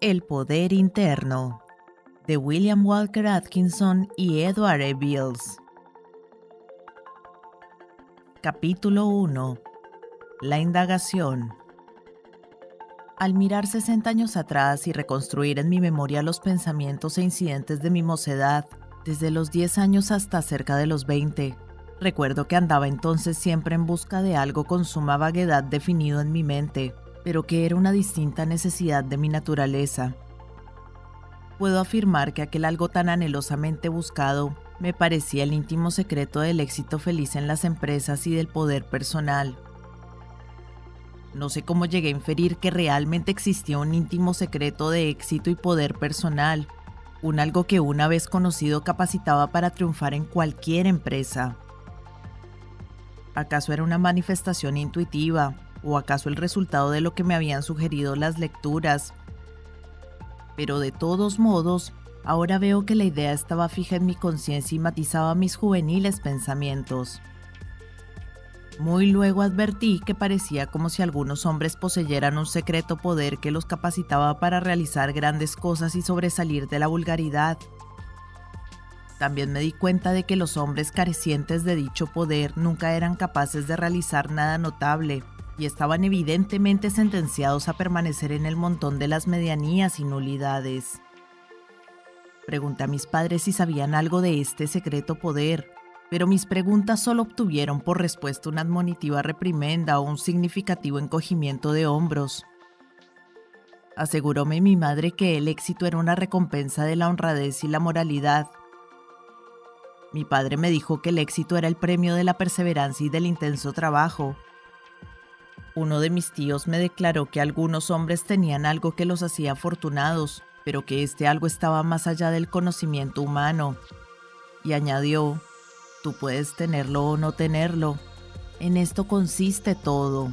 El poder interno de William Walker Atkinson y Edward E. Bills. Capítulo 1. La indagación. Al mirar 60 años atrás y reconstruir en mi memoria los pensamientos e incidentes de mi mocedad, desde los 10 años hasta cerca de los 20, recuerdo que andaba entonces siempre en busca de algo con suma vaguedad definido en mi mente, pero que era una distinta necesidad de mi naturaleza. Puedo afirmar que aquel algo tan anhelosamente buscado me parecía el íntimo secreto del éxito feliz en las empresas y del poder personal. No sé cómo llegué a inferir que realmente existía un íntimo secreto de éxito y poder personal, un algo que una vez conocido capacitaba para triunfar en cualquier empresa. ¿Acaso era una manifestación intuitiva o acaso el resultado de lo que me habían sugerido las lecturas? Pero de todos modos, ahora veo que la idea estaba fija en mi conciencia y matizaba mis juveniles pensamientos. Muy luego advertí que parecía como si algunos hombres poseyeran un secreto poder que los capacitaba para realizar grandes cosas y sobresalir de la vulgaridad. También me di cuenta de que los hombres carecientes de dicho poder nunca eran capaces de realizar nada notable y estaban evidentemente sentenciados a permanecer en el montón de las medianías y nulidades. Pregunté a mis padres si sabían algo de este secreto poder, pero mis preguntas solo obtuvieron por respuesta una admonitiva reprimenda o un significativo encogimiento de hombros. Aseguróme mi madre que el éxito era una recompensa de la honradez y la moralidad. Mi padre me dijo que el éxito era el premio de la perseverancia y del intenso trabajo. Uno de mis tíos me declaró que algunos hombres tenían algo que los hacía afortunados, pero que este algo estaba más allá del conocimiento humano. Y añadió, Tú puedes tenerlo o no tenerlo. En esto consiste todo.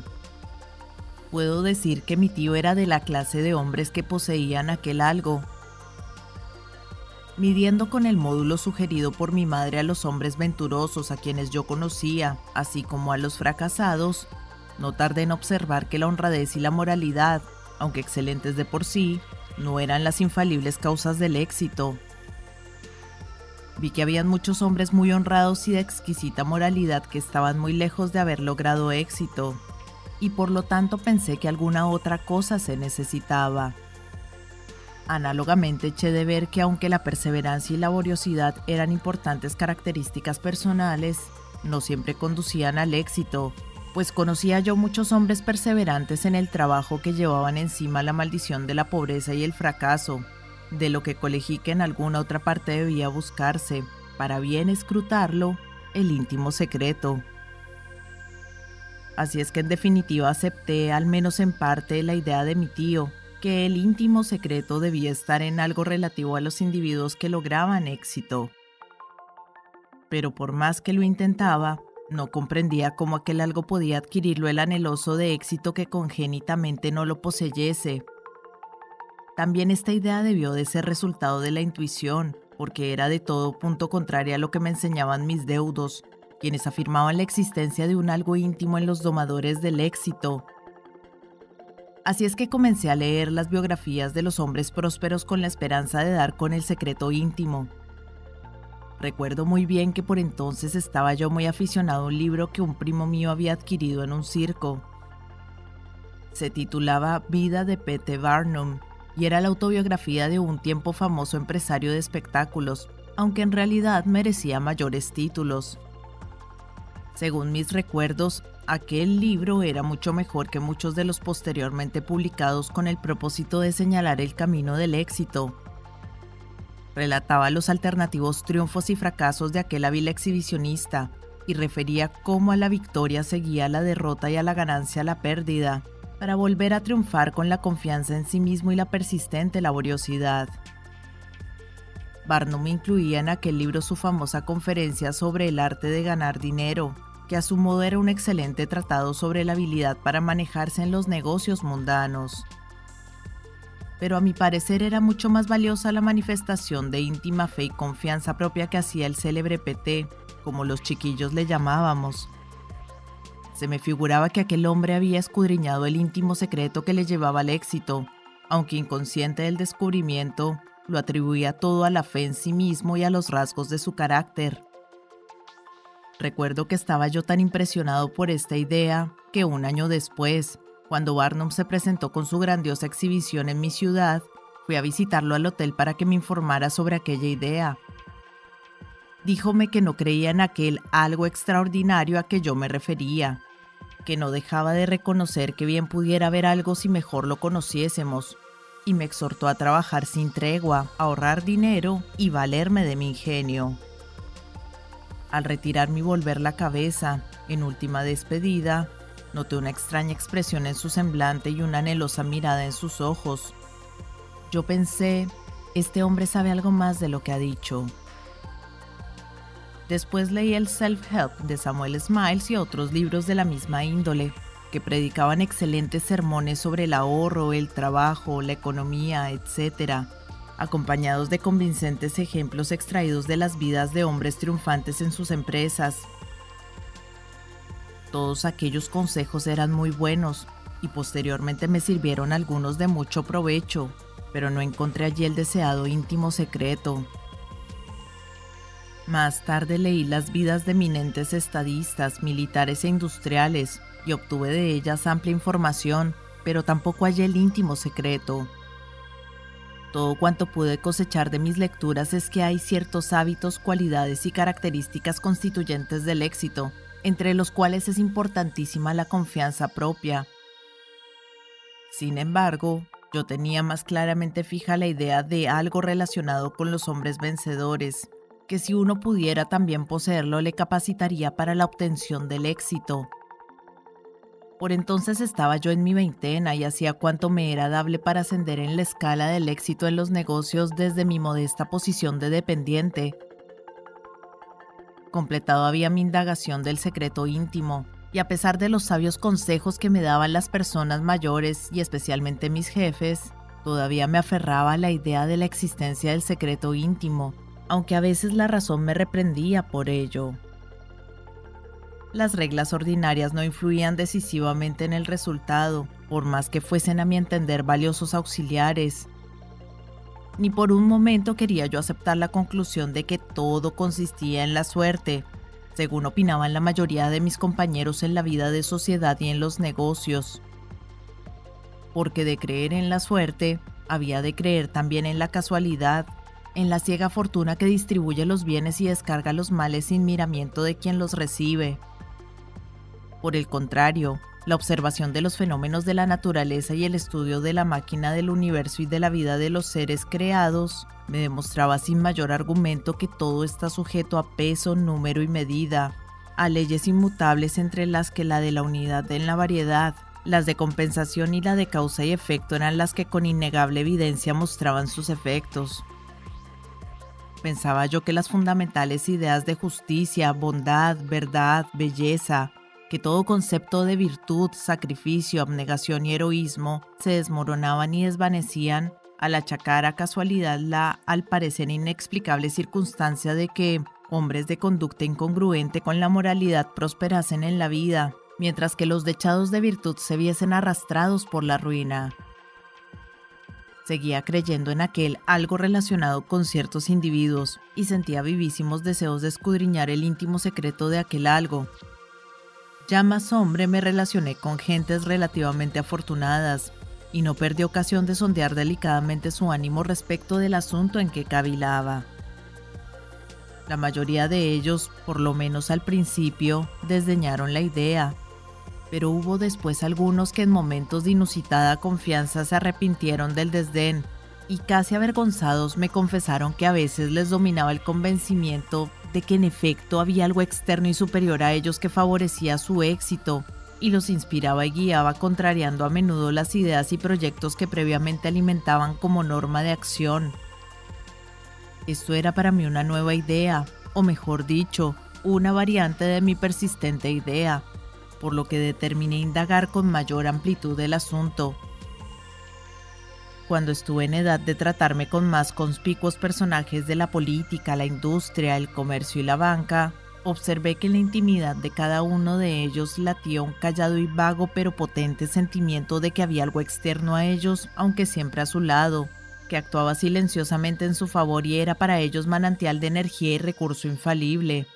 Puedo decir que mi tío era de la clase de hombres que poseían aquel algo. Midiendo con el módulo sugerido por mi madre a los hombres venturosos a quienes yo conocía, así como a los fracasados, no tardé en observar que la honradez y la moralidad, aunque excelentes de por sí, no eran las infalibles causas del éxito. Vi que habían muchos hombres muy honrados y de exquisita moralidad que estaban muy lejos de haber logrado éxito, y por lo tanto pensé que alguna otra cosa se necesitaba. Análogamente eché de ver que aunque la perseverancia y laboriosidad eran importantes características personales, no siempre conducían al éxito, pues conocía yo muchos hombres perseverantes en el trabajo que llevaban encima la maldición de la pobreza y el fracaso, de lo que colegí que en alguna otra parte debía buscarse, para bien escrutarlo, el íntimo secreto. Así es que en definitiva acepté, al menos en parte, la idea de mi tío, que el íntimo secreto debía estar en algo relativo a los individuos que lograban éxito. Pero por más que lo intentaba, no comprendía cómo aquel algo podía adquirirlo el anheloso de éxito que congénitamente no lo poseyese también esta idea debió de ser resultado de la intuición, porque era de todo punto contraria a lo que me enseñaban mis deudos, quienes afirmaban la existencia de un algo íntimo en los domadores del éxito. Así es que comencé a leer las biografías de los hombres prósperos con la esperanza de dar con el secreto íntimo. Recuerdo muy bien que por entonces estaba yo muy aficionado a un libro que un primo mío había adquirido en un circo. Se titulaba Vida de P.T. Barnum y era la autobiografía de un tiempo famoso empresario de espectáculos, aunque en realidad merecía mayores títulos. Según mis recuerdos, aquel libro era mucho mejor que muchos de los posteriormente publicados con el propósito de señalar el camino del éxito. Relataba los alternativos triunfos y fracasos de aquel hábil exhibicionista y refería cómo a la victoria seguía la derrota y a la ganancia la pérdida para volver a triunfar con la confianza en sí mismo y la persistente laboriosidad. Barnum incluía en aquel libro su famosa conferencia sobre el arte de ganar dinero, que a su modo era un excelente tratado sobre la habilidad para manejarse en los negocios mundanos. Pero a mi parecer era mucho más valiosa la manifestación de íntima fe y confianza propia que hacía el célebre PT, como los chiquillos le llamábamos, se me figuraba que aquel hombre había escudriñado el íntimo secreto que le llevaba al éxito, aunque inconsciente del descubrimiento, lo atribuía todo a la fe en sí mismo y a los rasgos de su carácter. Recuerdo que estaba yo tan impresionado por esta idea que un año después, cuando Barnum se presentó con su grandiosa exhibición en mi ciudad, fui a visitarlo al hotel para que me informara sobre aquella idea. Díjome que no creía en aquel algo extraordinario a que yo me refería, que no dejaba de reconocer que bien pudiera haber algo si mejor lo conociésemos, y me exhortó a trabajar sin tregua, ahorrar dinero y valerme de mi ingenio. Al retirarme y volver la cabeza, en última despedida, noté una extraña expresión en su semblante y una anhelosa mirada en sus ojos. Yo pensé, este hombre sabe algo más de lo que ha dicho. Después leí el Self-Help de Samuel Smiles y otros libros de la misma índole, que predicaban excelentes sermones sobre el ahorro, el trabajo, la economía, etc., acompañados de convincentes ejemplos extraídos de las vidas de hombres triunfantes en sus empresas. Todos aquellos consejos eran muy buenos y posteriormente me sirvieron algunos de mucho provecho, pero no encontré allí el deseado íntimo secreto. Más tarde leí las vidas de eminentes estadistas, militares e industriales y obtuve de ellas amplia información, pero tampoco hallé el íntimo secreto. Todo cuanto pude cosechar de mis lecturas es que hay ciertos hábitos, cualidades y características constituyentes del éxito, entre los cuales es importantísima la confianza propia. Sin embargo, yo tenía más claramente fija la idea de algo relacionado con los hombres vencedores, que si uno pudiera también poseerlo le capacitaría para la obtención del éxito. Por entonces estaba yo en mi veintena y hacía cuanto me era dable para ascender en la escala del éxito en los negocios desde mi modesta posición de dependiente. Completado había mi indagación del secreto íntimo, y a pesar de los sabios consejos que me daban las personas mayores y especialmente mis jefes, todavía me aferraba a la idea de la existencia del secreto íntimo, aunque a veces la razón me reprendía por ello. Las reglas ordinarias no influían decisivamente en el resultado, por más que fuesen a mi entender valiosos auxiliares. Ni por un momento quería yo aceptar la conclusión de que todo consistía en la suerte, según opinaban la mayoría de mis compañeros en la vida de sociedad y en los negocios. Porque de creer en la suerte, había de creer también en la casualidad, en la ciega fortuna que distribuye los bienes y descarga los males sin miramiento de quien los recibe. Por el contrario, la observación de los fenómenos de la naturaleza y el estudio de la máquina del universo y de la vida de los seres creados me demostraba sin mayor argumento que todo está sujeto a peso, número y medida, a leyes inmutables entre las que la de la unidad en la variedad, las de compensación y la de causa y efecto eran las que con innegable evidencia mostraban sus efectos. Pensaba yo que las fundamentales ideas de justicia, bondad, verdad, belleza, que todo concepto de virtud, sacrificio, abnegación y heroísmo se desmoronaban y desvanecían al achacar a casualidad la al parecer inexplicable circunstancia de que hombres de conducta incongruente con la moralidad prosperasen en la vida, mientras que los dechados de virtud se viesen arrastrados por la ruina. Seguía creyendo en aquel algo relacionado con ciertos individuos y sentía vivísimos deseos de escudriñar el íntimo secreto de aquel algo, ya más hombre me relacioné con gentes relativamente afortunadas y no perdí ocasión de sondear delicadamente su ánimo respecto del asunto en que cavilaba. La mayoría de ellos, por lo menos al principio, desdeñaron la idea, pero hubo después algunos que en momentos de inusitada confianza se arrepintieron del desdén y casi avergonzados me confesaron que a veces les dominaba el convencimiento que en efecto había algo externo y superior a ellos que favorecía su éxito y los inspiraba y guiaba contrariando a menudo las ideas y proyectos que previamente alimentaban como norma de acción. Esto era para mí una nueva idea, o mejor dicho, una variante de mi persistente idea, por lo que determiné indagar con mayor amplitud el asunto cuando estuve en edad de tratarme con más conspicuos personajes de la política, la industria, el comercio y la banca, observé que en la intimidad de cada uno de ellos latía un callado y vago pero potente sentimiento de que había algo externo a ellos, aunque siempre a su lado, que actuaba silenciosamente en su favor y era para ellos manantial de energía y recurso infalible.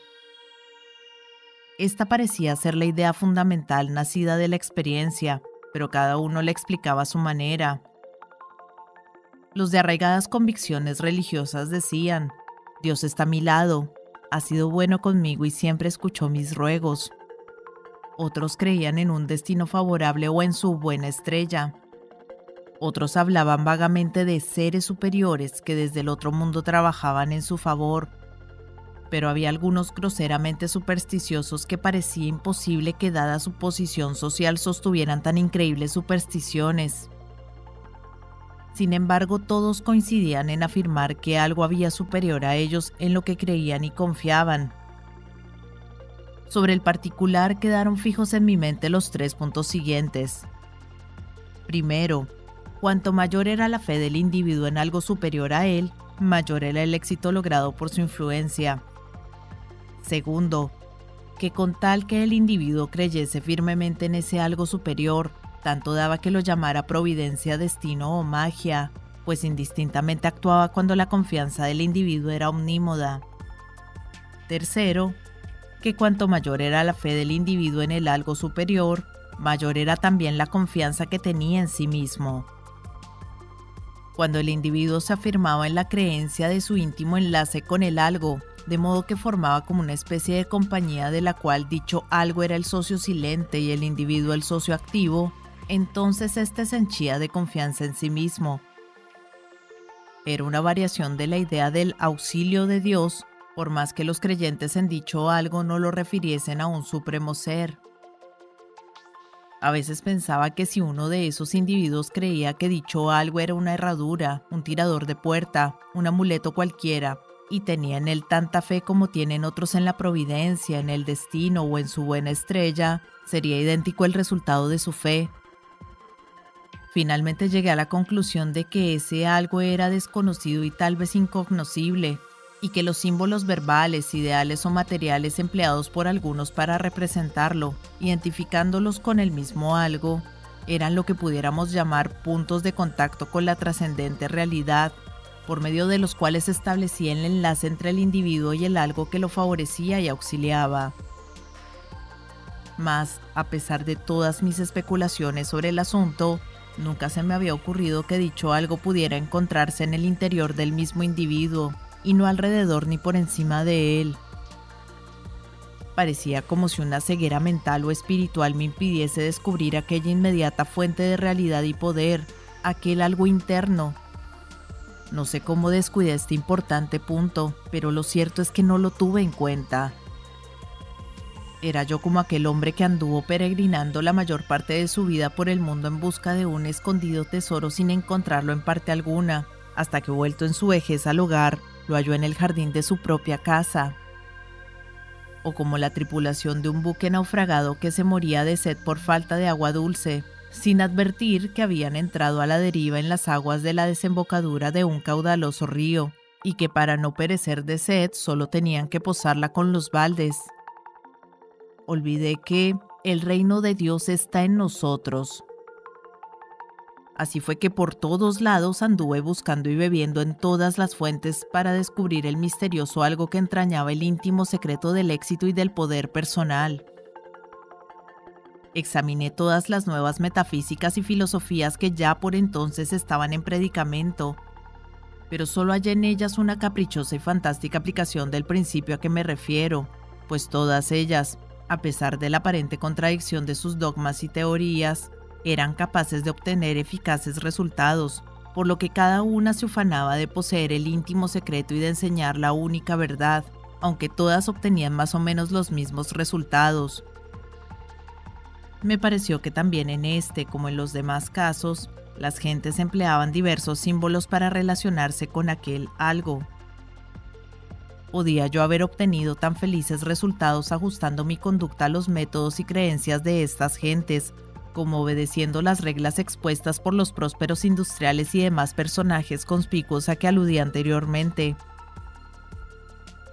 Esta parecía ser la idea fundamental nacida de la experiencia, pero cada uno la explicaba a su manera. Los de arraigadas convicciones religiosas decían, Dios está a mi lado, ha sido bueno conmigo y siempre escuchó mis ruegos. Otros creían en un destino favorable o en su buena estrella. Otros hablaban vagamente de seres superiores que desde el otro mundo trabajaban en su favor. Pero había algunos groseramente supersticiosos que parecía imposible que dada su posición social sostuvieran tan increíbles supersticiones. Sin embargo, todos coincidían en afirmar que algo había superior a ellos en lo que creían y confiaban. Sobre el particular quedaron fijos en mi mente los tres puntos siguientes. Primero, cuanto mayor era la fe del individuo en algo superior a él, mayor era el éxito logrado por su influencia. Segundo, que con tal que el individuo creyese firmemente en ese algo superior, tanto daba que lo llamara providencia, destino o magia, pues indistintamente actuaba cuando la confianza del individuo era omnímoda. Tercero, que cuanto mayor era la fe del individuo en el algo superior, mayor era también la confianza que tenía en sí mismo. Cuando el individuo se afirmaba en la creencia de su íntimo enlace con el algo, de modo que formaba como una especie de compañía de la cual dicho algo era el socio silente y el individuo el socio activo, entonces éste se henchía de confianza en sí mismo. Era una variación de la idea del auxilio de Dios, por más que los creyentes en dicho algo no lo refiriesen a un supremo ser. A veces pensaba que si uno de esos individuos creía que dicho algo era una herradura, un tirador de puerta, un amuleto cualquiera, y tenía en él tanta fe como tienen otros en la providencia, en el destino o en su buena estrella, sería idéntico el resultado de su fe, Finalmente llegué a la conclusión de que ese algo era desconocido y tal vez incognoscible, y que los símbolos verbales, ideales o materiales empleados por algunos para representarlo, identificándolos con el mismo algo, eran lo que pudiéramos llamar puntos de contacto con la trascendente realidad, por medio de los cuales establecía el enlace entre el individuo y el algo que lo favorecía y auxiliaba. Mas, a pesar de todas mis especulaciones sobre el asunto, Nunca se me había ocurrido que dicho algo pudiera encontrarse en el interior del mismo individuo y no alrededor ni por encima de él. Parecía como si una ceguera mental o espiritual me impidiese descubrir aquella inmediata fuente de realidad y poder, aquel algo interno. No sé cómo descuidé este importante punto, pero lo cierto es que no lo tuve en cuenta. Era yo como aquel hombre que anduvo peregrinando la mayor parte de su vida por el mundo en busca de un escondido tesoro sin encontrarlo en parte alguna, hasta que vuelto en su vejez al hogar, lo halló en el jardín de su propia casa. O como la tripulación de un buque naufragado que se moría de sed por falta de agua dulce, sin advertir que habían entrado a la deriva en las aguas de la desembocadura de un caudaloso río, y que para no perecer de sed solo tenían que posarla con los baldes olvidé que el reino de Dios está en nosotros. Así fue que por todos lados anduve buscando y bebiendo en todas las fuentes para descubrir el misterioso algo que entrañaba el íntimo secreto del éxito y del poder personal. Examiné todas las nuevas metafísicas y filosofías que ya por entonces estaban en predicamento, pero solo hallé en ellas una caprichosa y fantástica aplicación del principio a que me refiero, pues todas ellas, a pesar de la aparente contradicción de sus dogmas y teorías, eran capaces de obtener eficaces resultados, por lo que cada una se ufanaba de poseer el íntimo secreto y de enseñar la única verdad, aunque todas obtenían más o menos los mismos resultados. Me pareció que también en este, como en los demás casos, las gentes empleaban diversos símbolos para relacionarse con aquel algo, podía yo haber obtenido tan felices resultados ajustando mi conducta a los métodos y creencias de estas gentes, como obedeciendo las reglas expuestas por los prósperos industriales y demás personajes conspicuos a que aludí anteriormente.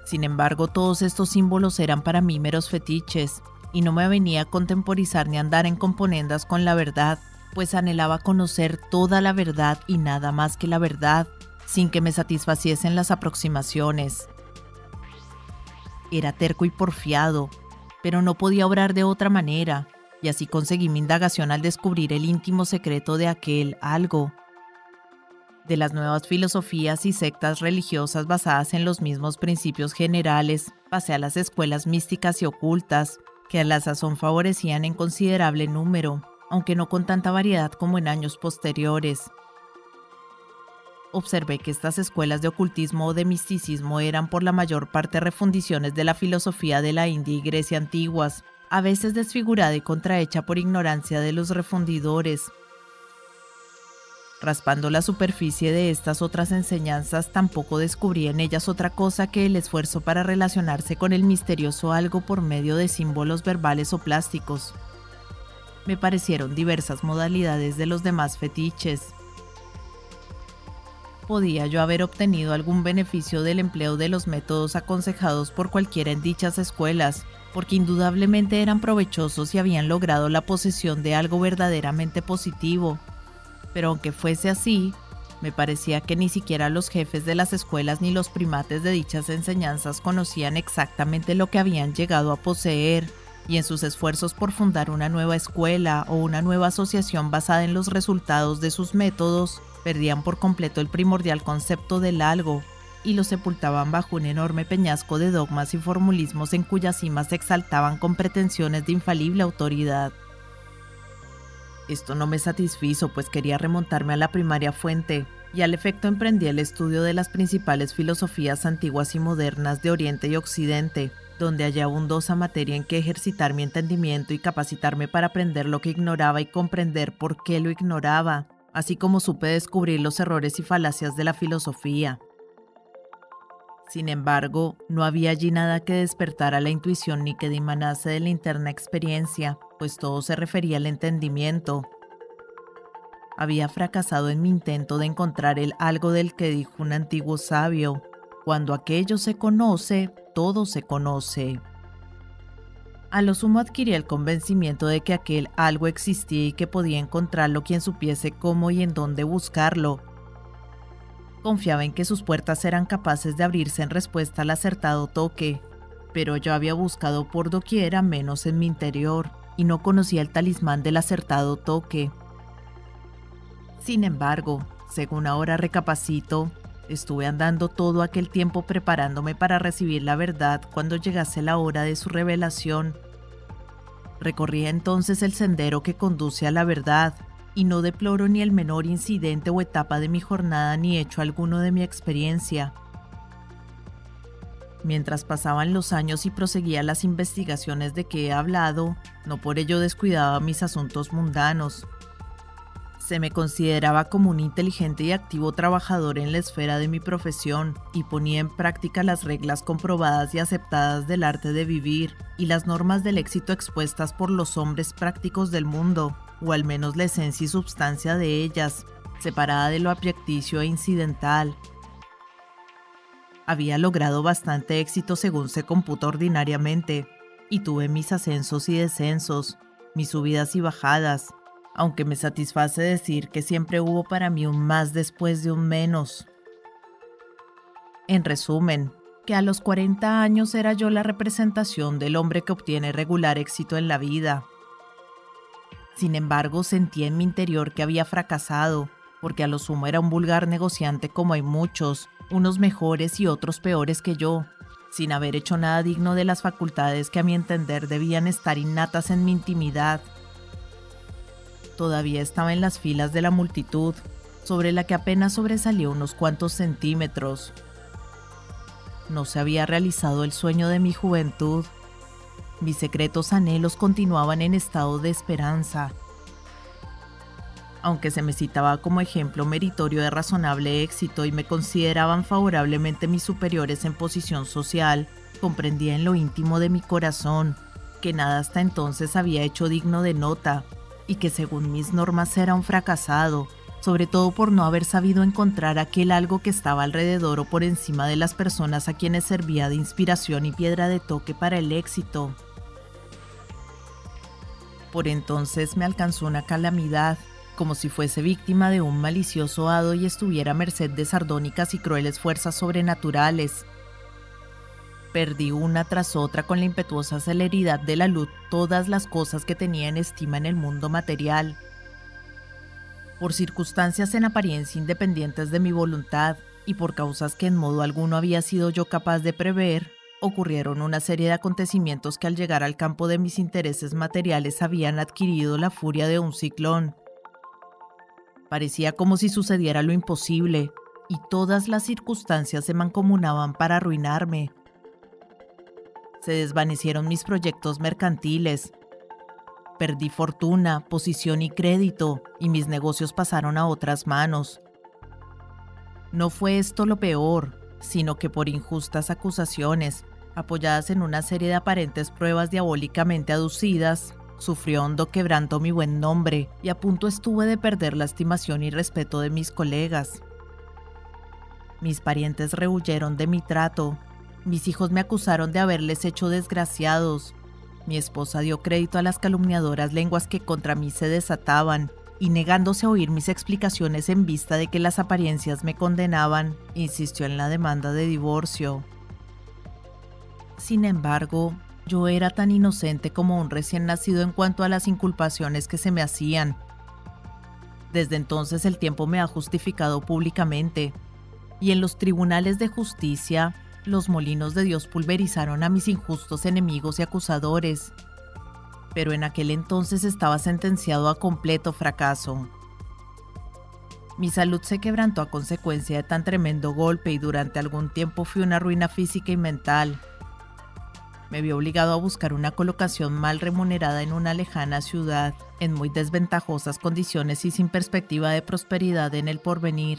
Sin embargo, todos estos símbolos eran para mí meros fetiches, y no me venía a contemporizar ni andar en componendas con la verdad, pues anhelaba conocer toda la verdad y nada más que la verdad, sin que me satisfaciesen las aproximaciones. Era terco y porfiado, pero no podía obrar de otra manera, y así conseguí mi indagación al descubrir el íntimo secreto de aquel algo. De las nuevas filosofías y sectas religiosas basadas en los mismos principios generales, pasé a las escuelas místicas y ocultas, que a la sazón favorecían en considerable número, aunque no con tanta variedad como en años posteriores. Observé que estas escuelas de ocultismo o de misticismo eran por la mayor parte refundiciones de la filosofía de la India y Grecia antiguas, a veces desfigurada y contrahecha por ignorancia de los refundidores. Raspando la superficie de estas otras enseñanzas, tampoco descubrí en ellas otra cosa que el esfuerzo para relacionarse con el misterioso algo por medio de símbolos verbales o plásticos. Me parecieron diversas modalidades de los demás fetiches. ¿Podía yo haber obtenido algún beneficio del empleo de los métodos aconsejados por cualquiera en dichas escuelas, porque indudablemente eran provechosos y habían logrado la posesión de algo verdaderamente positivo. Pero aunque fuese así, me parecía que ni siquiera los jefes de las escuelas ni los primates de dichas enseñanzas conocían exactamente lo que habían llegado a poseer, y en sus esfuerzos por fundar una nueva escuela o una nueva asociación basada en los resultados de sus métodos, perdían por completo el primordial concepto del algo y lo sepultaban bajo un enorme peñasco de dogmas y formulismos en cuyas cimas se exaltaban con pretensiones de infalible autoridad. Esto no me satisfizo, pues quería remontarme a la primaria fuente, y al efecto emprendí el estudio de las principales filosofías antiguas y modernas de Oriente y Occidente, donde hallé abundosa materia en que ejercitar mi entendimiento y capacitarme para aprender lo que ignoraba y comprender por qué lo ignoraba, así como supe descubrir los errores y falacias de la filosofía. Sin embargo, no había allí nada que despertara la intuición ni que dimanase de la interna experiencia, pues todo se refería al entendimiento. Había fracasado en mi intento de encontrar el algo del que dijo un antiguo sabio, cuando aquello se conoce, todo se conoce. A lo sumo adquirí el convencimiento de que aquel algo existía y que podía encontrarlo quien supiese cómo y en dónde buscarlo, Confiaba en que sus puertas eran capaces de abrirse en respuesta al acertado toque, pero yo había buscado por doquiera menos en mi interior y no conocía el talismán del acertado toque. Sin embargo, según ahora recapacito, estuve andando todo aquel tiempo preparándome para recibir la verdad cuando llegase la hora de su revelación. Recorría entonces el sendero que conduce a la verdad, y no deploro ni el menor incidente o etapa de mi jornada ni hecho alguno de mi experiencia. Mientras pasaban los años y proseguía las investigaciones de que he hablado, no por ello descuidaba mis asuntos mundanos. Se me consideraba como un inteligente y activo trabajador en la esfera de mi profesión y ponía en práctica las reglas comprobadas y aceptadas del arte de vivir y las normas del éxito expuestas por los hombres prácticos del mundo o al menos la esencia y substancia de ellas, separada de lo apriecticio e incidental. Había logrado bastante éxito según se computa ordinariamente, y tuve mis ascensos y descensos, mis subidas y bajadas, aunque me satisface decir que siempre hubo para mí un más después de un menos. En resumen, que a los 40 años era yo la representación del hombre que obtiene regular éxito en la vida, sin embargo, sentía en mi interior que había fracasado, porque a lo sumo era un vulgar negociante como hay muchos, unos mejores y otros peores que yo, sin haber hecho nada digno de las facultades que a mi entender debían estar innatas en mi intimidad. Todavía estaba en las filas de la multitud, sobre la que apenas sobresalía unos cuantos centímetros. No se había realizado el sueño de mi juventud, mis secretos anhelos continuaban en estado de esperanza. Aunque se me citaba como ejemplo meritorio de razonable éxito y me consideraban favorablemente mis superiores en posición social, comprendía en lo íntimo de mi corazón que nada hasta entonces había hecho digno de nota y que según mis normas era un fracasado, sobre todo por no haber sabido encontrar aquel algo que estaba alrededor o por encima de las personas a quienes servía de inspiración y piedra de toque para el éxito. Por entonces me alcanzó una calamidad, como si fuese víctima de un malicioso hado y estuviera a merced de sardónicas y crueles fuerzas sobrenaturales. Perdí una tras otra con la impetuosa celeridad de la luz todas las cosas que tenía en estima en el mundo material por circunstancias en apariencia independientes de mi voluntad y por causas que en modo alguno había sido yo capaz de prever, ocurrieron una serie de acontecimientos que al llegar al campo de mis intereses materiales habían adquirido la furia de un ciclón. Parecía como si sucediera lo imposible, y todas las circunstancias se mancomunaban para arruinarme. Se desvanecieron mis proyectos mercantiles, Perdí fortuna, posición y crédito, y mis negocios pasaron a otras manos. No fue esto lo peor, sino que por injustas acusaciones, apoyadas en una serie de aparentes pruebas diabólicamente aducidas, sufrió hondo quebranto mi buen nombre y a punto estuve de perder la estimación y respeto de mis colegas. Mis parientes rehuyeron de mi trato, mis hijos me acusaron de haberles hecho desgraciados, mi esposa dio crédito a las calumniadoras lenguas que contra mí se desataban, y negándose a oír mis explicaciones en vista de que las apariencias me condenaban, insistió en la demanda de divorcio. Sin embargo, yo era tan inocente como un recién nacido en cuanto a las inculpaciones que se me hacían. Desde entonces el tiempo me ha justificado públicamente, y en los tribunales de justicia los molinos de Dios pulverizaron a mis injustos enemigos y acusadores, pero en aquel entonces estaba sentenciado a completo fracaso. Mi salud se quebrantó a consecuencia de tan tremendo golpe y durante algún tiempo fui una ruina física y mental. Me vi obligado a buscar una colocación mal remunerada en una lejana ciudad, en muy desventajosas condiciones y sin perspectiva de prosperidad en el porvenir.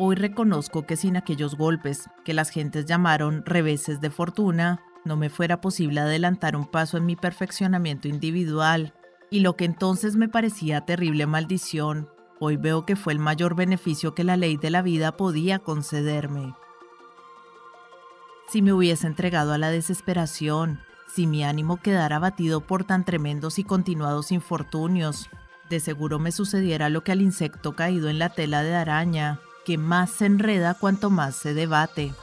Hoy reconozco que sin aquellos golpes, que las gentes llamaron reveses de fortuna, no me fuera posible adelantar un paso en mi perfeccionamiento individual, y lo que entonces me parecía terrible maldición, hoy veo que fue el mayor beneficio que la ley de la vida podía concederme. Si me hubiese entregado a la desesperación, si mi ánimo quedara abatido por tan tremendos y continuados infortunios, de seguro me sucediera lo que al insecto caído en la tela de araña, que más se enreda cuanto más se debate.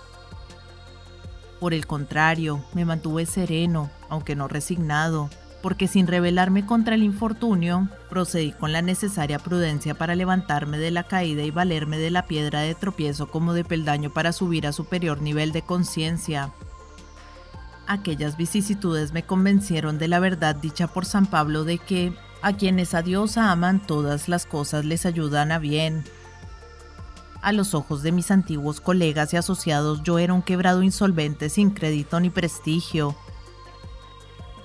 Por el contrario, me mantuve sereno, aunque no resignado, porque sin rebelarme contra el infortunio, procedí con la necesaria prudencia para levantarme de la caída y valerme de la piedra de tropiezo como de peldaño para subir a superior nivel de conciencia. Aquellas vicisitudes me convencieron de la verdad dicha por San Pablo de que a quienes a Dios aman todas las cosas les ayudan a bien, a los ojos de mis antiguos colegas y asociados yo era un quebrado insolvente sin crédito ni prestigio.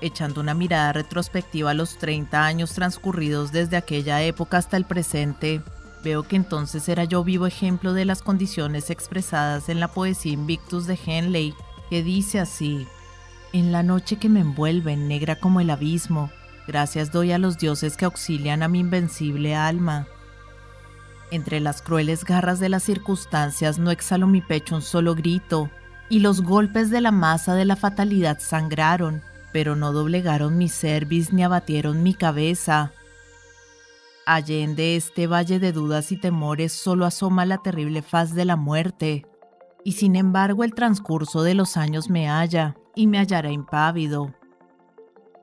Echando una mirada retrospectiva a los 30 años transcurridos desde aquella época hasta el presente, veo que entonces era yo vivo ejemplo de las condiciones expresadas en la poesía Invictus de Henley, que dice así, En la noche que me envuelve negra como el abismo, gracias doy a los dioses que auxilian a mi invencible alma. Entre las crueles garras de las circunstancias no exhaló mi pecho un solo grito, y los golpes de la masa de la fatalidad sangraron, pero no doblegaron mi cerviz ni abatieron mi cabeza. Allende este valle de dudas y temores solo asoma la terrible faz de la muerte, y sin embargo el transcurso de los años me halla y me hallará impávido.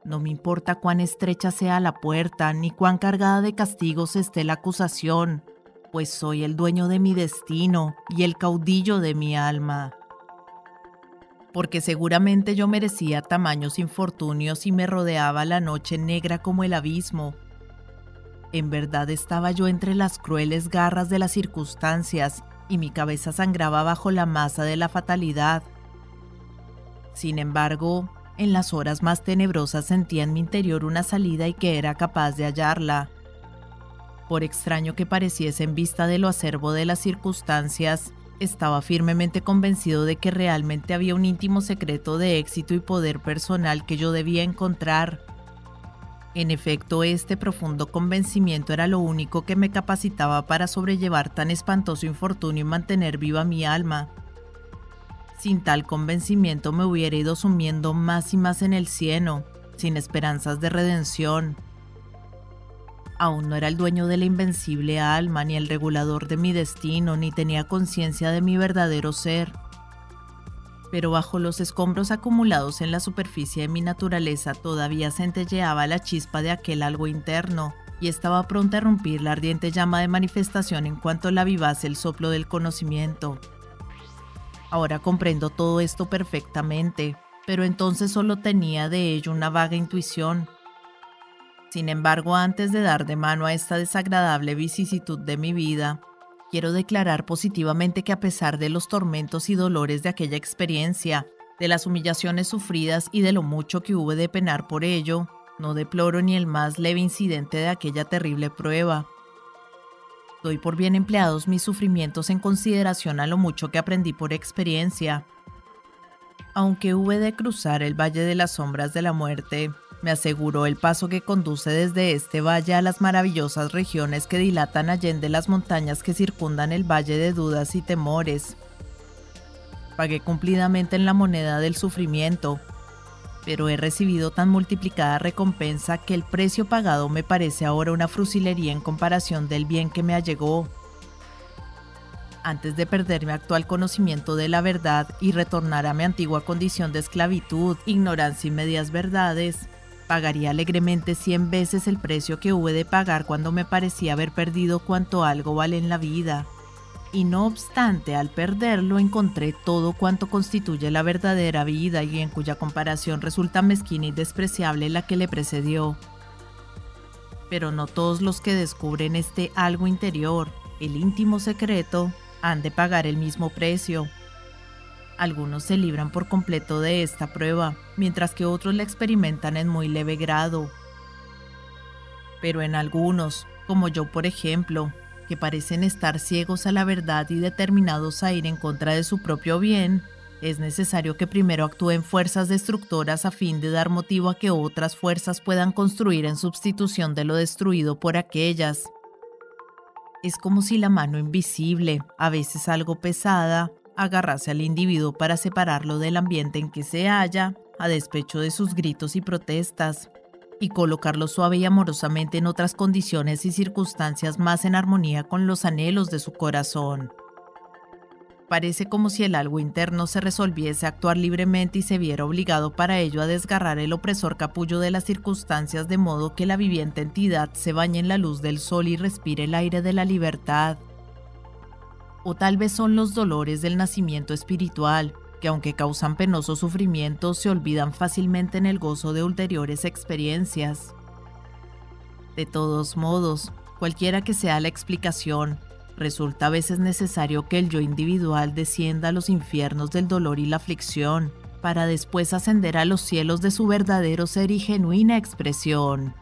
No me importa cuán estrecha sea la puerta, ni cuán cargada de castigos esté la acusación, pues soy el dueño de mi destino y el caudillo de mi alma. Porque seguramente yo merecía tamaños infortunios y me rodeaba la noche negra como el abismo. En verdad estaba yo entre las crueles garras de las circunstancias y mi cabeza sangraba bajo la masa de la fatalidad. Sin embargo, en las horas más tenebrosas sentía en mi interior una salida y que era capaz de hallarla. Por extraño que pareciese en vista de lo acervo de las circunstancias, estaba firmemente convencido de que realmente había un íntimo secreto de éxito y poder personal que yo debía encontrar. En efecto, este profundo convencimiento era lo único que me capacitaba para sobrellevar tan espantoso infortunio y mantener viva mi alma. Sin tal convencimiento me hubiera ido sumiendo más y más en el cieno, sin esperanzas de redención. Aún no era el dueño de la invencible alma, ni el regulador de mi destino, ni tenía conciencia de mi verdadero ser. Pero bajo los escombros acumulados en la superficie de mi naturaleza todavía centelleaba la chispa de aquel algo interno, y estaba pronta a romper la ardiente llama de manifestación en cuanto la vivase el soplo del conocimiento. Ahora comprendo todo esto perfectamente, pero entonces solo tenía de ello una vaga intuición, sin embargo, antes de dar de mano a esta desagradable vicisitud de mi vida, quiero declarar positivamente que a pesar de los tormentos y dolores de aquella experiencia, de las humillaciones sufridas y de lo mucho que hube de penar por ello, no deploro ni el más leve incidente de aquella terrible prueba. Doy por bien empleados mis sufrimientos en consideración a lo mucho que aprendí por experiencia. Aunque hube de cruzar el Valle de las Sombras de la Muerte, me aseguró el paso que conduce desde este valle a las maravillosas regiones que dilatan allende las montañas que circundan el valle de dudas y temores. Pagué cumplidamente en la moneda del sufrimiento, pero he recibido tan multiplicada recompensa que el precio pagado me parece ahora una frusilería en comparación del bien que me allegó. Antes de perder mi actual conocimiento de la verdad y retornar a mi antigua condición de esclavitud, ignorancia y medias verdades, Pagaría alegremente cien veces el precio que hube de pagar cuando me parecía haber perdido cuanto algo vale en la vida. Y no obstante, al perderlo encontré todo cuanto constituye la verdadera vida y en cuya comparación resulta mezquina y despreciable la que le precedió. Pero no todos los que descubren este algo interior, el íntimo secreto, han de pagar el mismo precio. Algunos se libran por completo de esta prueba, mientras que otros la experimentan en muy leve grado. Pero en algunos, como yo por ejemplo, que parecen estar ciegos a la verdad y determinados a ir en contra de su propio bien, es necesario que primero actúen fuerzas destructoras a fin de dar motivo a que otras fuerzas puedan construir en sustitución de lo destruido por aquellas. Es como si la mano invisible, a veces algo pesada, agarrarse al individuo para separarlo del ambiente en que se halla, a despecho de sus gritos y protestas, y colocarlo suave y amorosamente en otras condiciones y circunstancias más en armonía con los anhelos de su corazón. Parece como si el algo interno se resolviese a actuar libremente y se viera obligado para ello a desgarrar el opresor capullo de las circunstancias de modo que la viviente entidad se bañe en la luz del sol y respire el aire de la libertad o tal vez son los dolores del nacimiento espiritual, que aunque causan penoso sufrimiento, se olvidan fácilmente en el gozo de ulteriores experiencias. De todos modos, cualquiera que sea la explicación, resulta a veces necesario que el yo individual descienda a los infiernos del dolor y la aflicción, para después ascender a los cielos de su verdadero ser y genuina expresión.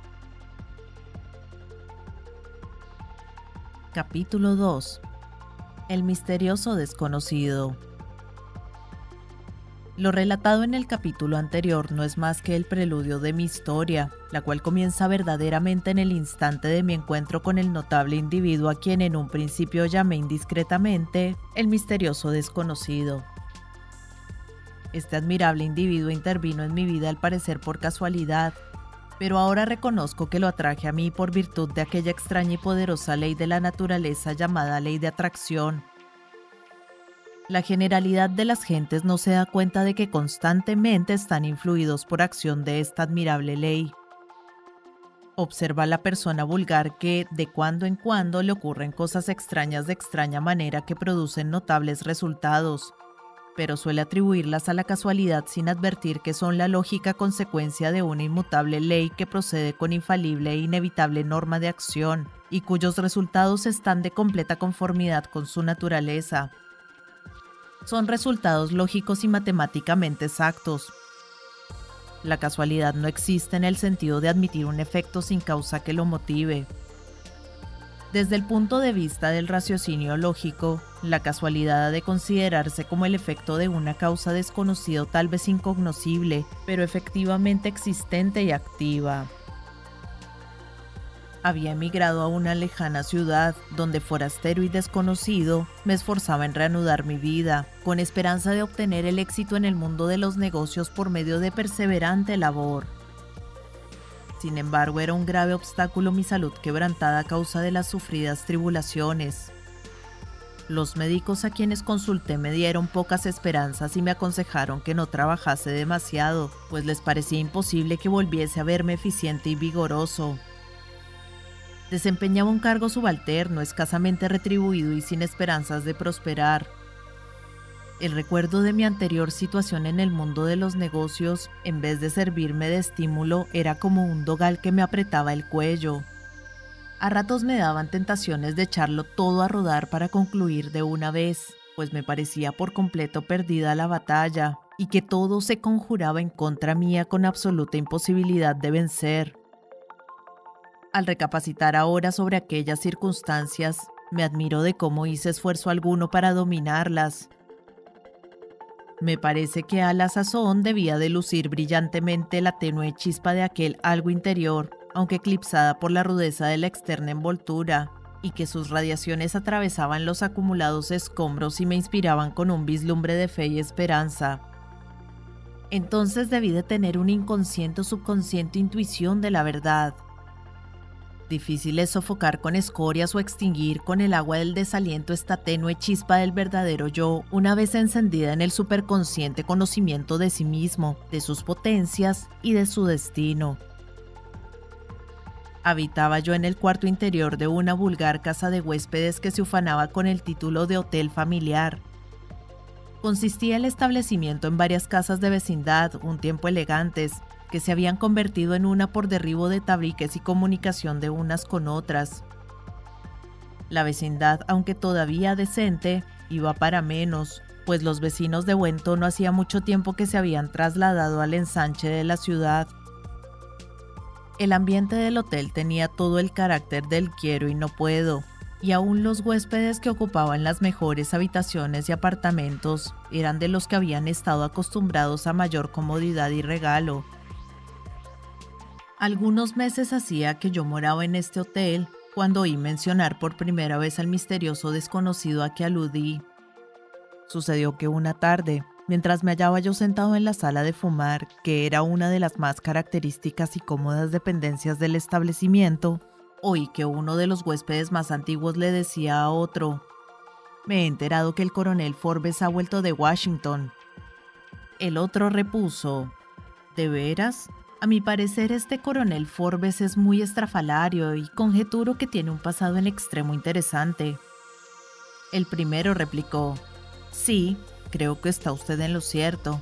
Capítulo 2 el misterioso desconocido. Lo relatado en el capítulo anterior no es más que el preludio de mi historia, la cual comienza verdaderamente en el instante de mi encuentro con el notable individuo a quien en un principio llamé indiscretamente el misterioso desconocido. Este admirable individuo intervino en mi vida al parecer por casualidad, pero ahora reconozco que lo atraje a mí por virtud de aquella extraña y poderosa ley de la naturaleza llamada ley de atracción. La generalidad de las gentes no se da cuenta de que constantemente están influidos por acción de esta admirable ley. Observa la persona vulgar que de cuando en cuando le ocurren cosas extrañas de extraña manera que producen notables resultados pero suele atribuirlas a la casualidad sin advertir que son la lógica consecuencia de una inmutable ley que procede con infalible e inevitable norma de acción y cuyos resultados están de completa conformidad con su naturaleza. Son resultados lógicos y matemáticamente exactos. La casualidad no existe en el sentido de admitir un efecto sin causa que lo motive. Desde el punto de vista del raciocinio lógico, la casualidad ha de considerarse como el efecto de una causa desconocida tal vez incognoscible, pero efectivamente existente y activa. Había emigrado a una lejana ciudad donde forastero y desconocido me esforzaba en reanudar mi vida, con esperanza de obtener el éxito en el mundo de los negocios por medio de perseverante labor. Sin embargo, era un grave obstáculo mi salud quebrantada a causa de las sufridas tribulaciones. Los médicos a quienes consulté me dieron pocas esperanzas y me aconsejaron que no trabajase demasiado, pues les parecía imposible que volviese a verme eficiente y vigoroso. Desempeñaba un cargo subalterno, escasamente retribuido y sin esperanzas de prosperar. El recuerdo de mi anterior situación en el mundo de los negocios, en vez de servirme de estímulo, era como un dogal que me apretaba el cuello. A ratos me daban tentaciones de echarlo todo a rodar para concluir de una vez, pues me parecía por completo perdida la batalla y que todo se conjuraba en contra mía con absoluta imposibilidad de vencer. Al recapacitar ahora sobre aquellas circunstancias, me admiro de cómo hice esfuerzo alguno para dominarlas. Me parece que a la sazón debía de lucir brillantemente la tenue chispa de aquel algo interior aunque eclipsada por la rudeza de la externa envoltura, y que sus radiaciones atravesaban los acumulados escombros y me inspiraban con un vislumbre de fe y esperanza. Entonces debí de tener una inconsciente o subconsciente intuición de la verdad. Difícil es sofocar con escorias o extinguir con el agua del desaliento esta tenue chispa del verdadero yo, una vez encendida en el superconsciente conocimiento de sí mismo, de sus potencias y de su destino. Habitaba yo en el cuarto interior de una vulgar casa de huéspedes que se ufanaba con el título de hotel familiar. Consistía el establecimiento en varias casas de vecindad, un tiempo elegantes, que se habían convertido en una por derribo de tabriques y comunicación de unas con otras. La vecindad, aunque todavía decente, iba para menos, pues los vecinos de buen tono hacía mucho tiempo que se habían trasladado al ensanche de la ciudad el ambiente del hotel tenía todo el carácter del quiero y no puedo, y aún los huéspedes que ocupaban las mejores habitaciones y apartamentos eran de los que habían estado acostumbrados a mayor comodidad y regalo. Algunos meses hacía que yo moraba en este hotel cuando oí mencionar por primera vez al misterioso desconocido a que aludí. Sucedió que una tarde, Mientras me hallaba yo sentado en la sala de fumar, que era una de las más características y cómodas dependencias del establecimiento, oí que uno de los huéspedes más antiguos le decía a otro, me he enterado que el coronel Forbes ha vuelto de Washington. El otro repuso, ¿de veras? A mi parecer este coronel Forbes es muy estrafalario y conjeturo que tiene un pasado en extremo interesante. El primero replicó, sí, Creo que está usted en lo cierto.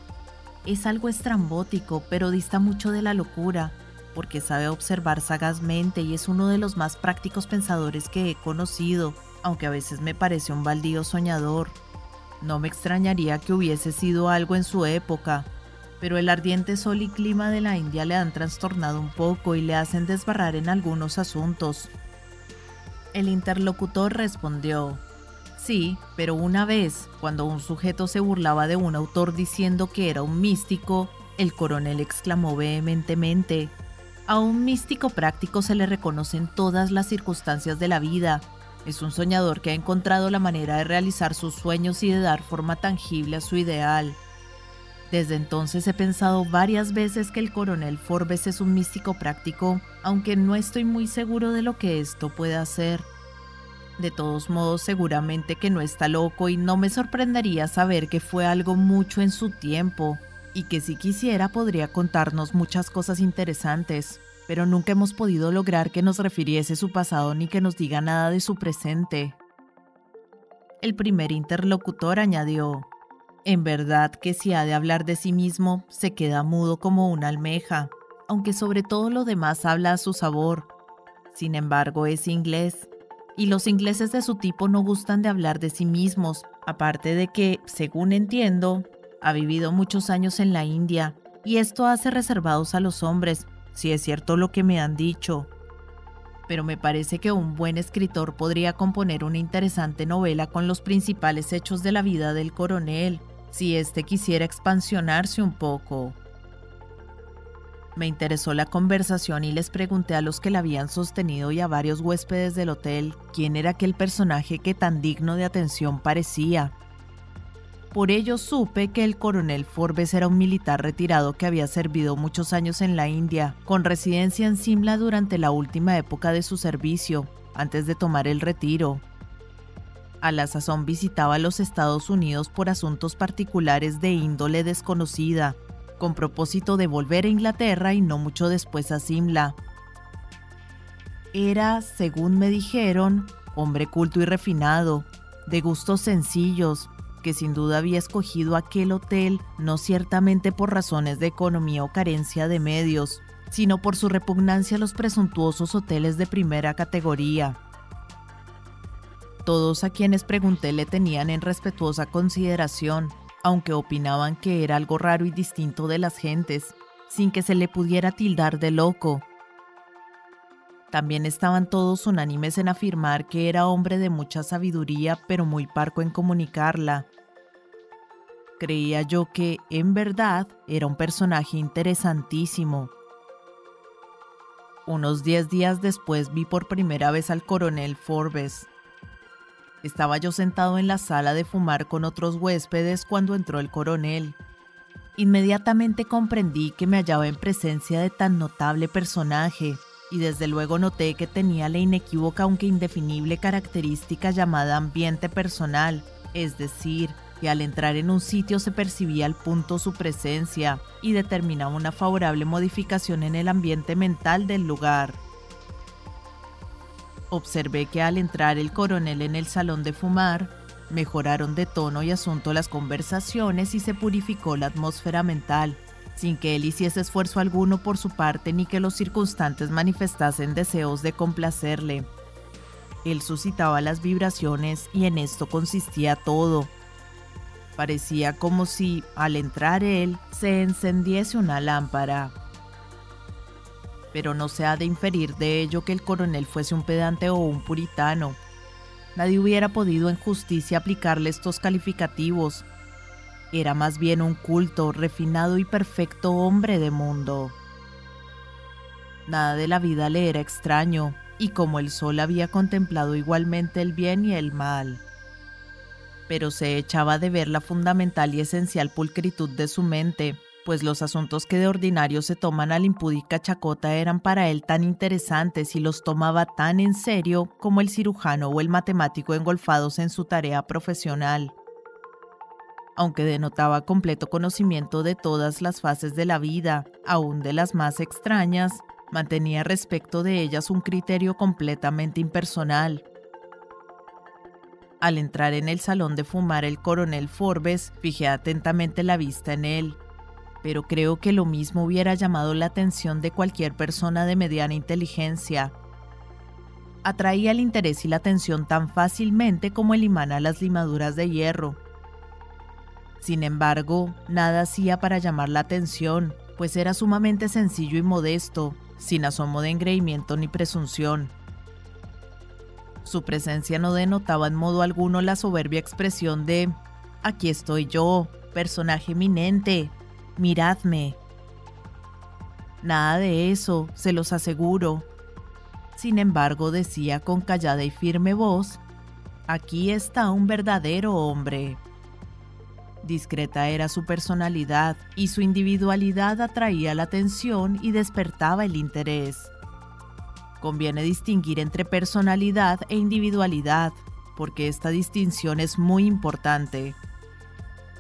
Es algo estrambótico, pero dista mucho de la locura, porque sabe observar sagazmente y es uno de los más prácticos pensadores que he conocido, aunque a veces me parece un baldío soñador. No me extrañaría que hubiese sido algo en su época, pero el ardiente sol y clima de la India le han trastornado un poco y le hacen desbarrar en algunos asuntos. El interlocutor respondió, Sí, pero una vez, cuando un sujeto se burlaba de un autor diciendo que era un místico, el coronel exclamó vehementemente, a un místico práctico se le reconocen todas las circunstancias de la vida. Es un soñador que ha encontrado la manera de realizar sus sueños y de dar forma tangible a su ideal. Desde entonces he pensado varias veces que el coronel Forbes es un místico práctico, aunque no estoy muy seguro de lo que esto pueda ser. De todos modos, seguramente que no está loco y no me sorprendería saber que fue algo mucho en su tiempo y que si quisiera podría contarnos muchas cosas interesantes, pero nunca hemos podido lograr que nos refiriese su pasado ni que nos diga nada de su presente. El primer interlocutor añadió, en verdad que si ha de hablar de sí mismo, se queda mudo como una almeja, aunque sobre todo lo demás habla a su sabor. Sin embargo, es inglés y los ingleses de su tipo no gustan de hablar de sí mismos, aparte de que, según entiendo, ha vivido muchos años en la India, y esto hace reservados a los hombres, si es cierto lo que me han dicho. Pero me parece que un buen escritor podría componer una interesante novela con los principales hechos de la vida del coronel, si éste quisiera expansionarse un poco. Me interesó la conversación y les pregunté a los que la habían sostenido y a varios huéspedes del hotel quién era aquel personaje que tan digno de atención parecía. Por ello supe que el coronel Forbes era un militar retirado que había servido muchos años en la India, con residencia en Simla durante la última época de su servicio, antes de tomar el retiro. A la sazón visitaba los Estados Unidos por asuntos particulares de índole desconocida, con propósito de volver a Inglaterra y no mucho después a Simla. Era, según me dijeron, hombre culto y refinado, de gustos sencillos, que sin duda había escogido aquel hotel no ciertamente por razones de economía o carencia de medios, sino por su repugnancia a los presuntuosos hoteles de primera categoría. Todos a quienes pregunté le tenían en respetuosa consideración, aunque opinaban que era algo raro y distinto de las gentes, sin que se le pudiera tildar de loco. También estaban todos unánimes en afirmar que era hombre de mucha sabiduría, pero muy parco en comunicarla. Creía yo que, en verdad, era un personaje interesantísimo. Unos diez días después vi por primera vez al coronel Forbes. Estaba yo sentado en la sala de fumar con otros huéspedes cuando entró el coronel. Inmediatamente comprendí que me hallaba en presencia de tan notable personaje, y desde luego noté que tenía la inequívoca aunque indefinible característica llamada ambiente personal, es decir, que al entrar en un sitio se percibía al punto su presencia y determinaba una favorable modificación en el ambiente mental del lugar. Observé que al entrar el coronel en el salón de fumar, mejoraron de tono y asunto las conversaciones y se purificó la atmósfera mental, sin que él hiciese esfuerzo alguno por su parte ni que los circunstantes manifestasen deseos de complacerle. Él suscitaba las vibraciones y en esto consistía todo. Parecía como si, al entrar él, se encendiese una lámpara pero no se ha de inferir de ello que el coronel fuese un pedante o un puritano. Nadie hubiera podido en justicia aplicarle estos calificativos. Era más bien un culto, refinado y perfecto hombre de mundo. Nada de la vida le era extraño, y como el sol había contemplado igualmente el bien y el mal. Pero se echaba de ver la fundamental y esencial pulcritud de su mente, pues los asuntos que de ordinario se toman a la impúdica chacota eran para él tan interesantes y los tomaba tan en serio como el cirujano o el matemático engolfados en su tarea profesional. Aunque denotaba completo conocimiento de todas las fases de la vida, aun de las más extrañas, mantenía respecto de ellas un criterio completamente impersonal. Al entrar en el salón de fumar el coronel Forbes, fijé atentamente la vista en él pero creo que lo mismo hubiera llamado la atención de cualquier persona de mediana inteligencia. Atraía el interés y la atención tan fácilmente como el imán a las limaduras de hierro. Sin embargo, nada hacía para llamar la atención, pues era sumamente sencillo y modesto, sin asomo de engreimiento ni presunción. Su presencia no denotaba en modo alguno la soberbia expresión de Aquí estoy yo, personaje eminente, miradme. Nada de eso, se los aseguro. Sin embargo, decía con callada y firme voz, aquí está un verdadero hombre. Discreta era su personalidad y su individualidad atraía la atención y despertaba el interés. Conviene distinguir entre personalidad e individualidad, porque esta distinción es muy importante.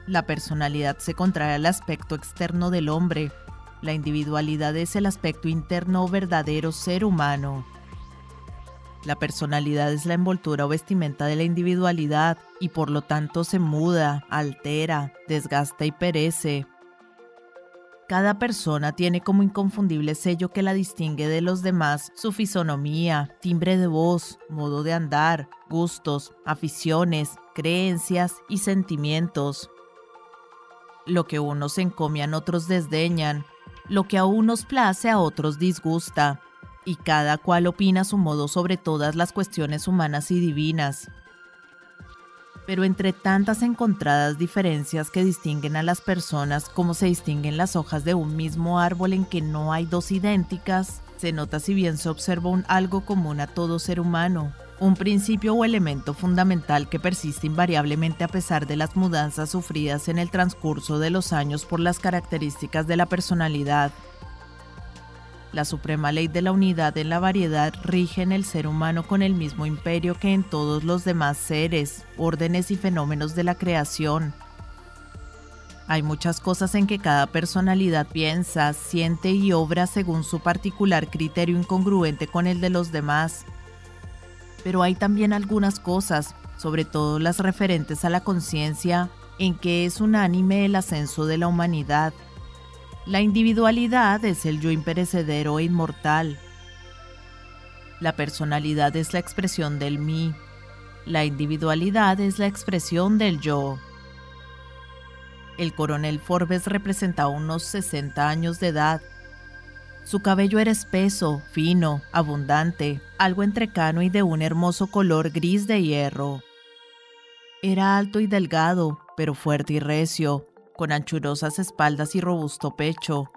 La personalidad se contrae al aspecto externo del hombre. La individualidad es el aspecto interno o verdadero ser humano. La personalidad es la envoltura o vestimenta de la individualidad y por lo tanto se muda, altera, desgasta y perece. Cada persona tiene como inconfundible sello que la distingue de los demás su fisonomía, timbre de voz, modo de andar, gustos, aficiones, creencias y sentimientos. Lo que unos encomian otros desdeñan, lo que a unos place a otros disgusta, y cada cual opina su modo sobre todas las cuestiones humanas y divinas. Pero entre tantas encontradas diferencias que distinguen a las personas como se distinguen las hojas de un mismo árbol en que no hay dos idénticas, se nota si bien se observa un algo común a todo ser humano, un principio o elemento fundamental que persiste invariablemente a pesar de las mudanzas sufridas en el transcurso de los años por las características de la personalidad. La suprema ley de la unidad en la variedad rige en el ser humano con el mismo imperio que en todos los demás seres, órdenes y fenómenos de la creación. Hay muchas cosas en que cada personalidad piensa, siente y obra según su particular criterio incongruente con el de los demás. Pero hay también algunas cosas, sobre todo las referentes a la conciencia, en que es unánime el ascenso de la humanidad la individualidad es el yo imperecedero e inmortal. La personalidad es la expresión del mí. La individualidad es la expresión del yo. El coronel Forbes representaba unos 60 años de edad. Su cabello era espeso, fino, abundante, algo entrecano y de un hermoso color gris de hierro. Era alto y delgado, pero fuerte y recio, con anchurosas espaldas y robusto pecho,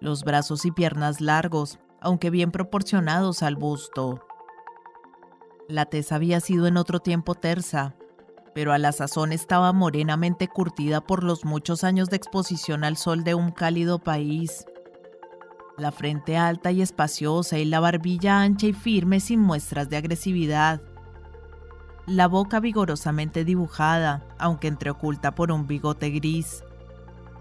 los brazos y piernas largos, aunque bien proporcionados al busto. La tez había sido en otro tiempo tersa, pero a la sazón estaba morenamente curtida por los muchos años de exposición al sol de un cálido país. La frente alta y espaciosa y la barbilla ancha y firme sin muestras de agresividad la boca vigorosamente dibujada, aunque entreoculta por un bigote gris.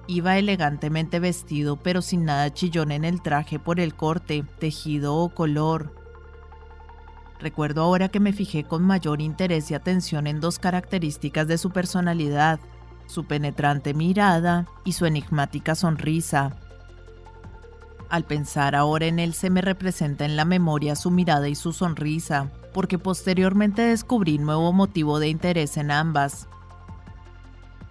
Iba elegantemente vestido, pero sin nada chillón en el traje por el corte, tejido o color. Recuerdo ahora que me fijé con mayor interés y atención en dos características de su personalidad, su penetrante mirada y su enigmática sonrisa. Al pensar ahora en él se me representa en la memoria su mirada y su sonrisa, porque posteriormente descubrí nuevo motivo de interés en ambas.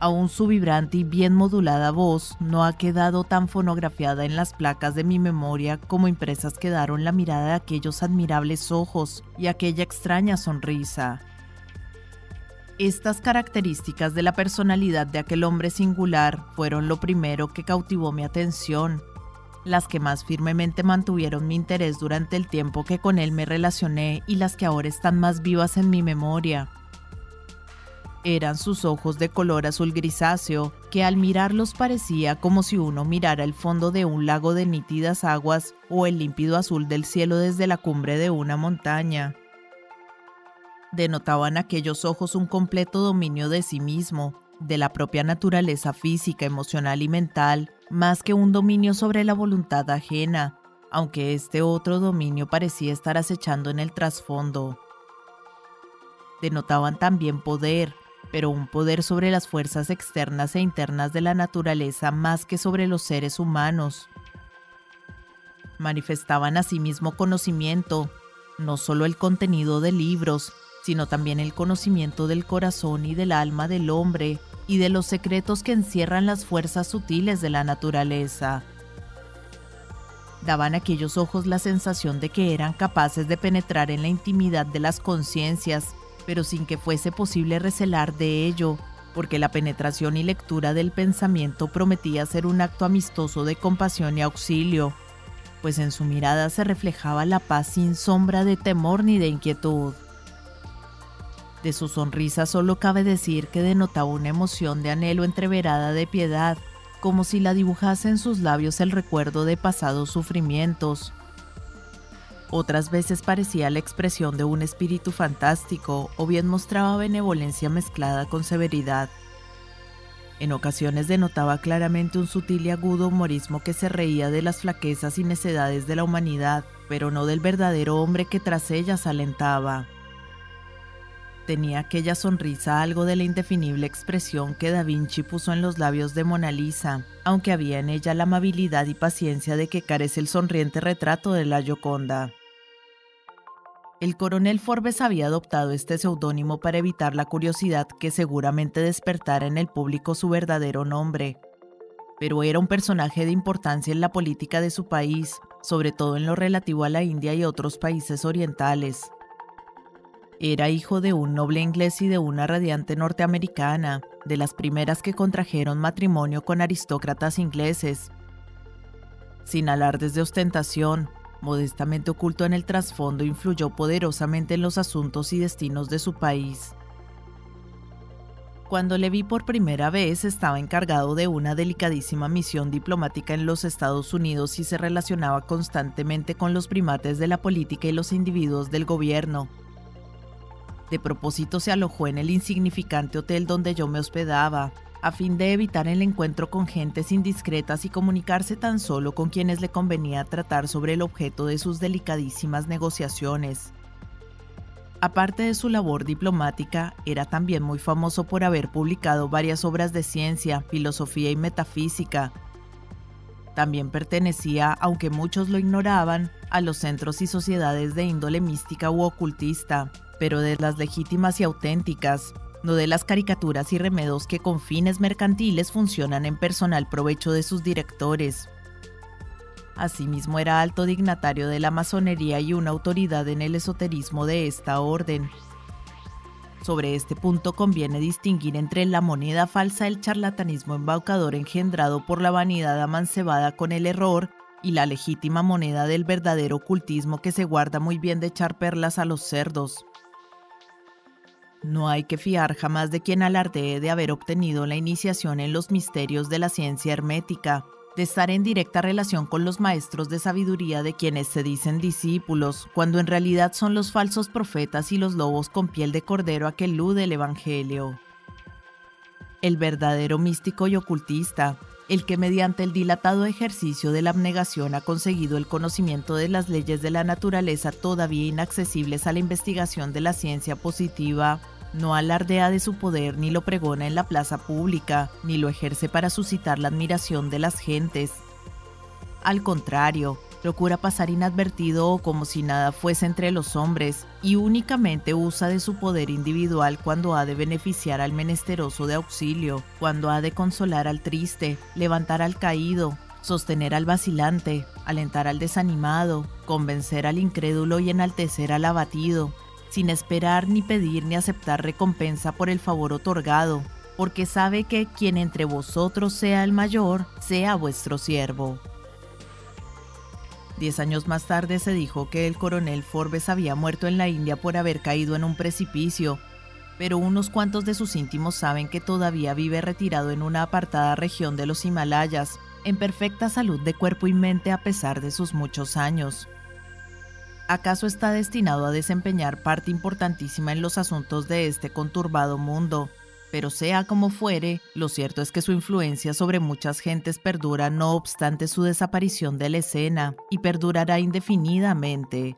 Aún su vibrante y bien modulada voz no ha quedado tan fonografiada en las placas de mi memoria como impresas quedaron la mirada de aquellos admirables ojos y aquella extraña sonrisa. Estas características de la personalidad de aquel hombre singular fueron lo primero que cautivó mi atención las que más firmemente mantuvieron mi interés durante el tiempo que con él me relacioné y las que ahora están más vivas en mi memoria. Eran sus ojos de color azul grisáceo, que al mirarlos parecía como si uno mirara el fondo de un lago de nítidas aguas o el límpido azul del cielo desde la cumbre de una montaña. Denotaban aquellos ojos un completo dominio de sí mismo, de la propia naturaleza física, emocional y mental, más que un dominio sobre la voluntad ajena, aunque este otro dominio parecía estar acechando en el trasfondo. Denotaban también poder, pero un poder sobre las fuerzas externas e internas de la naturaleza más que sobre los seres humanos. Manifestaban asimismo conocimiento, no solo el contenido de libros, sino también el conocimiento del corazón y del alma del hombre, y de los secretos que encierran las fuerzas sutiles de la naturaleza. Daban aquellos ojos la sensación de que eran capaces de penetrar en la intimidad de las conciencias, pero sin que fuese posible recelar de ello, porque la penetración y lectura del pensamiento prometía ser un acto amistoso de compasión y auxilio, pues en su mirada se reflejaba la paz sin sombra de temor ni de inquietud. De su sonrisa solo cabe decir que denotaba una emoción de anhelo entreverada de piedad, como si la dibujase en sus labios el recuerdo de pasados sufrimientos. Otras veces parecía la expresión de un espíritu fantástico o bien mostraba benevolencia mezclada con severidad. En ocasiones denotaba claramente un sutil y agudo humorismo que se reía de las flaquezas y necedades de la humanidad, pero no del verdadero hombre que tras ellas alentaba. Tenía aquella sonrisa algo de la indefinible expresión que Da Vinci puso en los labios de Mona Lisa, aunque había en ella la amabilidad y paciencia de que carece el sonriente retrato de la Gioconda. El coronel Forbes había adoptado este seudónimo para evitar la curiosidad que seguramente despertara en el público su verdadero nombre. Pero era un personaje de importancia en la política de su país, sobre todo en lo relativo a la India y otros países orientales. Era hijo de un noble inglés y de una radiante norteamericana, de las primeras que contrajeron matrimonio con aristócratas ingleses. Sin alardes de ostentación, modestamente oculto en el trasfondo, influyó poderosamente en los asuntos y destinos de su país. Cuando le vi por primera vez estaba encargado de una delicadísima misión diplomática en los Estados Unidos y se relacionaba constantemente con los primates de la política y los individuos del gobierno, de propósito se alojó en el insignificante hotel donde yo me hospedaba, a fin de evitar el encuentro con gentes indiscretas y comunicarse tan solo con quienes le convenía tratar sobre el objeto de sus delicadísimas negociaciones. Aparte de su labor diplomática, era también muy famoso por haber publicado varias obras de ciencia, filosofía y metafísica. También pertenecía, aunque muchos lo ignoraban, a los centros y sociedades de índole mística u ocultista, pero de las legítimas y auténticas, no de las caricaturas y remedos que con fines mercantiles funcionan en personal provecho de sus directores. Asimismo era alto dignatario de la masonería y una autoridad en el esoterismo de esta orden. Sobre este punto conviene distinguir entre la moneda falsa el charlatanismo embaucador engendrado por la vanidad amancebada con el error y la legítima moneda del verdadero ocultismo que se guarda muy bien de echar perlas a los cerdos. No hay que fiar jamás de quien alardee de haber obtenido la iniciación en los misterios de la ciencia hermética, de estar en directa relación con los maestros de sabiduría de quienes se dicen discípulos, cuando en realidad son los falsos profetas y los lobos con piel de cordero a que elude el Evangelio. El verdadero místico y ocultista, el que mediante el dilatado ejercicio de la abnegación ha conseguido el conocimiento de las leyes de la naturaleza todavía inaccesibles a la investigación de la ciencia positiva, no alardea de su poder ni lo pregona en la plaza pública, ni lo ejerce para suscitar la admiración de las gentes. Al contrario, procura pasar inadvertido o como si nada fuese entre los hombres, y únicamente usa de su poder individual cuando ha de beneficiar al menesteroso de auxilio, cuando ha de consolar al triste, levantar al caído, sostener al vacilante, alentar al desanimado, convencer al incrédulo y enaltecer al abatido, sin esperar ni pedir ni aceptar recompensa por el favor otorgado, porque sabe que quien entre vosotros sea el mayor, sea vuestro siervo. Diez años más tarde se dijo que el coronel Forbes había muerto en la India por haber caído en un precipicio, pero unos cuantos de sus íntimos saben que todavía vive retirado en una apartada región de los Himalayas, en perfecta salud de cuerpo y mente a pesar de sus muchos años. ¿Acaso está destinado a desempeñar parte importantísima en los asuntos de este conturbado mundo? Pero sea como fuere, lo cierto es que su influencia sobre muchas gentes perdura no obstante su desaparición de la escena y perdurará indefinidamente.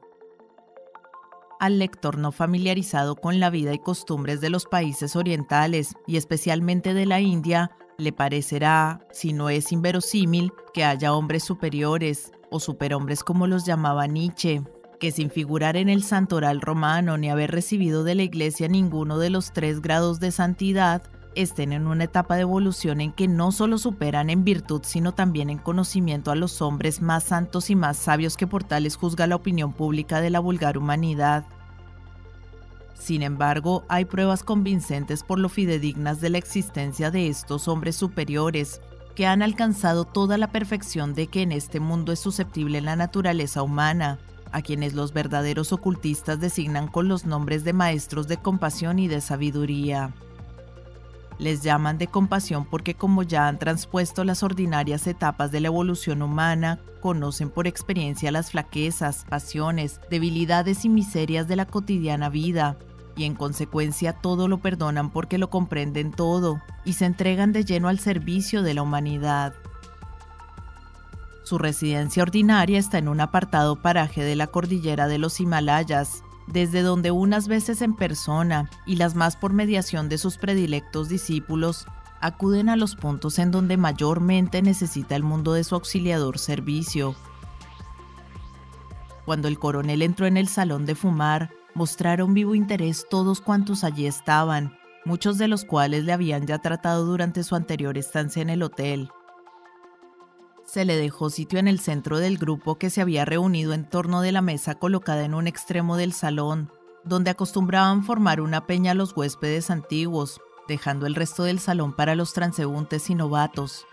Al lector no familiarizado con la vida y costumbres de los países orientales y especialmente de la India, le parecerá, si no es inverosímil, que haya hombres superiores o superhombres como los llamaba Nietzsche, que sin figurar en el santoral romano ni haber recibido de la Iglesia ninguno de los tres grados de santidad, estén en una etapa de evolución en que no solo superan en virtud, sino también en conocimiento a los hombres más santos y más sabios que por tales juzga la opinión pública de la vulgar humanidad. Sin embargo, hay pruebas convincentes por lo fidedignas de la existencia de estos hombres superiores, que han alcanzado toda la perfección de que en este mundo es susceptible la naturaleza humana, a quienes los verdaderos ocultistas designan con los nombres de maestros de compasión y de sabiduría. Les llaman de compasión porque como ya han transpuesto las ordinarias etapas de la evolución humana, conocen por experiencia las flaquezas, pasiones, debilidades y miserias de la cotidiana vida, y en consecuencia todo lo perdonan porque lo comprenden todo y se entregan de lleno al servicio de la humanidad. Su residencia ordinaria está en un apartado paraje de la cordillera de los Himalayas, desde donde unas veces en persona y las más por mediación de sus predilectos discípulos acuden a los puntos en donde mayormente necesita el mundo de su auxiliador servicio. Cuando el coronel entró en el salón de fumar, mostraron vivo interés todos cuantos allí estaban, muchos de los cuales le habían ya tratado durante su anterior estancia en el hotel. Se le dejó sitio en el centro del grupo que se había reunido en torno de la mesa colocada en un extremo del salón, donde acostumbraban formar una peña los huéspedes antiguos, dejando el resto del salón para los transeúntes y novatos.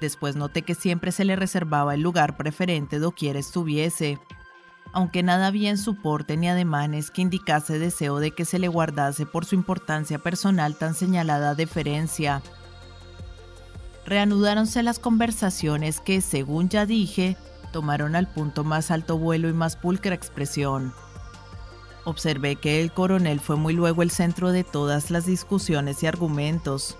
Después noté que siempre se le reservaba el lugar preferente doquiera estuviese, aunque nada había en su porte ni ademanes que indicase deseo de que se le guardase por su importancia personal tan señalada deferencia. Reanudáronse las conversaciones que, según ya dije, tomaron al punto más alto vuelo y más pulcra expresión. Observé que el coronel fue muy luego el centro de todas las discusiones y argumentos,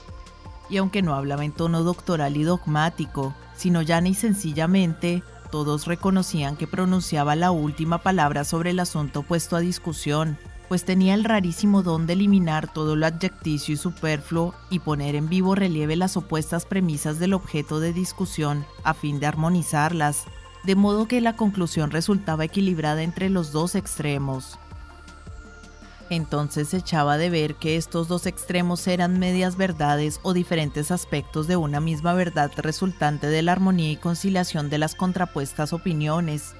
y aunque no hablaba en tono doctoral y dogmático, sino llana y sencillamente, todos reconocían que pronunciaba la última palabra sobre el asunto puesto a discusión, pues tenía el rarísimo don de eliminar todo lo adjecticio y superfluo y poner en vivo relieve las opuestas premisas del objeto de discusión a fin de armonizarlas, de modo que la conclusión resultaba equilibrada entre los dos extremos. Entonces se echaba de ver que estos dos extremos eran medias verdades o diferentes aspectos de una misma verdad resultante de la armonía y conciliación de las contrapuestas opiniones.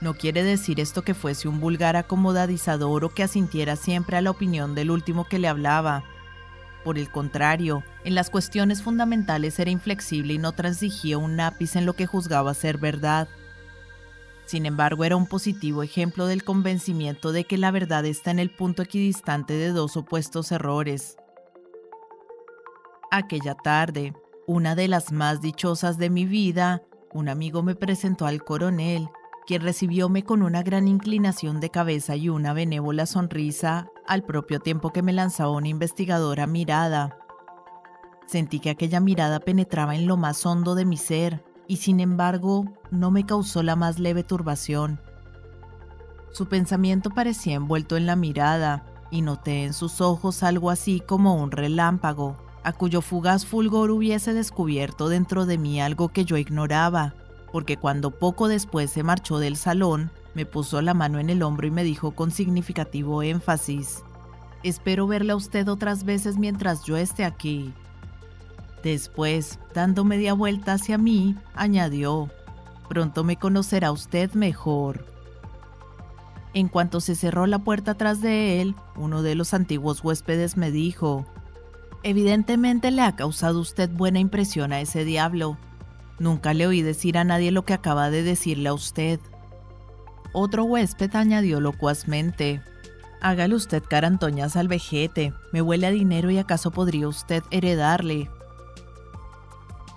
No quiere decir esto que fuese un vulgar acomodadizador o que asintiera siempre a la opinión del último que le hablaba. Por el contrario, en las cuestiones fundamentales era inflexible y no transigía un ápice en lo que juzgaba ser verdad. Sin embargo, era un positivo ejemplo del convencimiento de que la verdad está en el punto equidistante de dos opuestos errores. Aquella tarde, una de las más dichosas de mi vida, un amigo me presentó al coronel, quien recibióme con una gran inclinación de cabeza y una benévola sonrisa, al propio tiempo que me lanzaba una investigadora mirada. Sentí que aquella mirada penetraba en lo más hondo de mi ser, y sin embargo no me causó la más leve turbación. Su pensamiento parecía envuelto en la mirada, y noté en sus ojos algo así como un relámpago, a cuyo fugaz fulgor hubiese descubierto dentro de mí algo que yo ignoraba, porque cuando poco después se marchó del salón, me puso la mano en el hombro y me dijo con significativo énfasis, Espero verla a usted otras veces mientras yo esté aquí. Después, dando media vuelta hacia mí, añadió, pronto me conocerá usted mejor. En cuanto se cerró la puerta tras de él, uno de los antiguos huéspedes me dijo, Evidentemente le ha causado usted buena impresión a ese diablo. Nunca le oí decir a nadie lo que acaba de decirle a usted. Otro huésped añadió locuazmente, Hágale usted carantoñas al vejete, me huele a dinero y acaso podría usted heredarle.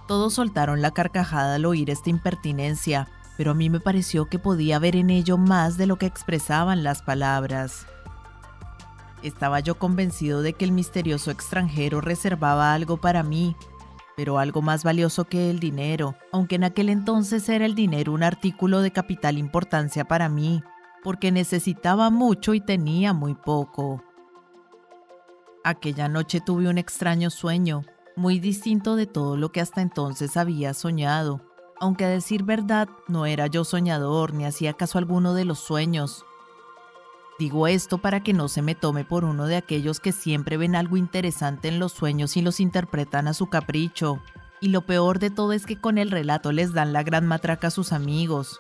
Todos soltaron la carcajada al oír esta impertinencia, pero a mí me pareció que podía ver en ello más de lo que expresaban las palabras. Estaba yo convencido de que el misterioso extranjero reservaba algo para mí, pero algo más valioso que el dinero, aunque en aquel entonces era el dinero un artículo de capital importancia para mí, porque necesitaba mucho y tenía muy poco. Aquella noche tuve un extraño sueño, muy distinto de todo lo que hasta entonces había soñado, aunque a decir verdad no era yo soñador ni hacía caso alguno de los sueños. Digo esto para que no se me tome por uno de aquellos que siempre ven algo interesante en los sueños y los interpretan a su capricho. Y lo peor de todo es que con el relato les dan la gran matraca a sus amigos.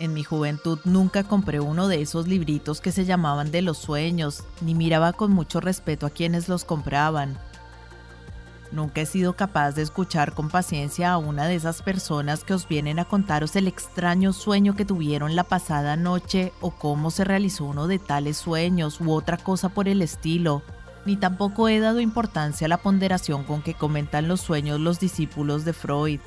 En mi juventud nunca compré uno de esos libritos que se llamaban de los sueños, ni miraba con mucho respeto a quienes los compraban. Nunca he sido capaz de escuchar con paciencia a una de esas personas que os vienen a contaros el extraño sueño que tuvieron la pasada noche o cómo se realizó uno de tales sueños u otra cosa por el estilo, ni tampoco he dado importancia a la ponderación con que comentan los sueños los discípulos de Freud.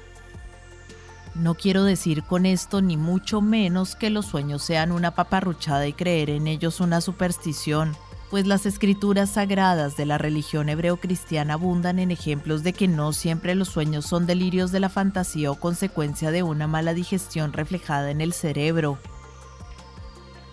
No quiero decir con esto ni mucho menos que los sueños sean una paparruchada y creer en ellos una superstición, pues las escrituras sagradas de la religión hebreo-cristiana abundan en ejemplos de que no siempre los sueños son delirios de la fantasía o consecuencia de una mala digestión reflejada en el cerebro.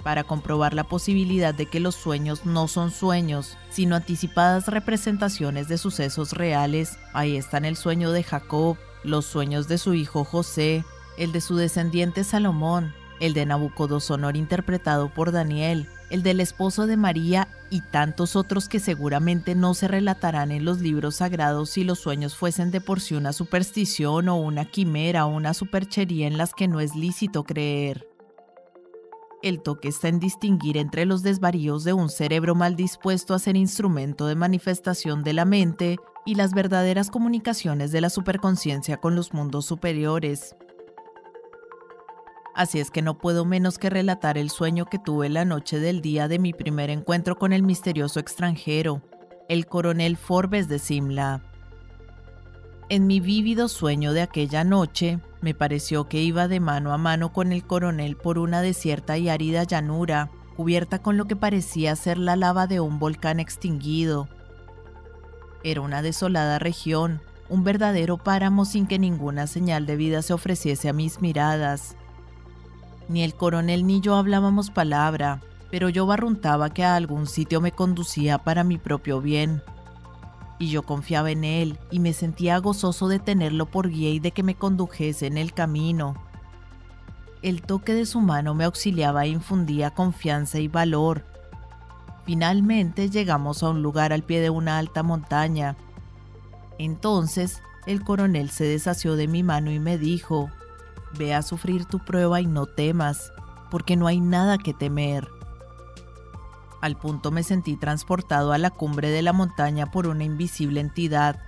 Para comprobar la posibilidad de que los sueños no son sueños, sino anticipadas representaciones de sucesos reales, ahí están el sueño de Jacob, los sueños de su hijo José, el de su descendiente Salomón, el de Nabucodonosor interpretado por Daniel, el del esposo de María y tantos otros que seguramente no se relatarán en los libros sagrados si los sueños fuesen de por sí una superstición o una quimera o una superchería en las que no es lícito creer. El toque está en distinguir entre los desvaríos de un cerebro mal dispuesto a ser instrumento de manifestación de la mente y las verdaderas comunicaciones de la superconciencia con los mundos superiores. Así es que no puedo menos que relatar el sueño que tuve la noche del día de mi primer encuentro con el misterioso extranjero, el coronel Forbes de Simla. En mi vívido sueño de aquella noche, me pareció que iba de mano a mano con el coronel por una desierta y árida llanura, cubierta con lo que parecía ser la lava de un volcán extinguido. Era una desolada región, un verdadero páramo sin que ninguna señal de vida se ofreciese a mis miradas. Ni el coronel ni yo hablábamos palabra, pero yo barruntaba que a algún sitio me conducía para mi propio bien. Y yo confiaba en él y me sentía gozoso de tenerlo por guía y de que me condujese en el camino. El toque de su mano me auxiliaba e infundía confianza y valor. Finalmente llegamos a un lugar al pie de una alta montaña. Entonces el coronel se desasió de mi mano y me dijo, Ve a sufrir tu prueba y no temas, porque no hay nada que temer. Al punto me sentí transportado a la cumbre de la montaña por una invisible entidad.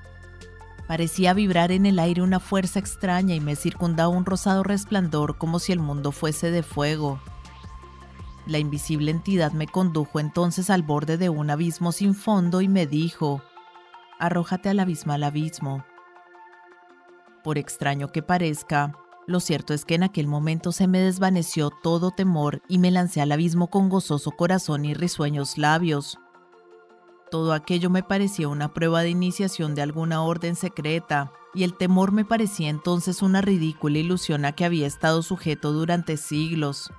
Parecía vibrar en el aire una fuerza extraña y me circundaba un rosado resplandor como si el mundo fuese de fuego. La invisible entidad me condujo entonces al borde de un abismo sin fondo y me dijo, arrójate al abismal abismo. Por extraño que parezca, lo cierto es que en aquel momento se me desvaneció todo temor y me lancé al abismo con gozoso corazón y risueños labios. Todo aquello me parecía una prueba de iniciación de alguna orden secreta, y el temor me parecía entonces una ridícula ilusión a que había estado sujeto durante siglos.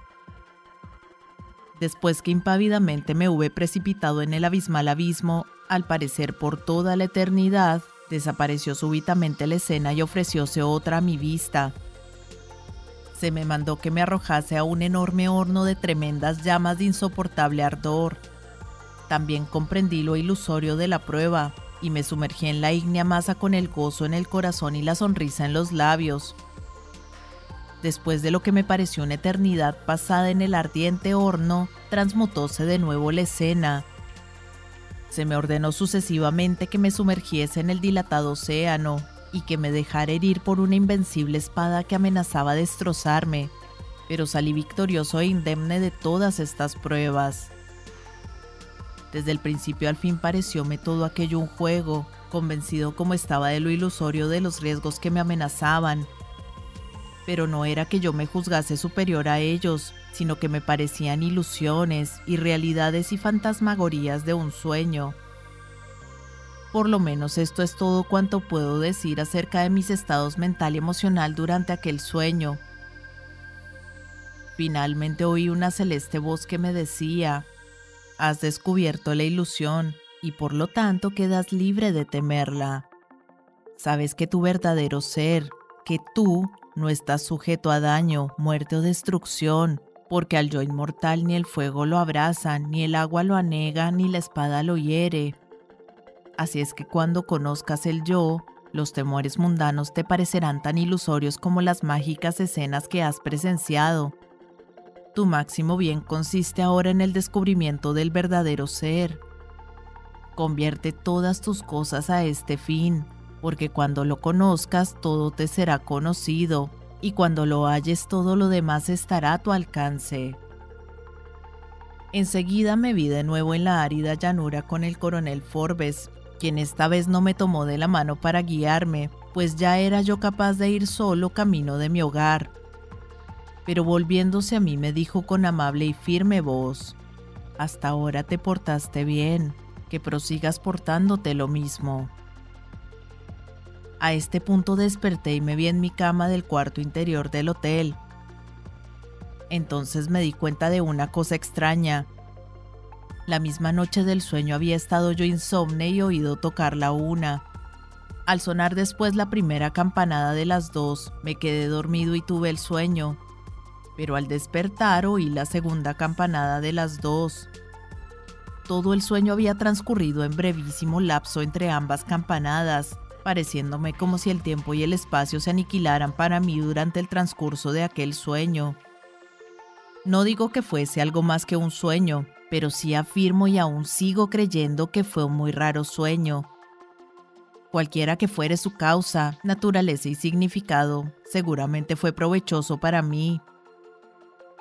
Después que impávidamente me hube precipitado en el abismal abismo, al parecer por toda la eternidad, desapareció súbitamente la escena y ofrecióse otra a mi vista, se me mandó que me arrojase a un enorme horno de tremendas llamas de insoportable ardor. También comprendí lo ilusorio de la prueba y me sumergí en la ígnea masa con el gozo en el corazón y la sonrisa en los labios. Después de lo que me pareció una eternidad pasada en el ardiente horno, transmutóse de nuevo la escena. Se me ordenó sucesivamente que me sumergiese en el dilatado océano, y que me dejara herir por una invencible espada que amenazaba destrozarme, pero salí victorioso e indemne de todas estas pruebas. Desde el principio al fin parecióme todo aquello un juego, convencido como estaba de lo ilusorio de los riesgos que me amenazaban. Pero no era que yo me juzgase superior a ellos, sino que me parecían ilusiones, irrealidades y fantasmagorías de un sueño. Por lo menos esto es todo cuanto puedo decir acerca de mis estados mental y emocional durante aquel sueño. Finalmente oí una celeste voz que me decía, has descubierto la ilusión y por lo tanto quedas libre de temerla. Sabes que tu verdadero ser, que tú no estás sujeto a daño, muerte o destrucción, porque al yo inmortal ni el fuego lo abraza, ni el agua lo anega, ni la espada lo hiere. Así es que cuando conozcas el yo, los temores mundanos te parecerán tan ilusorios como las mágicas escenas que has presenciado. Tu máximo bien consiste ahora en el descubrimiento del verdadero ser. Convierte todas tus cosas a este fin, porque cuando lo conozcas todo te será conocido, y cuando lo halles todo lo demás estará a tu alcance. Enseguida me vi de nuevo en la árida llanura con el coronel Forbes, quien esta vez no me tomó de la mano para guiarme, pues ya era yo capaz de ir solo camino de mi hogar. Pero volviéndose a mí me dijo con amable y firme voz, Hasta ahora te portaste bien, que prosigas portándote lo mismo. A este punto desperté y me vi en mi cama del cuarto interior del hotel. Entonces me di cuenta de una cosa extraña, la misma noche del sueño había estado yo insomne y oído tocar la una. Al sonar después la primera campanada de las dos, me quedé dormido y tuve el sueño. Pero al despertar oí la segunda campanada de las dos. Todo el sueño había transcurrido en brevísimo lapso entre ambas campanadas, pareciéndome como si el tiempo y el espacio se aniquilaran para mí durante el transcurso de aquel sueño. No digo que fuese algo más que un sueño, pero sí afirmo y aún sigo creyendo que fue un muy raro sueño. Cualquiera que fuere su causa, naturaleza y significado, seguramente fue provechoso para mí.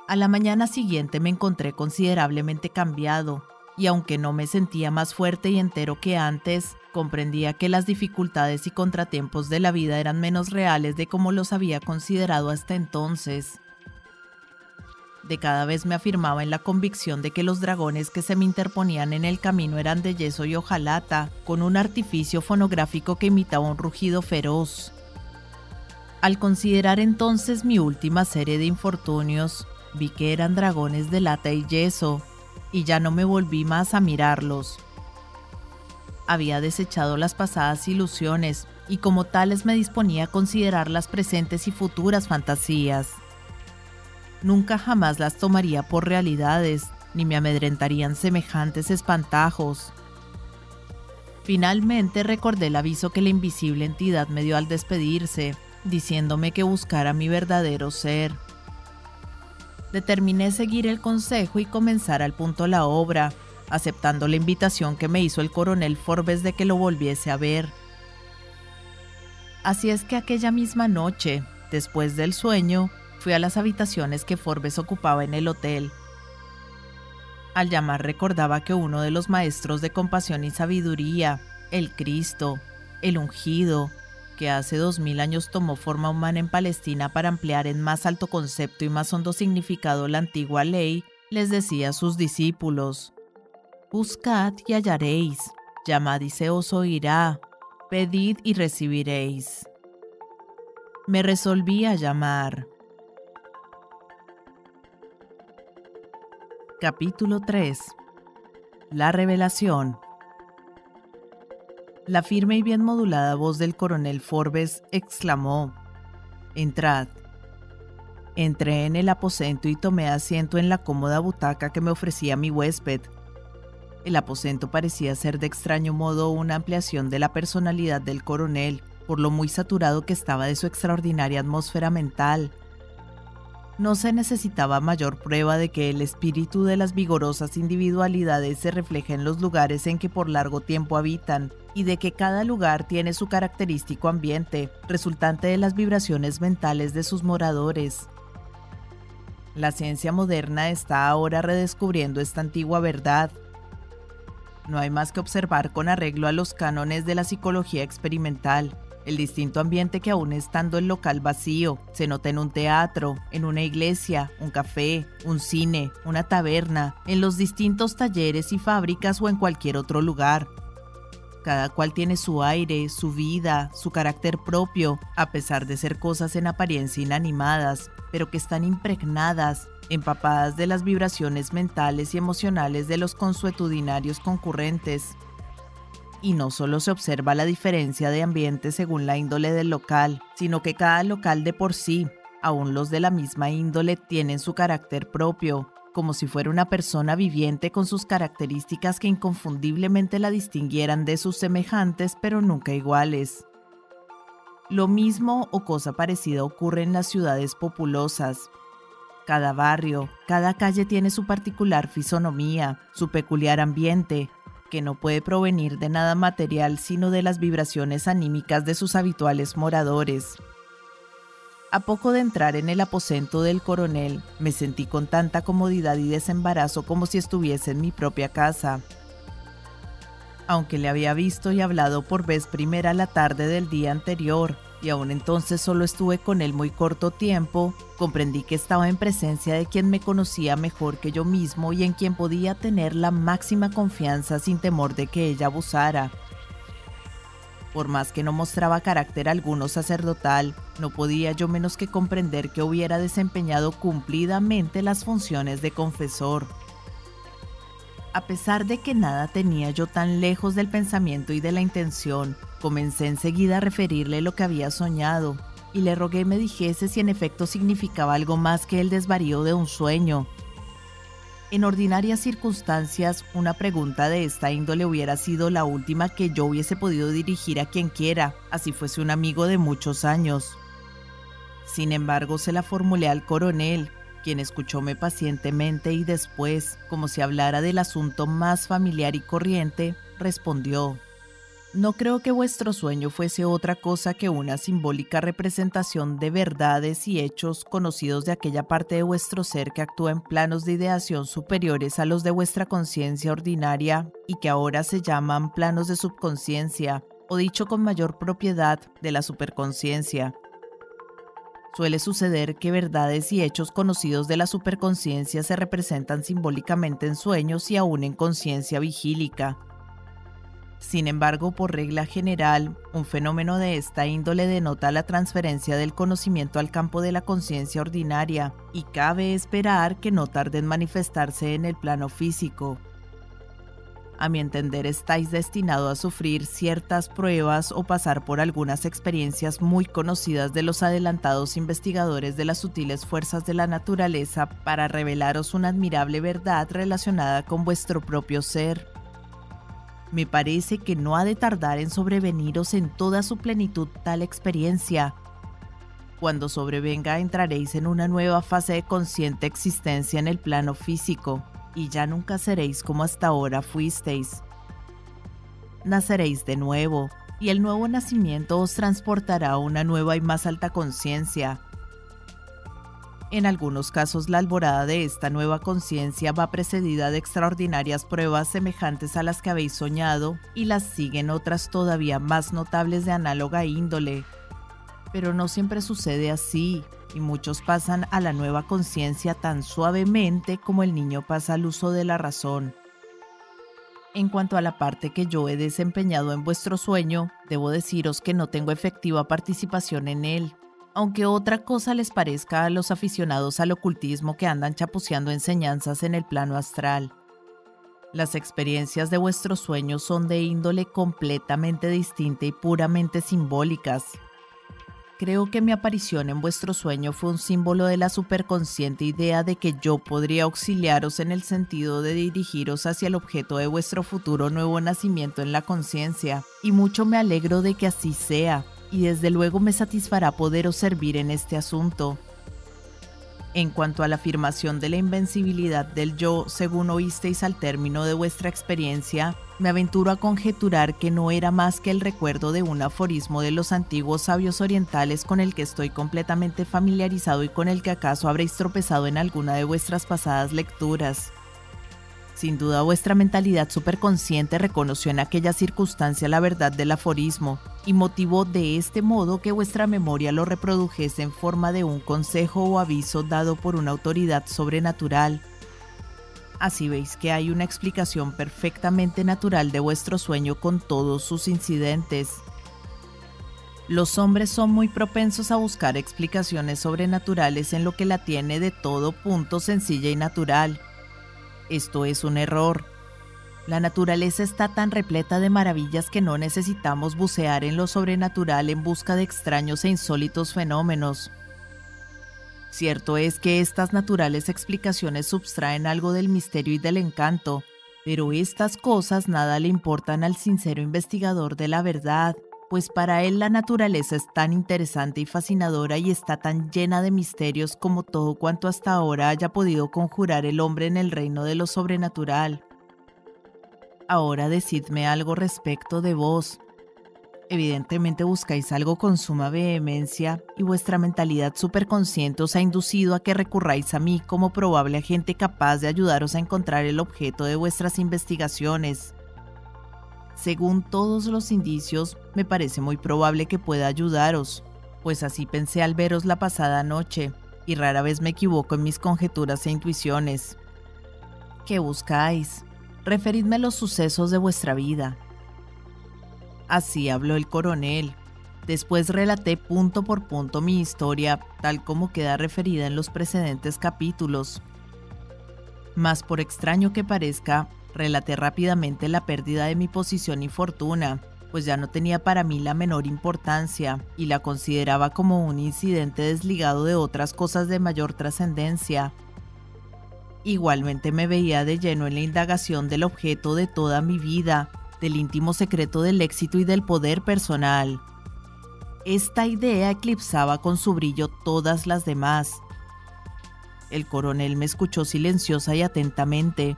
A la mañana siguiente me encontré considerablemente cambiado, y aunque no me sentía más fuerte y entero que antes, comprendía que las dificultades y contratiempos de la vida eran menos reales de como los había considerado hasta entonces. De cada vez me afirmaba en la convicción de que los dragones que se me interponían en el camino eran de yeso y hojalata, con un artificio fonográfico que imitaba un rugido feroz. Al considerar entonces mi última serie de infortunios, vi que eran dragones de lata y yeso, y ya no me volví más a mirarlos. Había desechado las pasadas ilusiones y como tales me disponía a considerar las presentes y futuras fantasías. Nunca jamás las tomaría por realidades, ni me amedrentarían semejantes espantajos. Finalmente recordé el aviso que la invisible entidad me dio al despedirse, diciéndome que buscara mi verdadero ser. Determiné seguir el consejo y comenzar al punto la obra, aceptando la invitación que me hizo el coronel Forbes de que lo volviese a ver. Así es que aquella misma noche, después del sueño, fui a las habitaciones que Forbes ocupaba en el hotel. Al llamar recordaba que uno de los maestros de compasión y sabiduría, el Cristo, el ungido, que hace dos mil años tomó forma humana en Palestina para ampliar en más alto concepto y más hondo significado la antigua ley, les decía a sus discípulos, Buscad y hallaréis, llamad y se os oirá, pedid y recibiréis. Me resolví a llamar. Capítulo 3 La revelación La firme y bien modulada voz del coronel Forbes exclamó, Entrad. Entré en el aposento y tomé asiento en la cómoda butaca que me ofrecía mi huésped. El aposento parecía ser de extraño modo una ampliación de la personalidad del coronel, por lo muy saturado que estaba de su extraordinaria atmósfera mental, no se necesitaba mayor prueba de que el espíritu de las vigorosas individualidades se refleja en los lugares en que por largo tiempo habitan y de que cada lugar tiene su característico ambiente, resultante de las vibraciones mentales de sus moradores. La ciencia moderna está ahora redescubriendo esta antigua verdad. No hay más que observar con arreglo a los cánones de la psicología experimental el distinto ambiente que aún estando el local vacío se nota en un teatro, en una iglesia, un café, un cine, una taberna, en los distintos talleres y fábricas o en cualquier otro lugar. Cada cual tiene su aire, su vida, su carácter propio, a pesar de ser cosas en apariencia inanimadas, pero que están impregnadas, empapadas de las vibraciones mentales y emocionales de los consuetudinarios concurrentes y no solo se observa la diferencia de ambiente según la índole del local, sino que cada local de por sí, aún los de la misma índole, tienen su carácter propio, como si fuera una persona viviente con sus características que inconfundiblemente la distinguieran de sus semejantes, pero nunca iguales. Lo mismo o cosa parecida ocurre en las ciudades populosas. Cada barrio, cada calle tiene su particular fisonomía, su peculiar ambiente, que no puede provenir de nada material sino de las vibraciones anímicas de sus habituales moradores. A poco de entrar en el aposento del coronel, me sentí con tanta comodidad y desembarazo como si estuviese en mi propia casa. Aunque le había visto y hablado por vez primera la tarde del día anterior, y aún entonces solo estuve con él muy corto tiempo, comprendí que estaba en presencia de quien me conocía mejor que yo mismo y en quien podía tener la máxima confianza sin temor de que ella abusara. Por más que no mostraba carácter alguno sacerdotal, no podía yo menos que comprender que hubiera desempeñado cumplidamente las funciones de confesor. A pesar de que nada tenía yo tan lejos del pensamiento y de la intención, comencé enseguida a referirle lo que había soñado, y le rogué me dijese si en efecto significaba algo más que el desvarío de un sueño. En ordinarias circunstancias, una pregunta de esta índole hubiera sido la última que yo hubiese podido dirigir a quien quiera, así fuese un amigo de muchos años. Sin embargo, se la formulé al coronel, quien escuchóme pacientemente y después, como si hablara del asunto más familiar y corriente, respondió, No creo que vuestro sueño fuese otra cosa que una simbólica representación de verdades y hechos conocidos de aquella parte de vuestro ser que actúa en planos de ideación superiores a los de vuestra conciencia ordinaria y que ahora se llaman planos de subconsciencia, o dicho con mayor propiedad, de la superconciencia. Suele suceder que verdades y hechos conocidos de la superconciencia se representan simbólicamente en sueños y aún en conciencia vigílica. Sin embargo, por regla general, un fenómeno de esta índole denota la transferencia del conocimiento al campo de la conciencia ordinaria y cabe esperar que no tarde en manifestarse en el plano físico. A mi entender, estáis destinado a sufrir ciertas pruebas o pasar por algunas experiencias muy conocidas de los adelantados investigadores de las sutiles fuerzas de la naturaleza para revelaros una admirable verdad relacionada con vuestro propio ser. Me parece que no ha de tardar en sobreveniros en toda su plenitud tal experiencia. Cuando sobrevenga entraréis en una nueva fase de consciente existencia en el plano físico y ya nunca seréis como hasta ahora fuisteis. Naceréis de nuevo, y el nuevo nacimiento os transportará a una nueva y más alta conciencia. En algunos casos la alborada de esta nueva conciencia va precedida de extraordinarias pruebas semejantes a las que habéis soñado y las siguen otras todavía más notables de análoga índole. Pero no siempre sucede así, y muchos pasan a la nueva conciencia tan suavemente como el niño pasa al uso de la razón. En cuanto a la parte que yo he desempeñado en vuestro sueño, debo deciros que no tengo efectiva participación en él, aunque otra cosa les parezca a los aficionados al ocultismo que andan chapuceando enseñanzas en el plano astral. Las experiencias de vuestro sueño son de índole completamente distinta y puramente simbólicas, Creo que mi aparición en vuestro sueño fue un símbolo de la superconsciente idea de que yo podría auxiliaros en el sentido de dirigiros hacia el objeto de vuestro futuro nuevo nacimiento en la conciencia, y mucho me alegro de que así sea, y desde luego me satisfará poderos servir en este asunto. En cuanto a la afirmación de la invencibilidad del yo, según oísteis al término de vuestra experiencia, me aventuro a conjeturar que no era más que el recuerdo de un aforismo de los antiguos sabios orientales con el que estoy completamente familiarizado y con el que acaso habréis tropezado en alguna de vuestras pasadas lecturas. Sin duda vuestra mentalidad superconsciente reconoció en aquella circunstancia la verdad del aforismo y motivó de este modo que vuestra memoria lo reprodujese en forma de un consejo o aviso dado por una autoridad sobrenatural. Así veis que hay una explicación perfectamente natural de vuestro sueño con todos sus incidentes. Los hombres son muy propensos a buscar explicaciones sobrenaturales en lo que la tiene de todo punto sencilla y natural esto es un error. La naturaleza está tan repleta de maravillas que no necesitamos bucear en lo sobrenatural en busca de extraños e insólitos fenómenos. Cierto es que estas naturales explicaciones subtraen algo del misterio y del encanto, pero estas cosas nada le importan al sincero investigador de la verdad, pues para él la naturaleza es tan interesante y fascinadora y está tan llena de misterios como todo cuanto hasta ahora haya podido conjurar el hombre en el reino de lo sobrenatural. Ahora decidme algo respecto de vos. Evidentemente buscáis algo con suma vehemencia y vuestra mentalidad superconsciente os ha inducido a que recurráis a mí como probable agente capaz de ayudaros a encontrar el objeto de vuestras investigaciones. Según todos los indicios, me parece muy probable que pueda ayudaros, pues así pensé al veros la pasada noche, y rara vez me equivoco en mis conjeturas e intuiciones. ¿Qué buscáis? Referidme los sucesos de vuestra vida. Así habló el coronel. Después relaté punto por punto mi historia, tal como queda referida en los precedentes capítulos. Mas por extraño que parezca, Relaté rápidamente la pérdida de mi posición y fortuna, pues ya no tenía para mí la menor importancia y la consideraba como un incidente desligado de otras cosas de mayor trascendencia. Igualmente me veía de lleno en la indagación del objeto de toda mi vida, del íntimo secreto del éxito y del poder personal. Esta idea eclipsaba con su brillo todas las demás, El coronel me escuchó silenciosa y atentamente.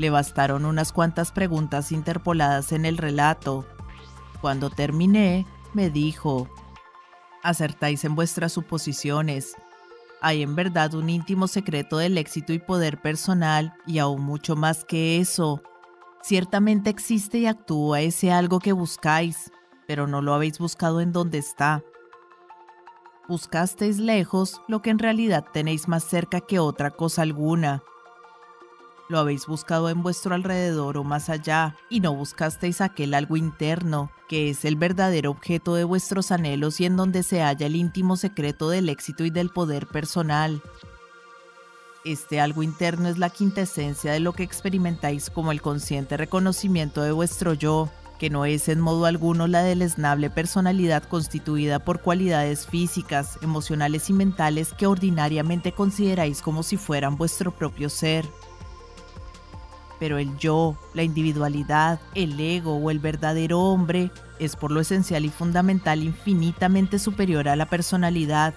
Le bastaron unas cuantas preguntas interpoladas en el relato. Cuando terminé, me dijo, acertáis en vuestras suposiciones. Hay en verdad un íntimo secreto del éxito y poder personal y aún mucho más que eso. Ciertamente existe y actúa ese algo que buscáis, pero no lo habéis buscado en donde está. Buscasteis lejos lo que en realidad tenéis más cerca que otra cosa alguna. Lo habéis buscado en vuestro alrededor o más allá, y no buscasteis aquel algo interno, que es el verdadero objeto de vuestros anhelos y en donde se halla el íntimo secreto del éxito y del poder personal. Este algo interno es la quintesencia de lo que experimentáis como el consciente reconocimiento de vuestro yo, que no es en modo alguno la deleznable personalidad constituida por cualidades físicas, emocionales y mentales que ordinariamente consideráis como si fueran vuestro propio ser pero el yo, la individualidad, el ego o el verdadero hombre es por lo esencial y fundamental infinitamente superior a la personalidad.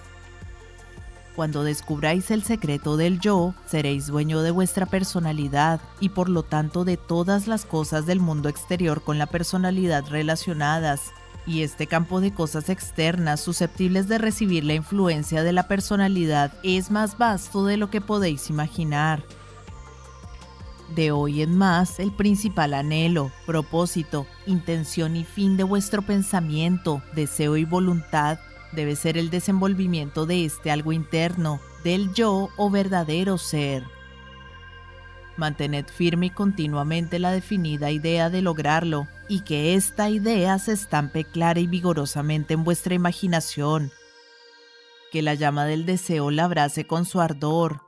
Cuando descubráis el secreto del yo, seréis dueño de vuestra personalidad y por lo tanto de todas las cosas del mundo exterior con la personalidad relacionadas. Y este campo de cosas externas susceptibles de recibir la influencia de la personalidad es más vasto de lo que podéis imaginar. De hoy en más, el principal anhelo, propósito, intención y fin de vuestro pensamiento, deseo y voluntad debe ser el desenvolvimiento de este algo interno, del yo o verdadero ser. Mantened firme y continuamente la definida idea de lograrlo y que esta idea se estampe clara y vigorosamente en vuestra imaginación. Que la llama del deseo la abrace con su ardor,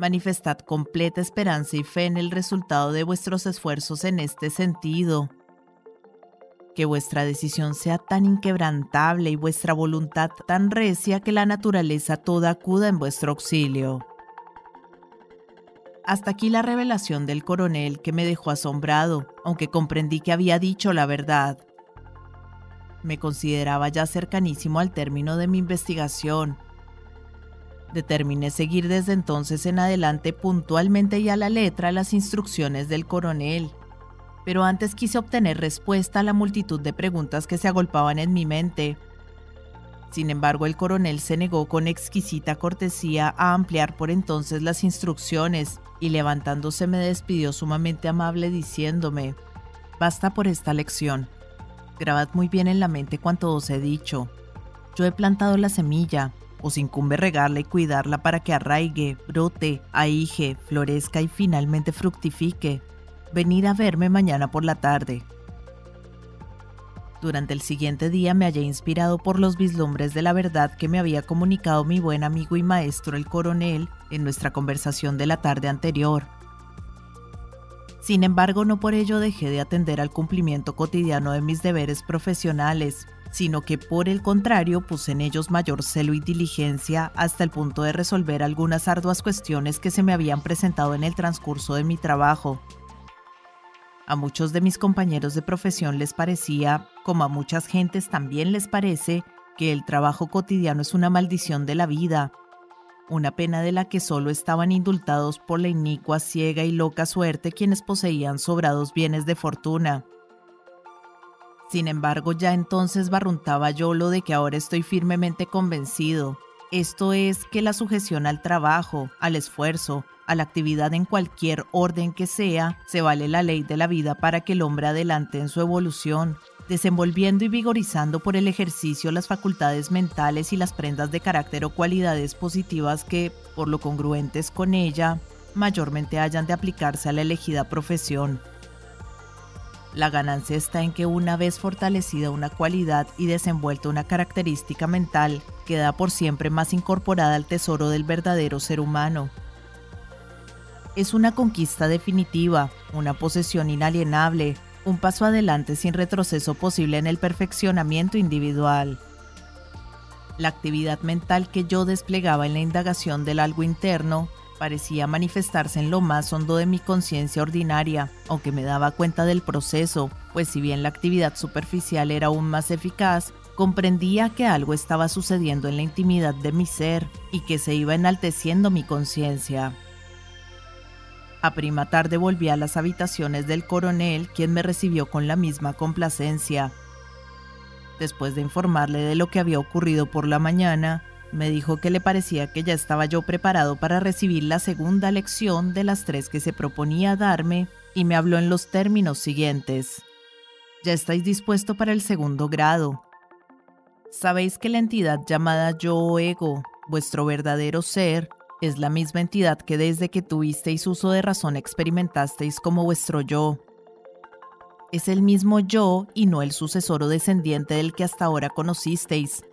manifestad completa esperanza y fe en el resultado de vuestros esfuerzos en este sentido. Que vuestra decisión sea tan inquebrantable y vuestra voluntad tan recia que la naturaleza toda acuda en vuestro auxilio. Hasta aquí la revelación del coronel que me dejó asombrado, aunque comprendí que había dicho la verdad. Me consideraba ya cercanísimo al término de mi investigación Determiné seguir desde entonces en adelante puntualmente y a la letra las instrucciones del coronel. Pero antes quise obtener respuesta a la multitud de preguntas que se agolpaban en mi mente. Sin embargo, el coronel se negó con exquisita cortesía a ampliar por entonces las instrucciones y levantándose me despidió sumamente amable diciéndome, Basta por esta lección. Grabad muy bien en la mente cuanto os he dicho. Yo he plantado la semilla, os incumbe regarla y cuidarla para que arraigue, brote, ahige, florezca y finalmente fructifique. Venid a verme mañana por la tarde. Durante el siguiente día me hallé inspirado por los vislumbres de la verdad que me había comunicado mi buen amigo y maestro el coronel en nuestra conversación de la tarde anterior. Sin embargo, no por ello dejé de atender al cumplimiento cotidiano de mis deberes profesionales, sino que por el contrario puse en ellos mayor celo y diligencia hasta el punto de resolver algunas arduas cuestiones que se me habían presentado en el transcurso de mi trabajo. A muchos de mis compañeros de profesión les parecía, como a muchas gentes también les parece, que el trabajo cotidiano es una maldición de la vida, una pena de la que solo estaban indultados por la inicua, ciega y loca suerte quienes poseían sobrados bienes de fortuna. Sin embargo, ya entonces barruntaba yo lo de que ahora estoy firmemente convencido. Esto es que la sujeción al trabajo, al esfuerzo, a la actividad en cualquier orden que sea, se vale la ley de la vida para que el hombre adelante en su evolución, desenvolviendo y vigorizando por el ejercicio las facultades mentales y las prendas de carácter o cualidades positivas que, por lo congruentes con ella, mayormente hayan de aplicarse a la elegida profesión. La ganancia está en que una vez fortalecida una cualidad y desenvuelta una característica mental, queda por siempre más incorporada al tesoro del verdadero ser humano. Es una conquista definitiva, una posesión inalienable, un paso adelante sin retroceso posible en el perfeccionamiento individual. La actividad mental que yo desplegaba en la indagación del algo interno parecía manifestarse en lo más hondo de mi conciencia ordinaria, aunque me daba cuenta del proceso, pues si bien la actividad superficial era aún más eficaz, comprendía que algo estaba sucediendo en la intimidad de mi ser y que se iba enalteciendo mi conciencia. A prima tarde volví a las habitaciones del coronel, quien me recibió con la misma complacencia. Después de informarle de lo que había ocurrido por la mañana, me dijo que le parecía que ya estaba yo preparado para recibir la segunda lección de las tres que se proponía darme y me habló en los términos siguientes. Ya estáis dispuesto para el segundo grado. Sabéis que la entidad llamada yo o ego, vuestro verdadero ser, es la misma entidad que desde que tuvisteis uso de razón experimentasteis como vuestro yo. Es el mismo yo y no el sucesor o descendiente del que hasta ahora conocisteis.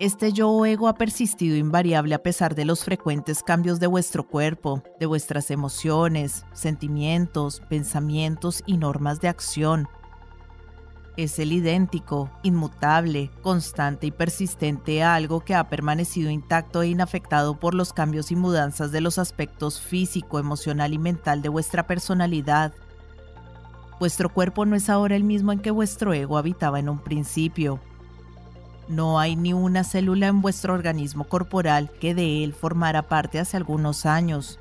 Este yo o ego ha persistido invariable a pesar de los frecuentes cambios de vuestro cuerpo, de vuestras emociones, sentimientos, pensamientos y normas de acción es el idéntico, inmutable, constante y persistente algo que ha permanecido intacto e inafectado por los cambios y mudanzas de los aspectos físico, emocional y mental de vuestra personalidad. Vuestro cuerpo no es ahora el mismo en que vuestro ego habitaba en un principio. No hay ni una célula en vuestro organismo corporal que de él formara parte hace algunos años.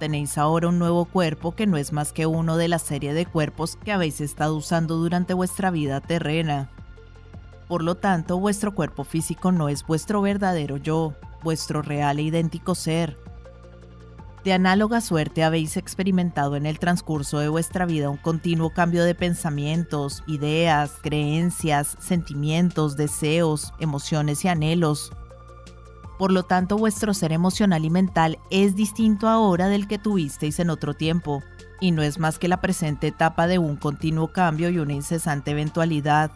Tenéis ahora un nuevo cuerpo que no es más que uno de la serie de cuerpos que habéis estado usando durante vuestra vida terrena. Por lo tanto, vuestro cuerpo físico no es vuestro verdadero yo, vuestro real e idéntico ser. De análoga suerte habéis experimentado en el transcurso de vuestra vida un continuo cambio de pensamientos, ideas, creencias, sentimientos, deseos, emociones y anhelos, por lo tanto, vuestro ser emocional y mental es distinto ahora del que tuvisteis en otro tiempo, y no es más que la presente etapa de un continuo cambio y una incesante eventualidad.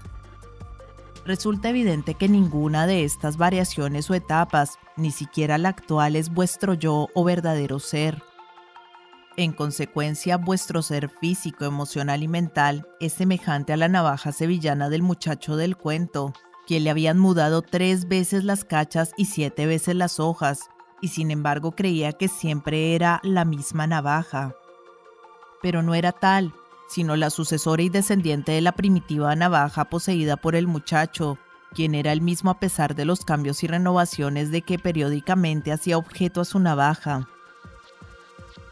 Resulta evidente que ninguna de estas variaciones o etapas, ni siquiera la actual, es vuestro yo o verdadero ser. En consecuencia, vuestro ser físico, emocional y mental es semejante a la navaja sevillana del muchacho del cuento, que le habían mudado tres veces las cachas y siete veces las hojas, y sin embargo creía que siempre era la misma navaja. Pero no era tal, sino la sucesora y descendiente de la primitiva navaja poseída por el muchacho, quien era el mismo a pesar de los cambios y renovaciones de que periódicamente hacía objeto a su navaja.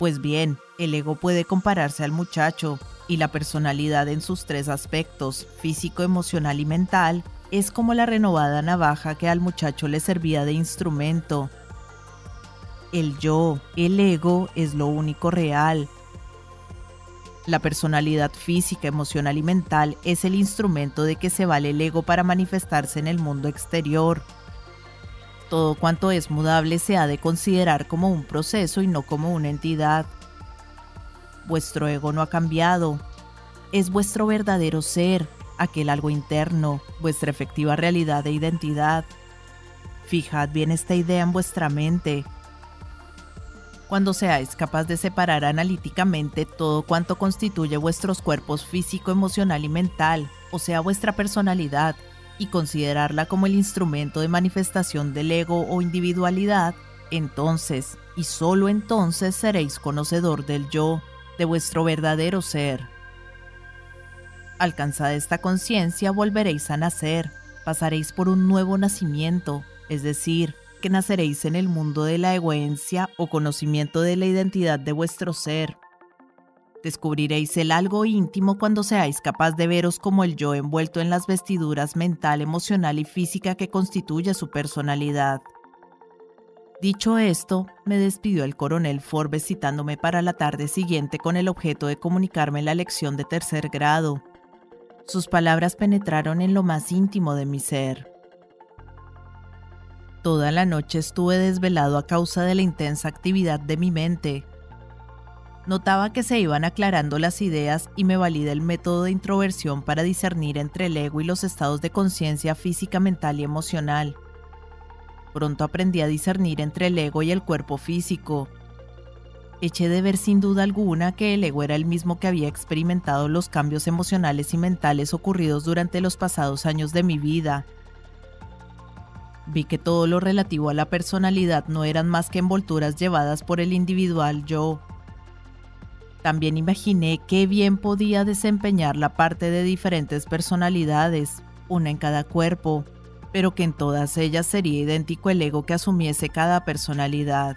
Pues bien, el ego puede compararse al muchacho, y la personalidad en sus tres aspectos, físico, emocional y mental, es como la renovada navaja que al muchacho le servía de instrumento. El yo, el ego, es lo único real. La personalidad física, emocional y mental es el instrumento de que se vale el ego para manifestarse en el mundo exterior. Todo cuanto es mudable se ha de considerar como un proceso y no como una entidad. Vuestro ego no ha cambiado. Es vuestro verdadero ser, aquel algo interno, vuestra efectiva realidad e identidad. Fijad bien esta idea en vuestra mente. Cuando seáis capaz de separar analíticamente todo cuanto constituye vuestros cuerpos físico, emocional y mental, o sea, vuestra personalidad, y considerarla como el instrumento de manifestación del ego o individualidad, entonces, y solo entonces seréis conocedor del yo, de vuestro verdadero ser. Alcanzada esta conciencia, volveréis a nacer, pasaréis por un nuevo nacimiento, es decir, que naceréis en el mundo de la egoencia o conocimiento de la identidad de vuestro ser. Descubriréis el algo íntimo cuando seáis capaz de veros como el yo envuelto en las vestiduras mental, emocional y física que constituye su personalidad. Dicho esto, me despidió el coronel Forbes citándome para la tarde siguiente con el objeto de comunicarme la lección de tercer grado. Sus palabras penetraron en lo más íntimo de mi ser. Toda la noche estuve desvelado a causa de la intensa actividad de mi mente. Notaba que se iban aclarando las ideas y me valí del método de introversión para discernir entre el ego y los estados de conciencia física, mental y emocional. Pronto aprendí a discernir entre el ego y el cuerpo físico, eché de ver sin duda alguna que el ego era el mismo que había experimentado los cambios emocionales y mentales ocurridos durante los pasados años de mi vida. Vi que todo lo relativo a la personalidad no eran más que envolturas llevadas por el individual yo. También imaginé qué bien podía desempeñar la parte de diferentes personalidades, una en cada cuerpo, pero que en todas ellas sería idéntico el ego que asumiese cada personalidad.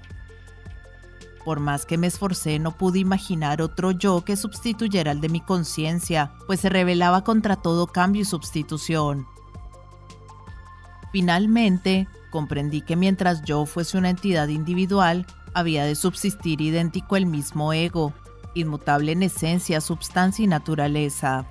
Por más que me esforcé, no pude imaginar otro yo que sustituyera al de mi conciencia, pues se rebelaba contra todo cambio y sustitución. Finalmente, comprendí que mientras yo fuese una entidad individual, había de subsistir idéntico el mismo ego, inmutable en esencia, substancia y naturaleza.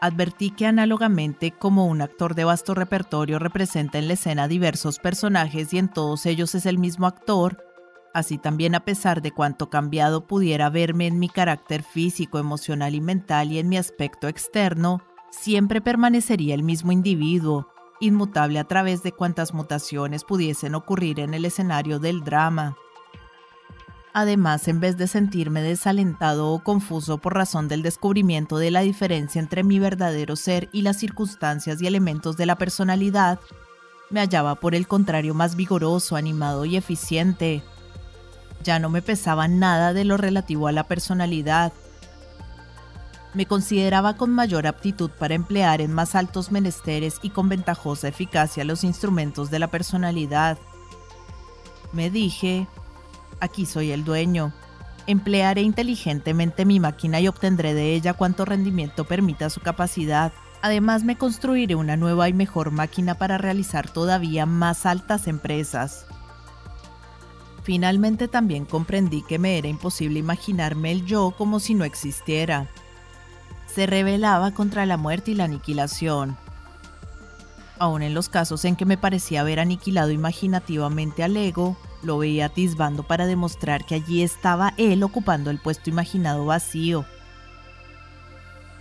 Advertí que análogamente como un actor de vasto repertorio representa en la escena diversos personajes y en todos ellos es el mismo actor, así también a pesar de cuánto cambiado pudiera verme en mi carácter físico, emocional y mental y en mi aspecto externo, siempre permanecería el mismo individuo, inmutable a través de cuantas mutaciones pudiesen ocurrir en el escenario del drama. Además, en vez de sentirme desalentado o confuso por razón del descubrimiento de la diferencia entre mi verdadero ser y las circunstancias y elementos de la personalidad, me hallaba por el contrario más vigoroso, animado y eficiente. Ya no me pesaba nada de lo relativo a la personalidad. Me consideraba con mayor aptitud para emplear en más altos menesteres y con ventajosa eficacia los instrumentos de la personalidad. Me dije, aquí soy el dueño. Emplearé inteligentemente mi máquina y obtendré de ella cuanto rendimiento permita su capacidad. Además me construiré una nueva y mejor máquina para realizar todavía más altas empresas. Finalmente también comprendí que me era imposible imaginarme el yo como si no existiera. Se rebelaba contra la muerte y la aniquilación. Aun en los casos en que me parecía haber aniquilado imaginativamente al ego, lo veía atisbando para demostrar que allí estaba él ocupando el puesto imaginado vacío.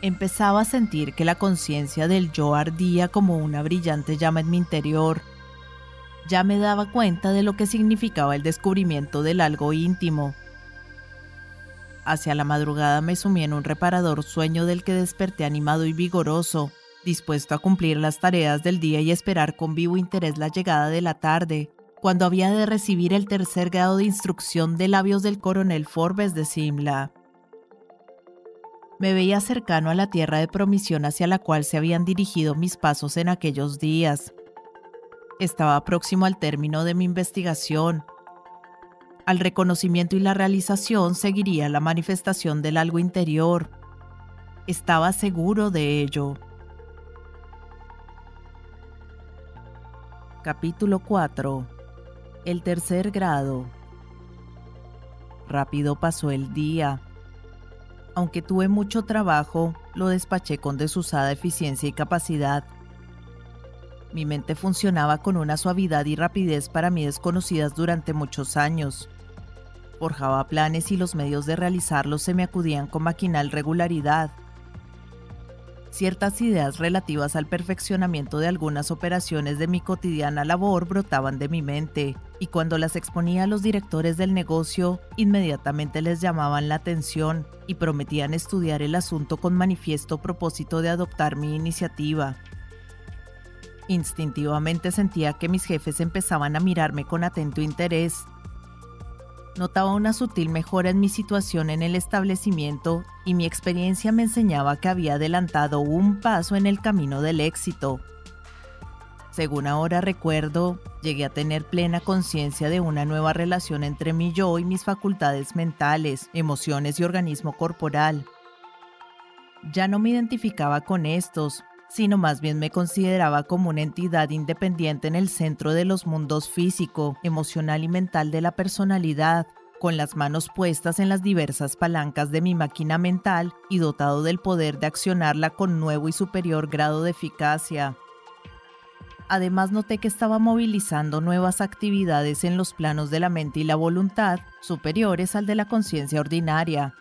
Empezaba a sentir que la conciencia del yo ardía como una brillante llama en mi interior. Ya me daba cuenta de lo que significaba el descubrimiento del algo íntimo. Hacia la madrugada me sumí en un reparador sueño del que desperté animado y vigoroso, dispuesto a cumplir las tareas del día y esperar con vivo interés la llegada de la tarde, cuando había de recibir el tercer grado de instrucción de labios del coronel Forbes de Simla. Me veía cercano a la tierra de promisión hacia la cual se habían dirigido mis pasos en aquellos días. Estaba próximo al término de mi investigación. Al reconocimiento y la realización seguiría la manifestación del algo interior. Estaba seguro de ello. Capítulo 4 el tercer grado. Rápido pasó el día. Aunque tuve mucho trabajo, lo despaché con desusada eficiencia y capacidad. Mi mente funcionaba con una suavidad y rapidez para mí desconocidas durante muchos años. Forjaba planes y los medios de realizarlos se me acudían con maquinal regularidad. Ciertas ideas relativas al perfeccionamiento de algunas operaciones de mi cotidiana labor brotaban de mi mente, y cuando las exponía a los directores del negocio, inmediatamente les llamaban la atención y prometían estudiar el asunto con manifiesto propósito de adoptar mi iniciativa. Instintivamente sentía que mis jefes empezaban a mirarme con atento interés Notaba una sutil mejora en mi situación en el establecimiento y mi experiencia me enseñaba que había adelantado un paso en el camino del éxito. Según ahora recuerdo, llegué a tener plena conciencia de una nueva relación entre mi yo y mis facultades mentales, emociones y organismo corporal. Ya no me identificaba con estos, sino más bien me consideraba como una entidad independiente en el centro de los mundos físico, emocional y mental de la personalidad, con las manos puestas en las diversas palancas de mi máquina mental y dotado del poder de accionarla con nuevo y superior grado de eficacia. Además noté que estaba movilizando nuevas actividades en los planos de la mente y la voluntad, superiores al de la conciencia ordinaria,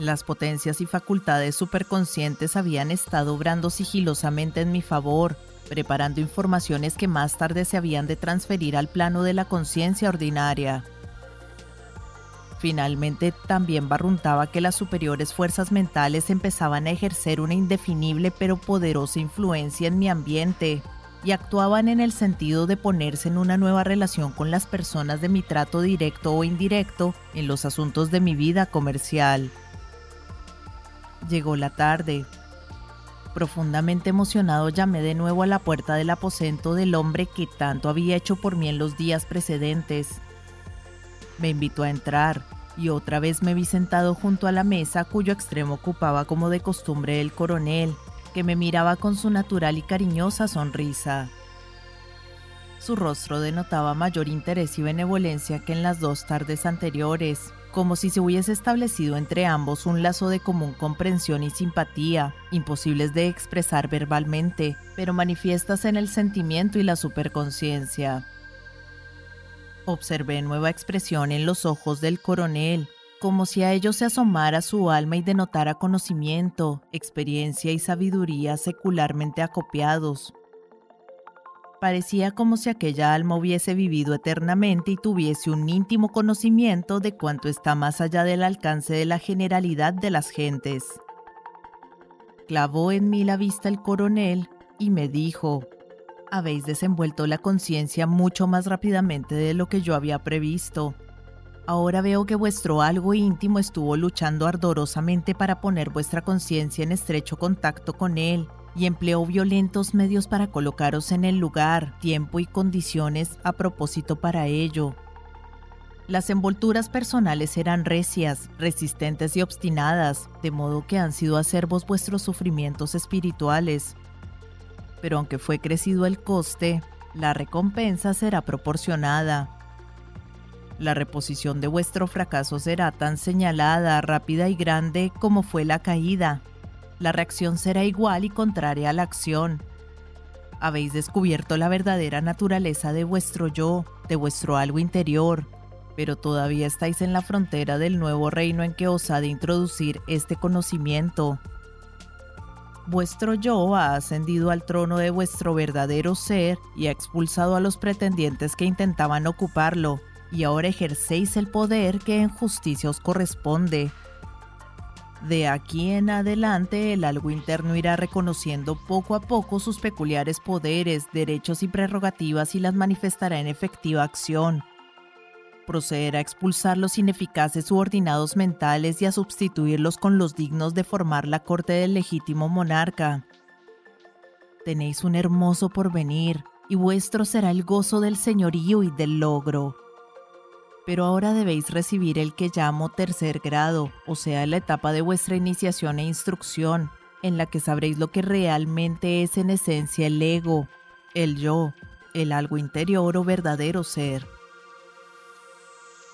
las potencias y facultades superconscientes habían estado obrando sigilosamente en mi favor, preparando informaciones que más tarde se habían de transferir al plano de la conciencia ordinaria. Finalmente, también barruntaba que las superiores fuerzas mentales empezaban a ejercer una indefinible pero poderosa influencia en mi ambiente y actuaban en el sentido de ponerse en una nueva relación con las personas de mi trato directo o indirecto en los asuntos de mi vida comercial. Llegó la tarde. Profundamente emocionado llamé de nuevo a la puerta del aposento del hombre que tanto había hecho por mí en los días precedentes. Me invitó a entrar y otra vez me vi sentado junto a la mesa cuyo extremo ocupaba como de costumbre el coronel, que me miraba con su natural y cariñosa sonrisa. Su rostro denotaba mayor interés y benevolencia que en las dos tardes anteriores, como si se hubiese establecido entre ambos un lazo de común comprensión y simpatía, imposibles de expresar verbalmente, pero manifiestas en el sentimiento y la superconciencia. Observé nueva expresión en los ojos del coronel, como si a ellos se asomara su alma y denotara conocimiento, experiencia y sabiduría secularmente acopiados. Parecía como si aquella alma hubiese vivido eternamente y tuviese un íntimo conocimiento de cuanto está más allá del alcance de la generalidad de las gentes. Clavó en mí la vista el coronel y me dijo, habéis desenvuelto la conciencia mucho más rápidamente de lo que yo había previsto. Ahora veo que vuestro algo íntimo estuvo luchando ardorosamente para poner vuestra conciencia en estrecho contacto con él y empleó violentos medios para colocaros en el lugar, tiempo y condiciones a propósito para ello. Las envolturas personales eran recias, resistentes y obstinadas, de modo que han sido acervos vuestros sufrimientos espirituales. Pero aunque fue crecido el coste, la recompensa será proporcionada. La reposición de vuestro fracaso será tan señalada, rápida y grande como fue la caída, la reacción será igual y contraria a la acción. Habéis descubierto la verdadera naturaleza de vuestro yo, de vuestro algo interior, pero todavía estáis en la frontera del nuevo reino en que os ha de introducir este conocimiento. Vuestro yo ha ascendido al trono de vuestro verdadero ser y ha expulsado a los pretendientes que intentaban ocuparlo, y ahora ejercéis el poder que en justicia os corresponde. De aquí en adelante, el algo interno irá reconociendo poco a poco sus peculiares poderes, derechos y prerrogativas y las manifestará en efectiva acción. Procederá a expulsar los ineficaces subordinados mentales y a sustituirlos con los dignos de formar la corte del legítimo monarca. Tenéis un hermoso porvenir, y vuestro será el gozo del señorío y del logro pero ahora debéis recibir el que llamo tercer grado, o sea, la etapa de vuestra iniciación e instrucción, en la que sabréis lo que realmente es en esencia el ego, el yo, el algo interior o verdadero ser.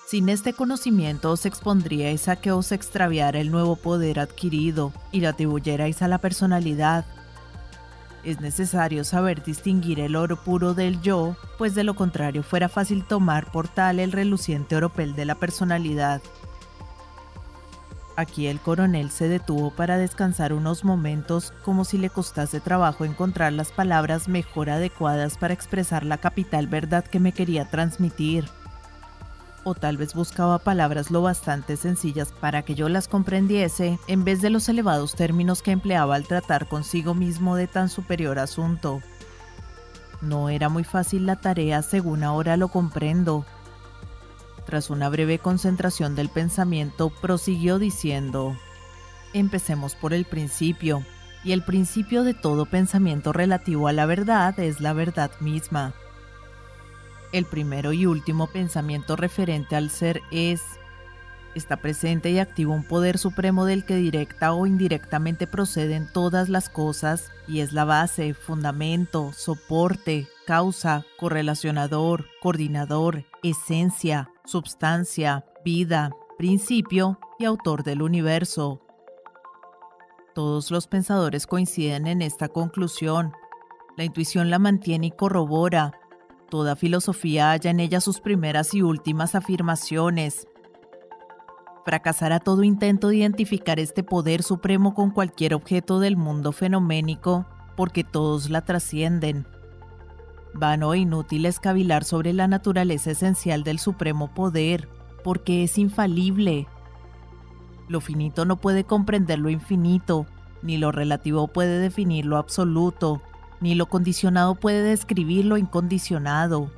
Sin este conocimiento os expondríais a que os extraviara el nuevo poder adquirido y lo atribuyerais a la personalidad, es necesario saber distinguir el oro puro del yo, pues de lo contrario fuera fácil tomar por tal el reluciente oropel de la personalidad. Aquí el coronel se detuvo para descansar unos momentos como si le costase trabajo encontrar las palabras mejor adecuadas para expresar la capital verdad que me quería transmitir o tal vez buscaba palabras lo bastante sencillas para que yo las comprendiese, en vez de los elevados términos que empleaba al tratar consigo mismo de tan superior asunto. No era muy fácil la tarea según ahora lo comprendo. Tras una breve concentración del pensamiento, prosiguió diciendo, Empecemos por el principio, y el principio de todo pensamiento relativo a la verdad es la verdad misma. El primero y último pensamiento referente al ser es, está presente y activo un poder supremo del que directa o indirectamente proceden todas las cosas y es la base, fundamento, soporte, causa, correlacionador, coordinador, esencia, substancia, vida, principio y autor del universo. Todos los pensadores coinciden en esta conclusión. La intuición la mantiene y corrobora, Toda filosofía halla en ella sus primeras y últimas afirmaciones. Fracasará todo intento de identificar este poder supremo con cualquier objeto del mundo fenoménico, porque todos la trascienden. Vano e inútil es cavilar sobre la naturaleza esencial del supremo poder, porque es infalible. Lo finito no puede comprender lo infinito, ni lo relativo puede definir lo absoluto, ni lo condicionado puede describir lo incondicionado.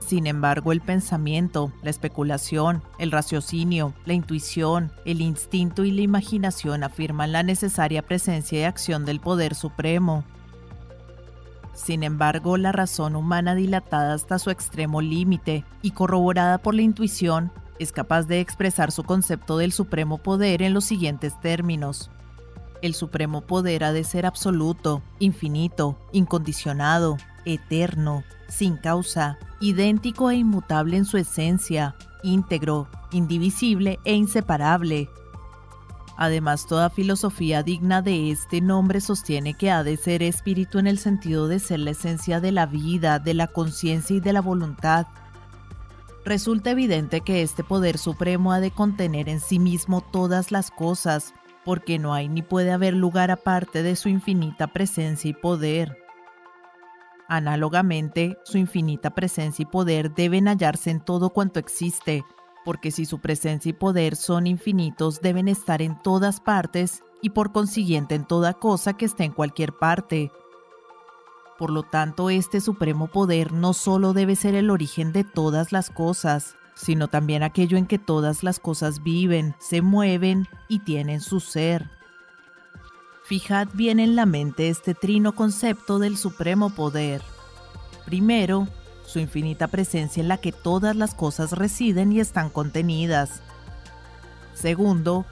Sin embargo, el pensamiento, la especulación, el raciocinio, la intuición, el instinto y la imaginación afirman la necesaria presencia y acción del poder supremo. Sin embargo, la razón humana dilatada hasta su extremo límite y corroborada por la intuición es capaz de expresar su concepto del supremo poder en los siguientes términos. El supremo poder ha de ser absoluto, infinito, incondicionado, eterno, sin causa, idéntico e inmutable en su esencia, íntegro, indivisible e inseparable. Además, toda filosofía digna de este nombre sostiene que ha de ser espíritu en el sentido de ser la esencia de la vida, de la conciencia y de la voluntad. Resulta evidente que este poder supremo ha de contener en sí mismo todas las cosas, porque no hay ni puede haber lugar aparte de su infinita presencia y poder. Análogamente, su infinita presencia y poder deben hallarse en todo cuanto existe, porque si su presencia y poder son infinitos, deben estar en todas partes y por consiguiente en toda cosa que esté en cualquier parte. Por lo tanto, este supremo poder no solo debe ser el origen de todas las cosas, sino también aquello en que todas las cosas viven, se mueven y tienen su ser. Fijad bien en la mente este trino concepto del supremo poder. Primero, su infinita presencia en la que todas las cosas residen y están contenidas. Segundo,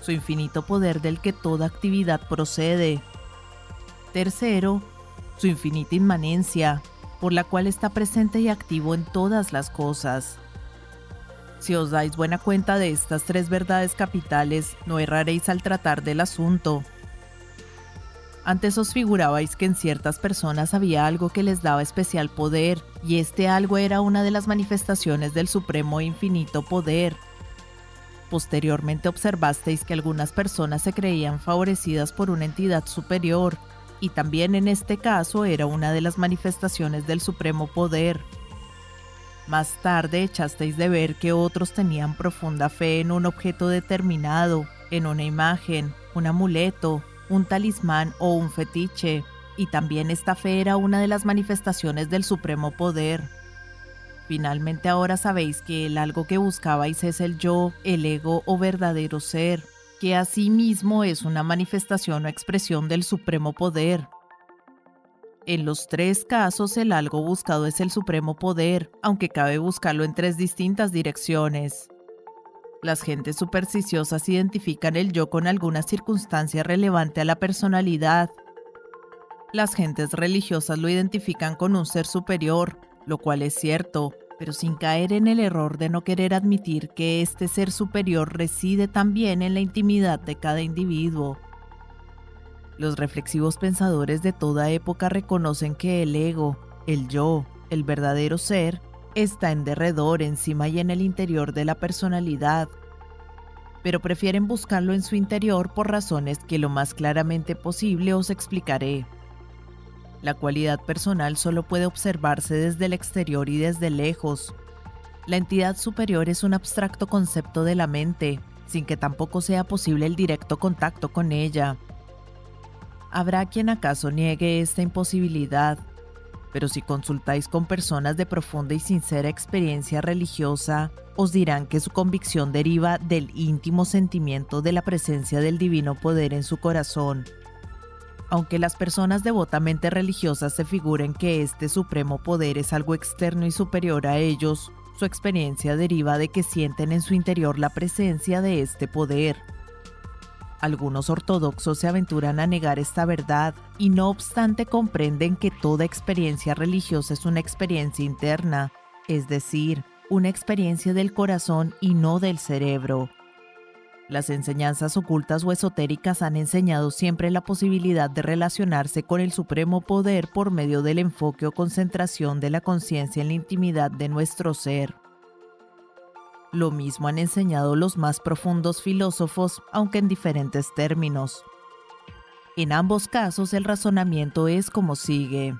su infinito poder del que toda actividad procede. Tercero, su infinita inmanencia, por la cual está presente y activo en todas las cosas. Si os dais buena cuenta de estas tres verdades capitales, no erraréis al tratar del asunto. Antes os figurabais que en ciertas personas había algo que les daba especial poder, y este algo era una de las manifestaciones del supremo e infinito poder. Posteriormente observasteis que algunas personas se creían favorecidas por una entidad superior, y también en este caso era una de las manifestaciones del supremo poder. Más tarde echasteis de ver que otros tenían profunda fe en un objeto determinado, en una imagen, un amuleto, un talismán o un fetiche, y también esta fe era una de las manifestaciones del supremo poder. Finalmente ahora sabéis que el algo que buscabais es el yo, el ego o verdadero ser, que asimismo es una manifestación o expresión del supremo poder. En los tres casos el algo buscado es el supremo poder, aunque cabe buscarlo en tres distintas direcciones. Las gentes supersticiosas identifican el yo con alguna circunstancia relevante a la personalidad. Las gentes religiosas lo identifican con un ser superior, lo cual es cierto, pero sin caer en el error de no querer admitir que este ser superior reside también en la intimidad de cada individuo. Los reflexivos pensadores de toda época reconocen que el ego, el yo, el verdadero ser, está en derredor, encima y en el interior de la personalidad, pero prefieren buscarlo en su interior por razones que lo más claramente posible os explicaré. La cualidad personal solo puede observarse desde el exterior y desde lejos. La entidad superior es un abstracto concepto de la mente, sin que tampoco sea posible el directo contacto con ella. Habrá quien acaso niegue esta imposibilidad, pero si consultáis con personas de profunda y sincera experiencia religiosa, os dirán que su convicción deriva del íntimo sentimiento de la presencia del divino poder en su corazón. Aunque las personas devotamente religiosas se figuren que este supremo poder es algo externo y superior a ellos, su experiencia deriva de que sienten en su interior la presencia de este poder algunos ortodoxos se aventuran a negar esta verdad y no obstante comprenden que toda experiencia religiosa es una experiencia interna, es decir, una experiencia del corazón y no del cerebro. Las enseñanzas ocultas o esotéricas han enseñado siempre la posibilidad de relacionarse con el supremo poder por medio del enfoque o concentración de la conciencia en la intimidad de nuestro ser. Lo mismo han enseñado los más profundos filósofos, aunque en diferentes términos. En ambos casos el razonamiento es como sigue.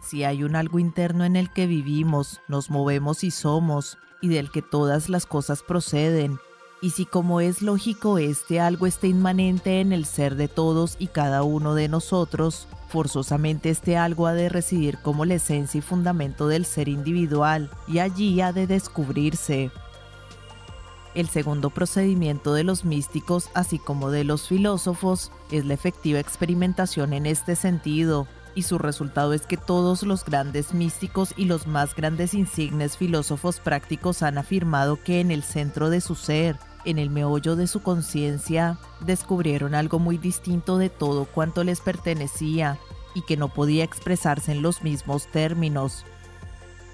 Si hay un algo interno en el que vivimos, nos movemos y somos, y del que todas las cosas proceden, Y si como es lógico este algo está inmanente en el ser de todos y cada uno de nosotros, forzosamente este algo ha de residir como la esencia y fundamento del ser individual y allí ha de descubrirse. El segundo procedimiento de los místicos, así como de los filósofos, es la efectiva experimentación en este sentido, y su resultado es que todos los grandes místicos y los más grandes insignes filósofos prácticos han afirmado que en el centro de su ser, en el meollo de su conciencia, descubrieron algo muy distinto de todo cuanto les pertenecía y que no podía expresarse en los mismos términos.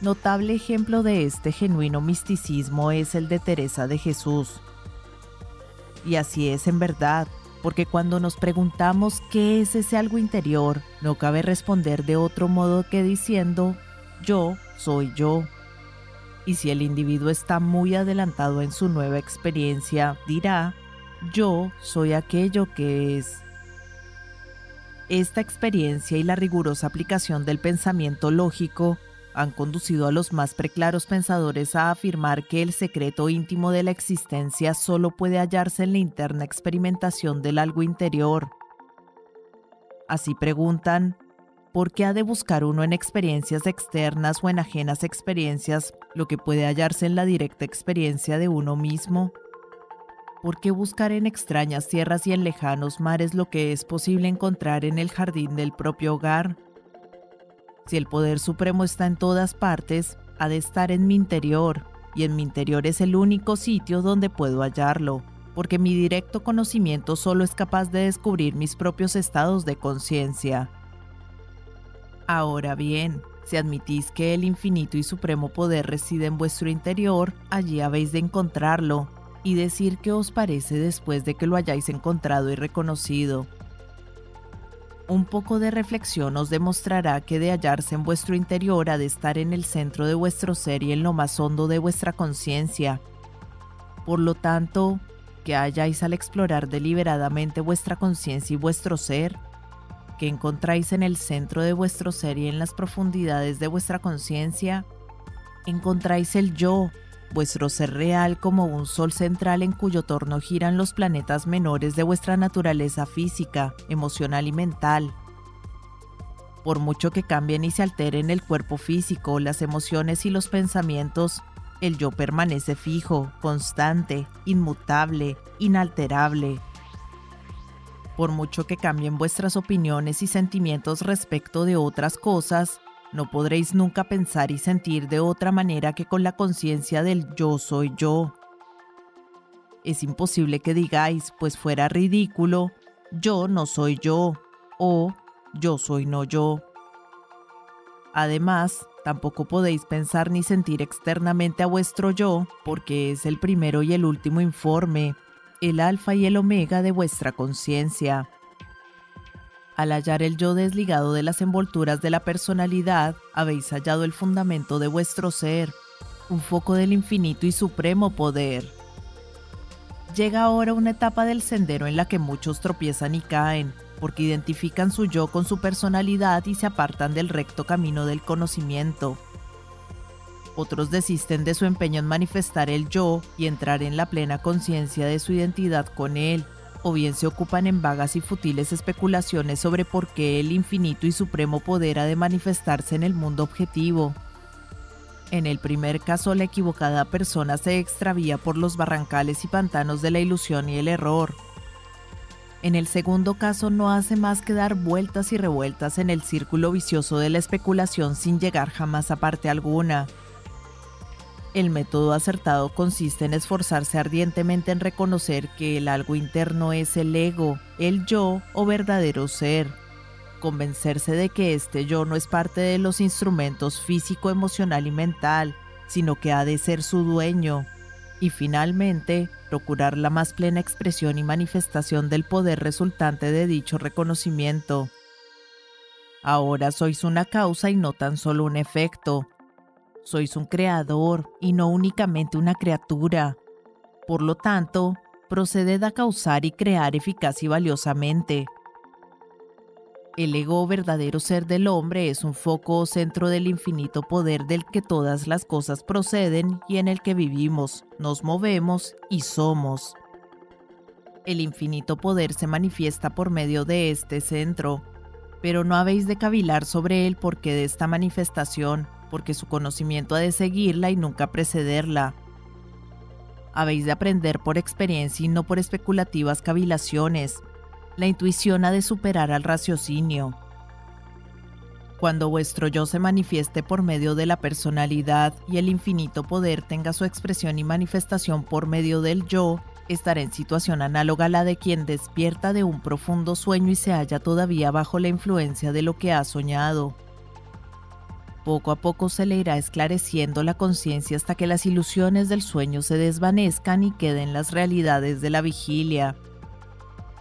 Notable ejemplo de este genuino misticismo es el de Teresa de Jesús. Y así es en verdad, porque cuando nos preguntamos qué es ese algo interior, no cabe responder de otro modo que diciendo, yo soy yo. Y si el individuo está muy adelantado en su nueva experiencia, dirá, yo soy aquello que es. Esta experiencia y la rigurosa aplicación del pensamiento lógico han conducido a los más preclaros pensadores a afirmar que el secreto íntimo de la existencia solo puede hallarse en la interna experimentación del algo interior. Así preguntan, ¿por qué ha de buscar uno en experiencias externas o en ajenas experiencias lo que puede hallarse en la directa experiencia de uno mismo? ¿Por qué buscar en extrañas tierras y en lejanos mares lo que es posible encontrar en el jardín del propio hogar? Si el poder supremo está en todas partes, ha de estar en mi interior, y en mi interior es el único sitio donde puedo hallarlo, porque mi directo conocimiento solo es capaz de descubrir mis propios estados de conciencia. Ahora bien, si admitís que el infinito y supremo poder reside en vuestro interior, allí habéis de encontrarlo, y decir qué os parece después de que lo hayáis encontrado y reconocido. Un poco de reflexión os demostrará que de hallarse en vuestro interior ha de estar en el centro de vuestro ser y en lo más hondo de vuestra conciencia. Por lo tanto, que halláis al explorar deliberadamente vuestra conciencia y vuestro ser, que encontráis en el centro de vuestro ser y en las profundidades de vuestra conciencia, encontráis el yo, vuestro ser real como un sol central en cuyo torno giran los planetas menores de vuestra naturaleza física, emocional y mental. Por mucho que cambien y se alteren el cuerpo físico, las emociones y los pensamientos, el yo permanece fijo, constante, inmutable, inalterable. Por mucho que cambien vuestras opiniones y sentimientos respecto de otras cosas, no podréis nunca pensar y sentir de otra manera que con la conciencia del yo soy yo. Es imposible que digáis, pues fuera ridículo, yo no soy yo o yo soy no yo. Además, tampoco podéis pensar ni sentir externamente a vuestro yo, porque es el primero y el último informe, el alfa y el omega de vuestra conciencia. Al hallar el yo desligado de las envolturas de la personalidad, habéis hallado el fundamento de vuestro ser, un foco del infinito y supremo poder. Llega ahora una etapa del sendero en la que muchos tropiezan y caen, porque identifican su yo con su personalidad y se apartan del recto camino del conocimiento. Otros desisten de su empeño en manifestar el yo y entrar en la plena conciencia de su identidad con él, o bien se ocupan en vagas y futiles especulaciones sobre por qué el infinito y supremo poder ha de manifestarse en el mundo objetivo. En el primer caso, la equivocada persona se extravía por los barrancales y pantanos de la ilusión y el error. En el segundo caso, no hace más que dar vueltas y revueltas en el círculo vicioso de la especulación sin llegar jamás a parte alguna. El método acertado consiste en esforzarse ardientemente en reconocer que el algo interno es el ego, el yo o verdadero ser. Convencerse de que este yo no es parte de los instrumentos físico, emocional y mental, sino que ha de ser su dueño. Y finalmente, procurar la más plena expresión y manifestación del poder resultante de dicho reconocimiento. Ahora sois una causa y no tan solo un efecto, sois un creador y no únicamente una criatura. Por lo tanto, proceded a causar y crear eficaz y valiosamente. El ego verdadero ser del hombre es un foco o centro del infinito poder del que todas las cosas proceden y en el que vivimos, nos movemos y somos. El infinito poder se manifiesta por medio de este centro, pero no habéis de cavilar sobre el porqué de esta manifestación, porque su conocimiento ha de seguirla y nunca precederla. Habéis de aprender por experiencia y no por especulativas cavilaciones, la intuición ha de superar al raciocinio. Cuando vuestro yo se manifieste por medio de la personalidad y el infinito poder tenga su expresión y manifestación por medio del yo, estará en situación análoga a la de quien despierta de un profundo sueño y se halla todavía bajo la influencia de lo que ha soñado. Poco a poco se le irá esclareciendo la conciencia hasta que las ilusiones del sueño se desvanezcan y queden las realidades de la vigilia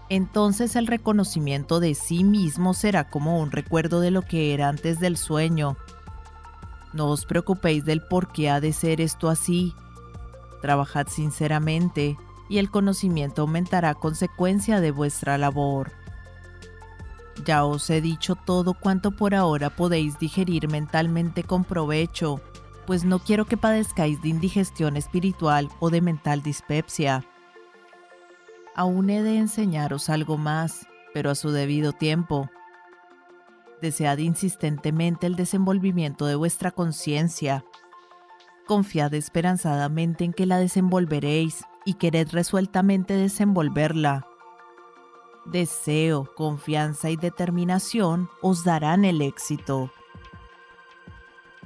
entonces el reconocimiento de sí mismo será como un recuerdo de lo que era antes del sueño. No os preocupéis del por qué ha de ser esto así. Trabajad sinceramente y el conocimiento aumentará consecuencia de vuestra labor. Ya os he dicho todo cuanto por ahora podéis digerir mentalmente con provecho, pues no quiero que padezcáis de indigestión espiritual o de mental dispepsia aún he de enseñaros algo más, pero a su debido tiempo. Desead insistentemente el desenvolvimiento de vuestra conciencia. Confiad esperanzadamente en que la desenvolveréis y quered resueltamente desenvolverla. Deseo, confianza y determinación os darán el éxito.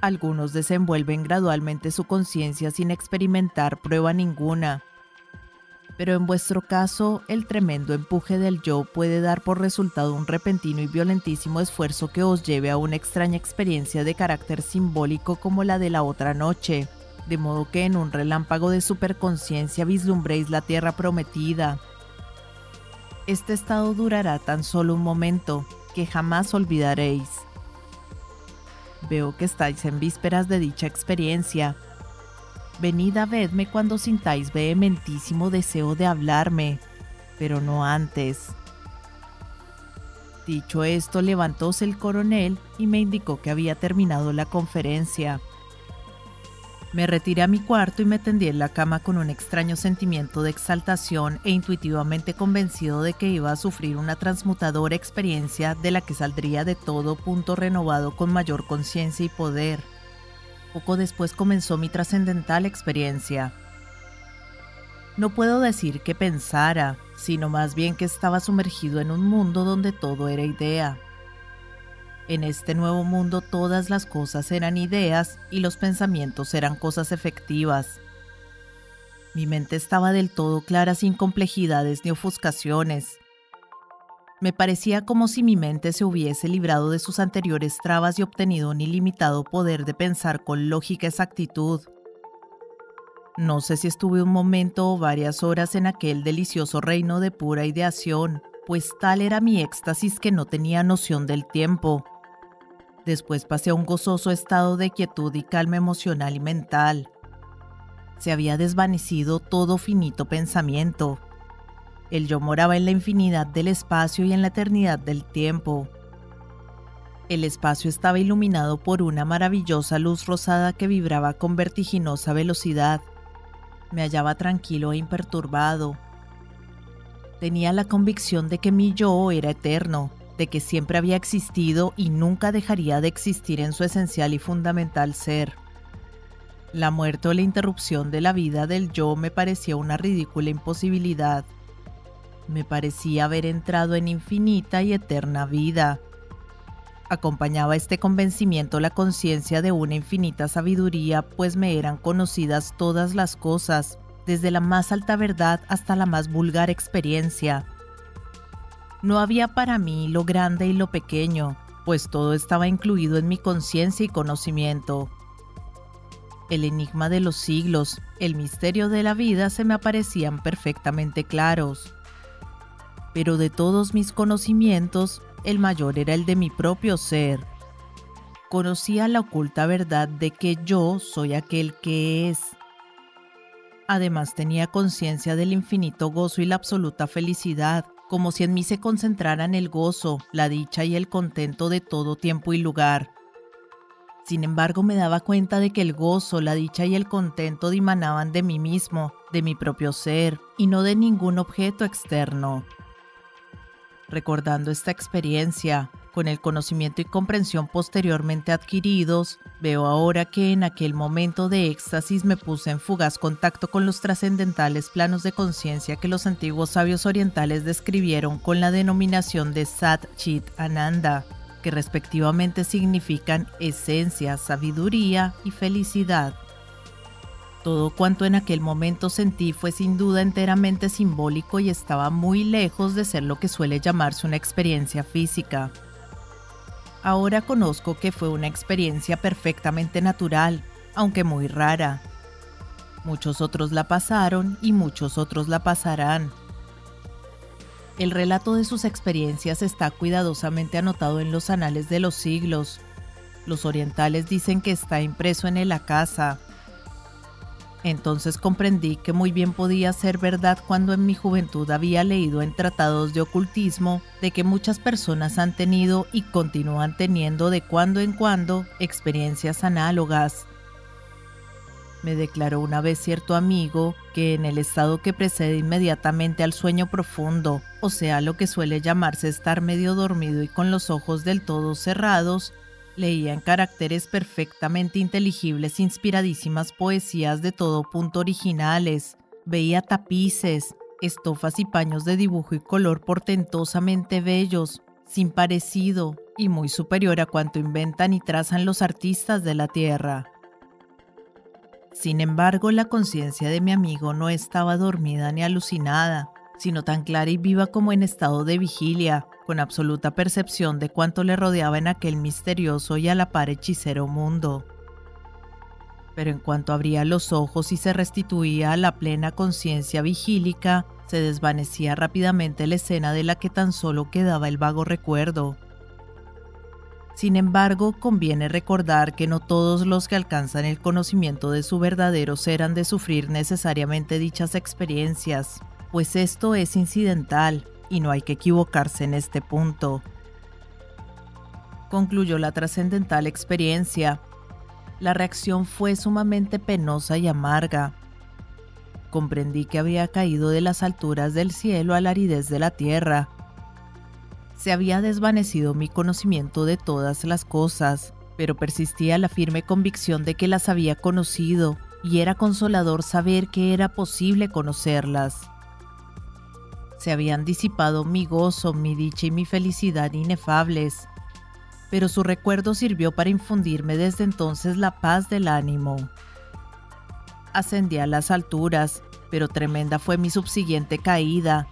Algunos desenvuelven gradualmente su conciencia sin experimentar prueba ninguna pero en vuestro caso el tremendo empuje del yo puede dar por resultado un repentino y violentísimo esfuerzo que os lleve a una extraña experiencia de carácter simbólico como la de la otra noche, de modo que en un relámpago de superconciencia vislumbréis la tierra prometida. Este estado durará tan solo un momento, que jamás olvidaréis. Veo que estáis en vísperas de dicha experiencia, Venid a verme cuando sintáis vehementísimo deseo de hablarme, pero no antes. Dicho esto, levantóse el coronel y me indicó que había terminado la conferencia. Me retiré a mi cuarto y me tendí en la cama con un extraño sentimiento de exaltación e intuitivamente convencido de que iba a sufrir una transmutadora experiencia de la que saldría de todo punto renovado con mayor conciencia y poder. Poco después comenzó mi trascendental experiencia. No puedo decir que pensara, sino más bien que estaba sumergido en un mundo donde todo era idea. En este nuevo mundo todas las cosas eran ideas y los pensamientos eran cosas efectivas. Mi mente estaba del todo clara sin complejidades ni ofuscaciones. Me parecía como si mi mente se hubiese librado de sus anteriores trabas y obtenido un ilimitado poder de pensar con lógica exactitud. No sé si estuve un momento o varias horas en aquel delicioso reino de pura ideación, pues tal era mi éxtasis que no tenía noción del tiempo. Después pasé a un gozoso estado de quietud y calma emocional y mental. Se había desvanecido todo finito pensamiento el yo moraba en la infinidad del espacio y en la eternidad del tiempo. El espacio estaba iluminado por una maravillosa luz rosada que vibraba con vertiginosa velocidad. Me hallaba tranquilo e imperturbado. Tenía la convicción de que mi yo era eterno, de que siempre había existido y nunca dejaría de existir en su esencial y fundamental ser. La muerte o la interrupción de la vida del yo me parecía una ridícula imposibilidad me parecía haber entrado en infinita y eterna vida. Acompañaba este convencimiento la conciencia de una infinita sabiduría, pues me eran conocidas todas las cosas, desde la más alta verdad hasta la más vulgar experiencia. No había para mí lo grande y lo pequeño, pues todo estaba incluido en mi conciencia y conocimiento. El enigma de los siglos, el misterio de la vida se me aparecían perfectamente claros pero de todos mis conocimientos, el mayor era el de mi propio ser. Conocía la oculta verdad de que yo soy aquel que es. Además tenía conciencia del infinito gozo y la absoluta felicidad, como si en mí se concentraran el gozo, la dicha y el contento de todo tiempo y lugar. Sin embargo, me daba cuenta de que el gozo, la dicha y el contento dimanaban de mí mismo, de mi propio ser, y no de ningún objeto externo. Recordando esta experiencia, con el conocimiento y comprensión posteriormente adquiridos, veo ahora que en aquel momento de éxtasis me puse en fugaz contacto con los trascendentales planos de conciencia que los antiguos sabios orientales describieron con la denominación de Sat Chit Ananda, que respectivamente significan esencia, sabiduría y felicidad. Todo cuanto en aquel momento sentí fue sin duda enteramente simbólico y estaba muy lejos de ser lo que suele llamarse una experiencia física. Ahora conozco que fue una experiencia perfectamente natural, aunque muy rara. Muchos otros la pasaron y muchos otros la pasarán. El relato de sus experiencias está cuidadosamente anotado en los anales de los siglos. Los orientales dicen que está impreso en el Akasa. Entonces comprendí que muy bien podía ser verdad cuando en mi juventud había leído en tratados de ocultismo de que muchas personas han tenido y continúan teniendo de cuando en cuando experiencias análogas. Me declaró una vez cierto amigo que en el estado que precede inmediatamente al sueño profundo, o sea, lo que suele llamarse estar medio dormido y con los ojos del todo cerrados, leía en caracteres perfectamente inteligibles inspiradísimas poesías de todo punto originales, veía tapices, estofas y paños de dibujo y color portentosamente bellos, sin parecido y muy superior a cuanto inventan y trazan los artistas de la tierra. Sin embargo, la conciencia de mi amigo no estaba dormida ni alucinada, sino tan clara y viva como en estado de vigilia, con absoluta percepción de cuanto le rodeaba en aquel misterioso y a la par hechicero mundo. Pero en cuanto abría los ojos y se restituía a la plena conciencia vigílica, se desvanecía rápidamente la escena de la que tan solo quedaba el vago recuerdo. Sin embargo, conviene recordar que no todos los que alcanzan el conocimiento de su verdadero ser han de sufrir necesariamente dichas experiencias, pues esto es incidental y no hay que equivocarse en este punto. Concluyó la trascendental experiencia. La reacción fue sumamente penosa y amarga. Comprendí que había caído de las alturas del cielo a la aridez de la tierra se había desvanecido mi conocimiento de todas las cosas, pero persistía la firme convicción de que las había conocido y era consolador saber que era posible conocerlas. Se habían disipado mi gozo, mi dicha y mi felicidad inefables, pero su recuerdo sirvió para infundirme desde entonces la paz del ánimo. Ascendí a las alturas, pero tremenda fue mi subsiguiente caída,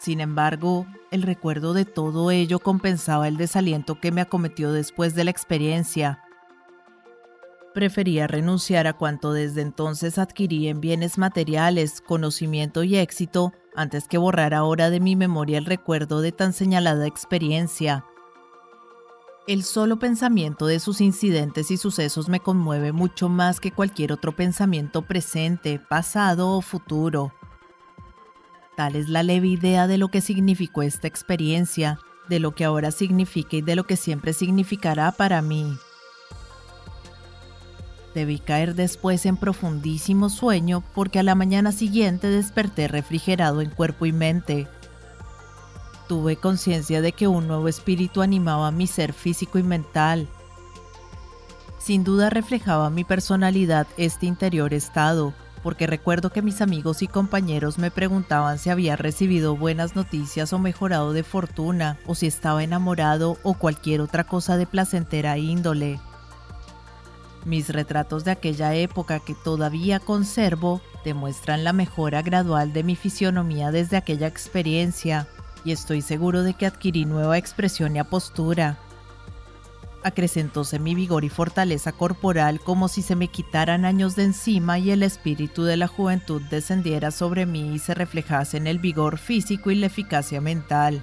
sin embargo, el recuerdo de todo ello compensaba el desaliento que me acometió después de la experiencia. Prefería renunciar a cuanto desde entonces adquirí en bienes materiales, conocimiento y éxito, antes que borrar ahora de mi memoria el recuerdo de tan señalada experiencia. El solo pensamiento de sus incidentes y sucesos me conmueve mucho más que cualquier otro pensamiento presente, pasado o futuro. Tal es la leve idea de lo que significó esta experiencia, de lo que ahora significa y de lo que siempre significará para mí. Debí caer después en profundísimo sueño porque a la mañana siguiente desperté refrigerado en cuerpo y mente. Tuve conciencia de que un nuevo espíritu animaba mi ser físico y mental. Sin duda reflejaba mi personalidad este interior estado, porque recuerdo que mis amigos y compañeros me preguntaban si había recibido buenas noticias o mejorado de fortuna, o si estaba enamorado o cualquier otra cosa de placentera índole. Mis retratos de aquella época que todavía conservo demuestran la mejora gradual de mi fisionomía desde aquella experiencia, y estoy seguro de que adquirí nueva expresión y apostura acrecentóse mi vigor y fortaleza corporal como si se me quitaran años de encima y el espíritu de la juventud descendiera sobre mí y se reflejase en el vigor físico y la eficacia mental.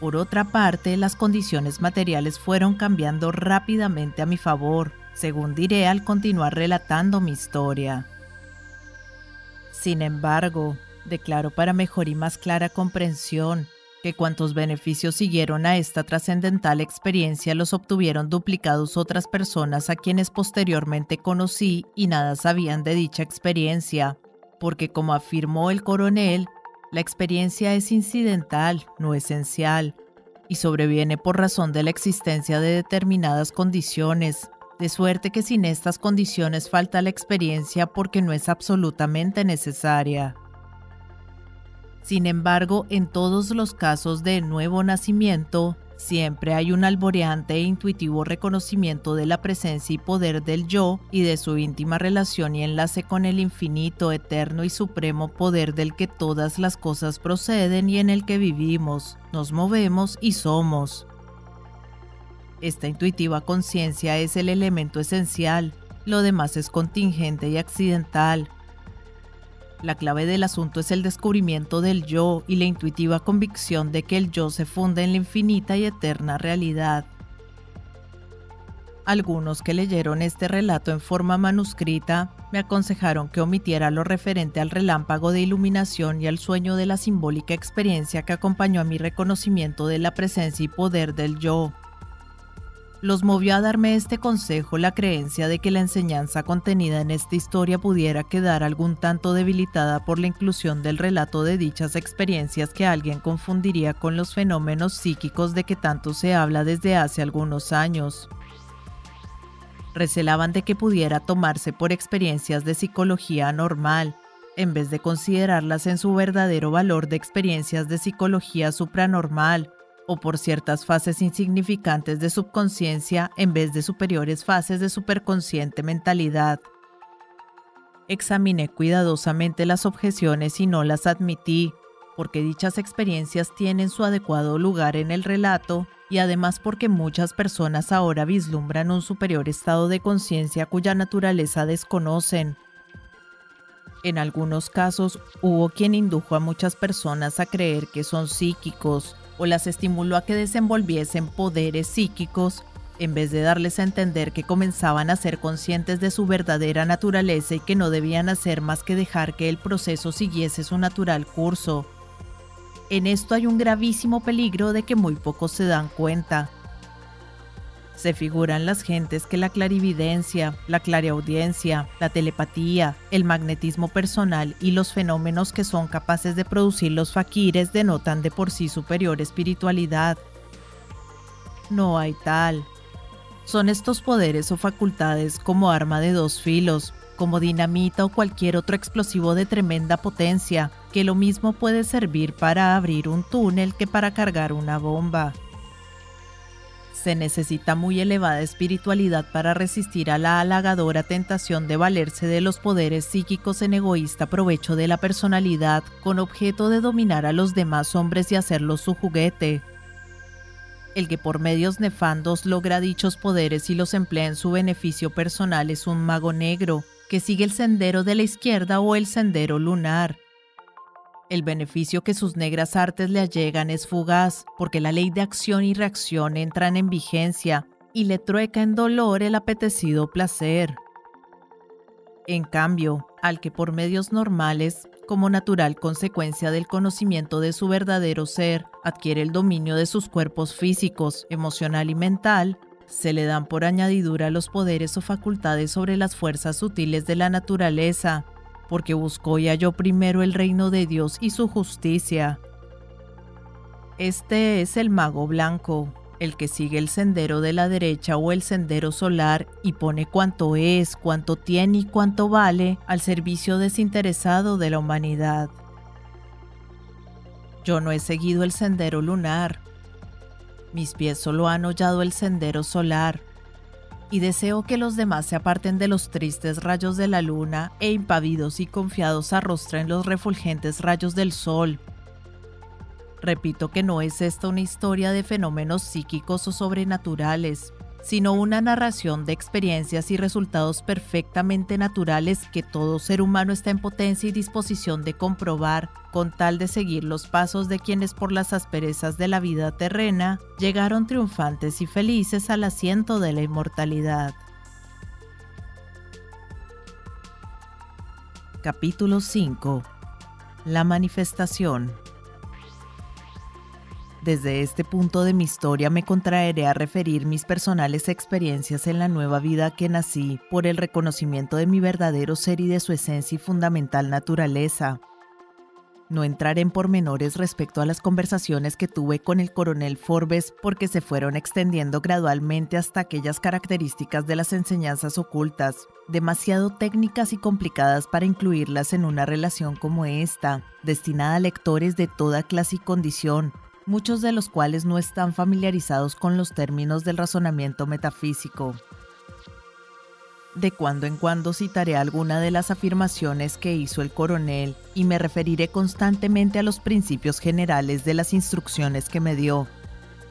Por otra parte, las condiciones materiales fueron cambiando rápidamente a mi favor, según diré al continuar relatando mi historia. Sin embargo, Declaro para mejor y más clara comprensión que cuantos beneficios siguieron a esta trascendental experiencia los obtuvieron duplicados otras personas a quienes posteriormente conocí y nada sabían de dicha experiencia, porque como afirmó el coronel, la experiencia es incidental, no esencial, y sobreviene por razón de la existencia de determinadas condiciones, de suerte que sin estas condiciones falta la experiencia porque no es absolutamente necesaria. Sin embargo, en todos los casos de nuevo nacimiento, siempre hay un alboreante e intuitivo reconocimiento de la presencia y poder del yo y de su íntima relación y enlace con el infinito, eterno y supremo poder del que todas las cosas proceden y en el que vivimos, nos movemos y somos. Esta intuitiva conciencia es el elemento esencial, lo demás es contingente y accidental, la clave del asunto es el descubrimiento del yo y la intuitiva convicción de que el yo se funda en la infinita y eterna realidad. Algunos que leyeron este relato en forma manuscrita me aconsejaron que omitiera lo referente al relámpago de iluminación y al sueño de la simbólica experiencia que acompañó a mi reconocimiento de la presencia y poder del yo los movió a darme este consejo la creencia de que la enseñanza contenida en esta historia pudiera quedar algún tanto debilitada por la inclusión del relato de dichas experiencias que alguien confundiría con los fenómenos psíquicos de que tanto se habla desde hace algunos años. Recelaban de que pudiera tomarse por experiencias de psicología normal, en vez de considerarlas en su verdadero valor de experiencias de psicología supranormal, o por ciertas fases insignificantes de subconsciencia en vez de superiores fases de superconsciente mentalidad. Examiné cuidadosamente las objeciones y no las admití, porque dichas experiencias tienen su adecuado lugar en el relato y además porque muchas personas ahora vislumbran un superior estado de conciencia cuya naturaleza desconocen. En algunos casos hubo quien indujo a muchas personas a creer que son psíquicos, o las estimuló a que desenvolviesen poderes psíquicos en vez de darles a entender que comenzaban a ser conscientes de su verdadera naturaleza y que no debían hacer más que dejar que el proceso siguiese su natural curso. En esto hay un gravísimo peligro de que muy pocos se dan cuenta. Se figuran las gentes que la clarividencia, la clariaudiencia, la telepatía, el magnetismo personal y los fenómenos que son capaces de producir los faquires denotan de por sí superior espiritualidad. No hay tal. Son estos poderes o facultades como arma de dos filos, como dinamita o cualquier otro explosivo de tremenda potencia, que lo mismo puede servir para abrir un túnel que para cargar una bomba. Se necesita muy elevada espiritualidad para resistir a la halagadora tentación de valerse de los poderes psíquicos en egoísta provecho de la personalidad con objeto de dominar a los demás hombres y hacerlos su juguete. El que por medios nefandos logra dichos poderes y los emplea en su beneficio personal es un mago negro, que sigue el sendero de la izquierda o el sendero lunar el beneficio que sus negras artes le allegan es fugaz, porque la ley de acción y reacción entran en vigencia y le trueca en dolor el apetecido placer. En cambio, al que por medios normales, como natural consecuencia del conocimiento de su verdadero ser, adquiere el dominio de sus cuerpos físicos, emocional y mental, se le dan por añadidura los poderes o facultades sobre las fuerzas sutiles de la naturaleza, porque buscó y halló primero el reino de Dios y su justicia. Este es el mago blanco, el que sigue el sendero de la derecha o el sendero solar y pone cuanto es, cuanto tiene y cuanto vale al servicio desinteresado de la humanidad. Yo no he seguido el sendero lunar. Mis pies solo han hollado el sendero solar y deseo que los demás se aparten de los tristes rayos de la luna e impavidos y confiados arrostren los refulgentes rayos del sol. Repito que no es esta una historia de fenómenos psíquicos o sobrenaturales, sino una narración de experiencias y resultados perfectamente naturales que todo ser humano está en potencia y disposición de comprobar con tal de seguir los pasos de quienes por las asperezas de la vida terrena llegaron triunfantes y felices al asiento de la inmortalidad. Capítulo 5 La manifestación. Desde este punto de mi historia me contraeré a referir mis personales experiencias en la nueva vida que nací por el reconocimiento de mi verdadero ser y de su esencia y fundamental naturaleza. No entraré en pormenores respecto a las conversaciones que tuve con el coronel Forbes porque se fueron extendiendo gradualmente hasta aquellas características de las enseñanzas ocultas, demasiado técnicas y complicadas para incluirlas en una relación como esta, destinada a lectores de toda clase y condición, muchos de los cuales no están familiarizados con los términos del razonamiento metafísico. De cuando en cuando citaré alguna de las afirmaciones que hizo el coronel y me referiré constantemente a los principios generales de las instrucciones que me dio,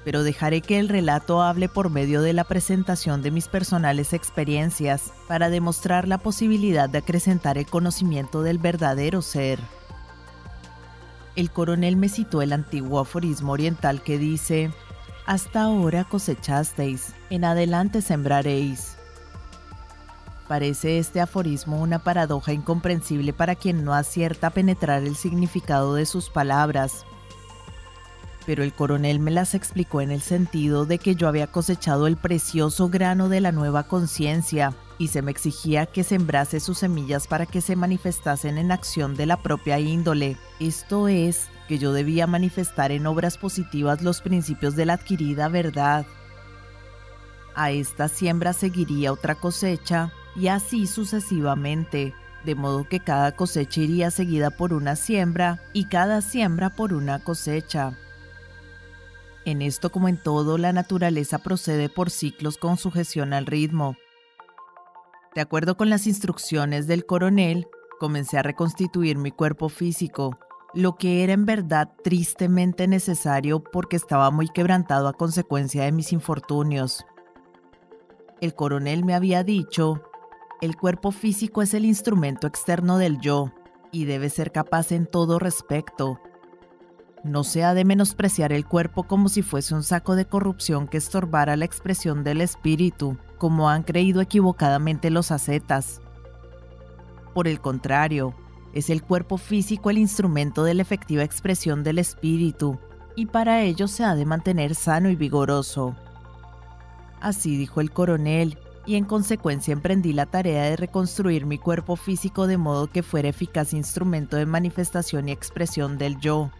pero dejaré que el relato hable por medio de la presentación de mis personales experiencias para demostrar la posibilidad de acrecentar el conocimiento del verdadero ser el coronel me citó el antiguo aforismo oriental que dice, Hasta ahora cosechasteis, en adelante sembraréis. Parece este aforismo una paradoja incomprensible para quien no acierta a penetrar el significado de sus palabras. Pero el coronel me las explicó en el sentido de que yo había cosechado el precioso grano de la nueva conciencia, y se me exigía que sembrase sus semillas para que se manifestasen en acción de la propia índole, esto es, que yo debía manifestar en obras positivas los principios de la adquirida verdad. A esta siembra seguiría otra cosecha, y así sucesivamente, de modo que cada cosecha iría seguida por una siembra y cada siembra por una cosecha. En esto como en todo, la naturaleza procede por ciclos con sujeción al ritmo, de acuerdo con las instrucciones del coronel, comencé a reconstituir mi cuerpo físico, lo que era en verdad tristemente necesario porque estaba muy quebrantado a consecuencia de mis infortunios. El coronel me había dicho, el cuerpo físico es el instrumento externo del yo y debe ser capaz en todo respecto. No se ha de menospreciar el cuerpo como si fuese un saco de corrupción que estorbara la expresión del espíritu como han creído equivocadamente los ascetas. Por el contrario, es el cuerpo físico el instrumento de la efectiva expresión del espíritu, y para ello se ha de mantener sano y vigoroso. Así dijo el coronel, y en consecuencia emprendí la tarea de reconstruir mi cuerpo físico de modo que fuera eficaz instrumento de manifestación y expresión del yo.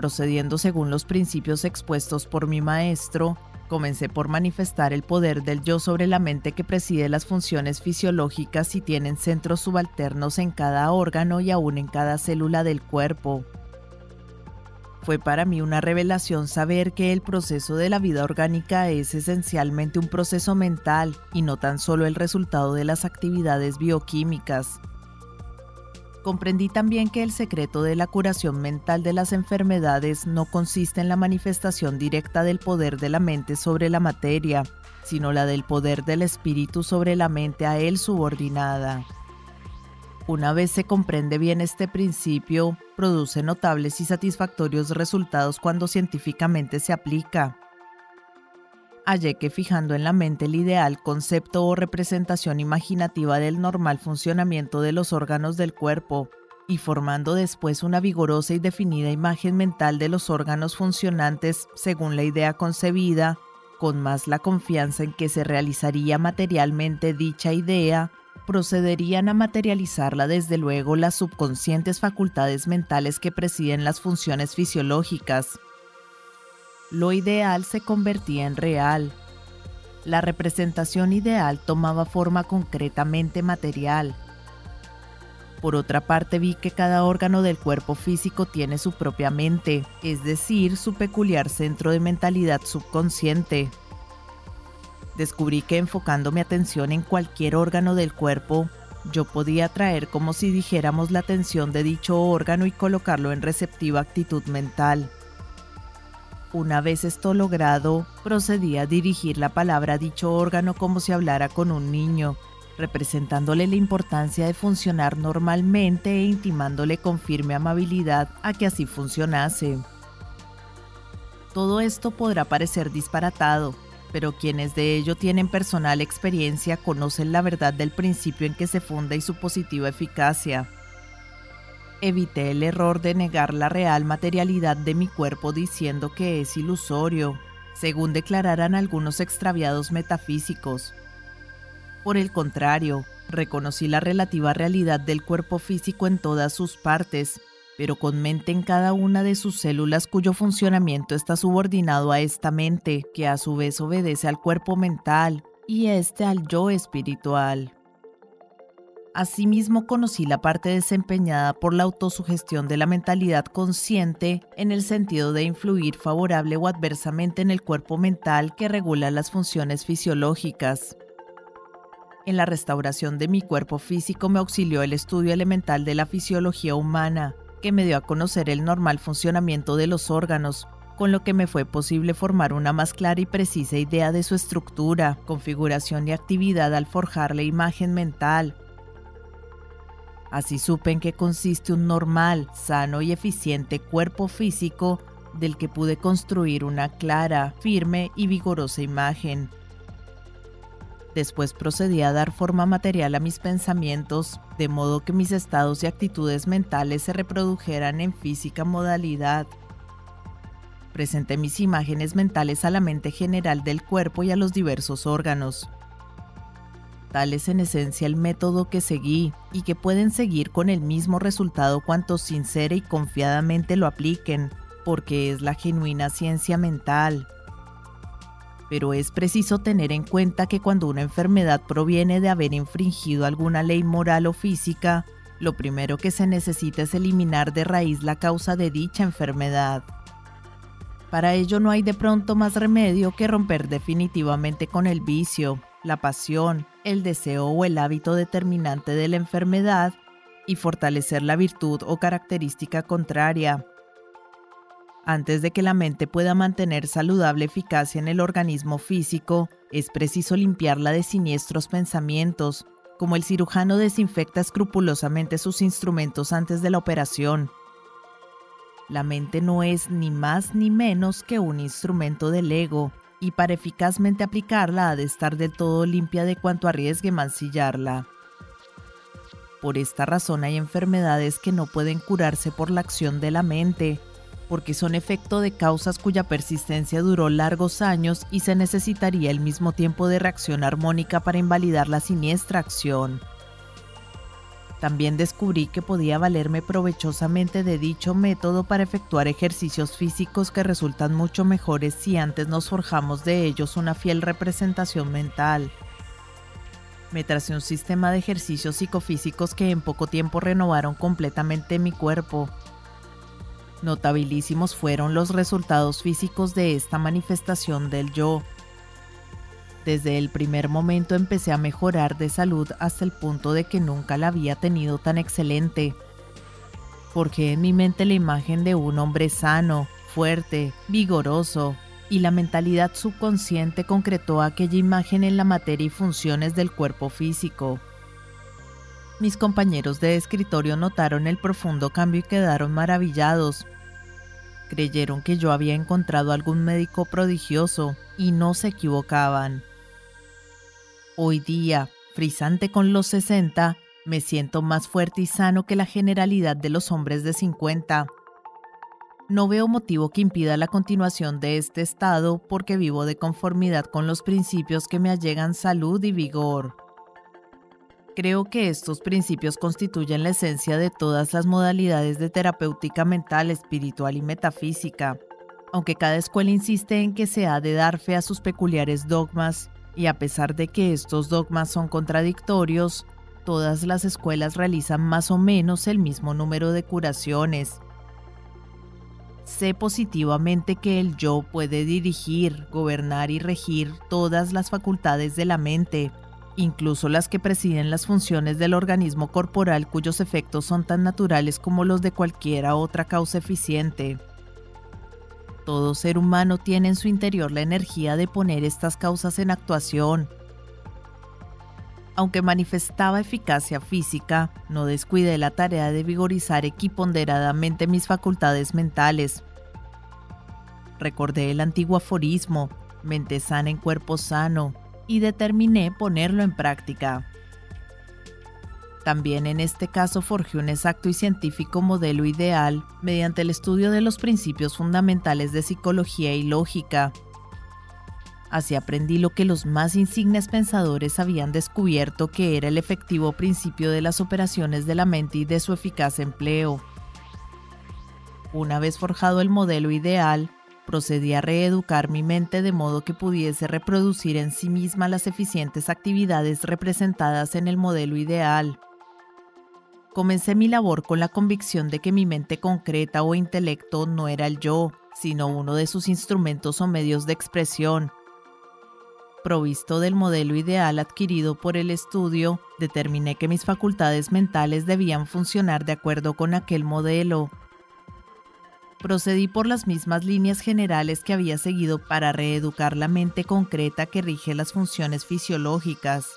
Procediendo según los principios expuestos por mi maestro, Comencé por manifestar el poder del yo sobre la mente que preside las funciones fisiológicas y tienen centros subalternos en cada órgano y aún en cada célula del cuerpo. Fue para mí una revelación saber que el proceso de la vida orgánica es esencialmente un proceso mental y no tan solo el resultado de las actividades bioquímicas. Comprendí también que el secreto de la curación mental de las enfermedades no consiste en la manifestación directa del poder de la mente sobre la materia, sino la del poder del espíritu sobre la mente a él subordinada. Una vez se comprende bien este principio, produce notables y satisfactorios resultados cuando científicamente se aplica hallé que fijando en la mente el ideal concepto o representación imaginativa del normal funcionamiento de los órganos del cuerpo, y formando después una vigorosa y definida imagen mental de los órganos funcionantes según la idea concebida, con más la confianza en que se realizaría materialmente dicha idea, procederían a materializarla desde luego las subconscientes facultades mentales que presiden las funciones fisiológicas, lo ideal se convertía en real. La representación ideal tomaba forma concretamente material. Por otra parte vi que cada órgano del cuerpo físico tiene su propia mente, es decir, su peculiar centro de mentalidad subconsciente. Descubrí que enfocando mi atención en cualquier órgano del cuerpo, yo podía atraer como si dijéramos la atención de dicho órgano y colocarlo en receptiva actitud mental. Una vez esto logrado, procedí a dirigir la palabra a dicho órgano como si hablara con un niño, representándole la importancia de funcionar normalmente e intimándole con firme amabilidad a que así funcionase. Todo esto podrá parecer disparatado, pero quienes de ello tienen personal experiencia conocen la verdad del principio en que se funda y su positiva eficacia. Evité el error de negar la real materialidad de mi cuerpo diciendo que es ilusorio, según declararan algunos extraviados metafísicos. Por el contrario, reconocí la relativa realidad del cuerpo físico en todas sus partes, pero con mente en cada una de sus células cuyo funcionamiento está subordinado a esta mente, que a su vez obedece al cuerpo mental y este al yo espiritual. Asimismo conocí la parte desempeñada por la autosugestión de la mentalidad consciente en el sentido de influir favorable o adversamente en el cuerpo mental que regula las funciones fisiológicas. En la restauración de mi cuerpo físico me auxilió el estudio elemental de la fisiología humana, que me dio a conocer el normal funcionamiento de los órganos, con lo que me fue posible formar una más clara y precisa idea de su estructura, configuración y actividad al forjar la imagen mental, Así supe en qué consiste un normal, sano y eficiente cuerpo físico del que pude construir una clara, firme y vigorosa imagen. Después procedí a dar forma material a mis pensamientos, de modo que mis estados y actitudes mentales se reprodujeran en física modalidad. Presenté mis imágenes mentales a la mente general del cuerpo y a los diversos órganos. Tal es en esencia el método que seguí y que pueden seguir con el mismo resultado cuanto sincera y confiadamente lo apliquen, porque es la genuina ciencia mental. Pero es preciso tener en cuenta que cuando una enfermedad proviene de haber infringido alguna ley moral o física, lo primero que se necesita es eliminar de raíz la causa de dicha enfermedad. Para ello no hay de pronto más remedio que romper definitivamente con el vicio, la pasión, el deseo o el hábito determinante de la enfermedad y fortalecer la virtud o característica contraria. Antes de que la mente pueda mantener saludable eficacia en el organismo físico, es preciso limpiarla de siniestros pensamientos, como el cirujano desinfecta escrupulosamente sus instrumentos antes de la operación. La mente no es ni más ni menos que un instrumento del ego, y para eficazmente aplicarla ha de estar del todo limpia de cuanto arriesgue mancillarla. Por esta razón hay enfermedades que no pueden curarse por la acción de la mente, porque son efecto de causas cuya persistencia duró largos años y se necesitaría el mismo tiempo de reacción armónica para invalidar la siniestra acción. También descubrí que podía valerme provechosamente de dicho método para efectuar ejercicios físicos que resultan mucho mejores si antes nos forjamos de ellos una fiel representación mental. Me tracé un sistema de ejercicios psicofísicos que en poco tiempo renovaron completamente mi cuerpo. Notabilísimos fueron los resultados físicos de esta manifestación del yo, desde el primer momento empecé a mejorar de salud hasta el punto de que nunca la había tenido tan excelente. Porque en mi mente la imagen de un hombre sano, fuerte, vigoroso, y la mentalidad subconsciente concretó aquella imagen en la materia y funciones del cuerpo físico. Mis compañeros de escritorio notaron el profundo cambio y quedaron maravillados. Creyeron que yo había encontrado algún médico prodigioso y no se equivocaban. Hoy día, frisante con los 60, me siento más fuerte y sano que la generalidad de los hombres de 50. No veo motivo que impida la continuación de este estado porque vivo de conformidad con los principios que me allegan salud y vigor. Creo que estos principios constituyen la esencia de todas las modalidades de terapéutica mental, espiritual y metafísica. Aunque cada escuela insiste en que se ha de dar fe a sus peculiares dogmas, y a pesar de que estos dogmas son contradictorios, todas las escuelas realizan más o menos el mismo número de curaciones. Sé positivamente que el yo puede dirigir, gobernar y regir todas las facultades de la mente, incluso las que presiden las funciones del organismo corporal cuyos efectos son tan naturales como los de cualquiera otra causa eficiente. Todo ser humano tiene en su interior la energía de poner estas causas en actuación. Aunque manifestaba eficacia física, no descuidé la tarea de vigorizar equiponderadamente mis facultades mentales. Recordé el antiguo aforismo, mente sana en cuerpo sano, y determiné ponerlo en práctica. También en este caso forjé un exacto y científico modelo ideal mediante el estudio de los principios fundamentales de psicología y lógica. Así aprendí lo que los más insignes pensadores habían descubierto que era el efectivo principio de las operaciones de la mente y de su eficaz empleo. Una vez forjado el modelo ideal, procedí a reeducar mi mente de modo que pudiese reproducir en sí misma las eficientes actividades representadas en el modelo ideal. Comencé mi labor con la convicción de que mi mente concreta o intelecto no era el yo, sino uno de sus instrumentos o medios de expresión. Provisto del modelo ideal adquirido por el estudio, determiné que mis facultades mentales debían funcionar de acuerdo con aquel modelo. Procedí por las mismas líneas generales que había seguido para reeducar la mente concreta que rige las funciones fisiológicas.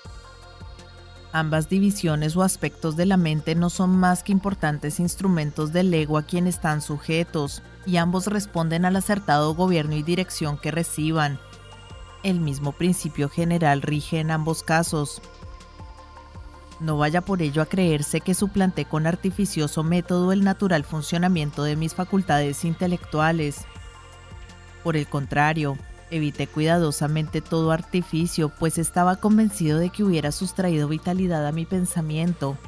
Ambas divisiones o aspectos de la mente no son más que importantes instrumentos del ego a quien están sujetos, y ambos responden al acertado gobierno y dirección que reciban. El mismo principio general rige en ambos casos. No vaya por ello a creerse que suplanté con artificioso método el natural funcionamiento de mis facultades intelectuales. Por el contrario, Evité cuidadosamente todo artificio, pues estaba convencido de que hubiera sustraído vitalidad a mi pensamiento,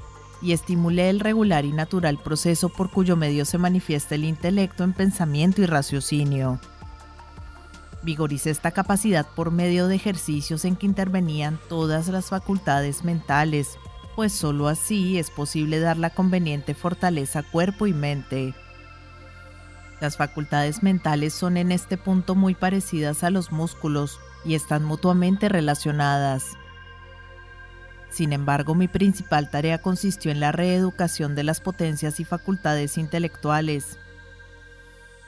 y estimulé el regular y natural proceso por cuyo medio se manifiesta el intelecto en pensamiento y raciocinio. Vigoricé esta capacidad por medio de ejercicios en que intervenían todas las facultades mentales, pues sólo así es posible dar la conveniente fortaleza cuerpo y mente. Las facultades mentales son en este punto muy parecidas a los músculos y están mutuamente relacionadas. Sin embargo, mi principal tarea consistió en la reeducación de las potencias y facultades intelectuales.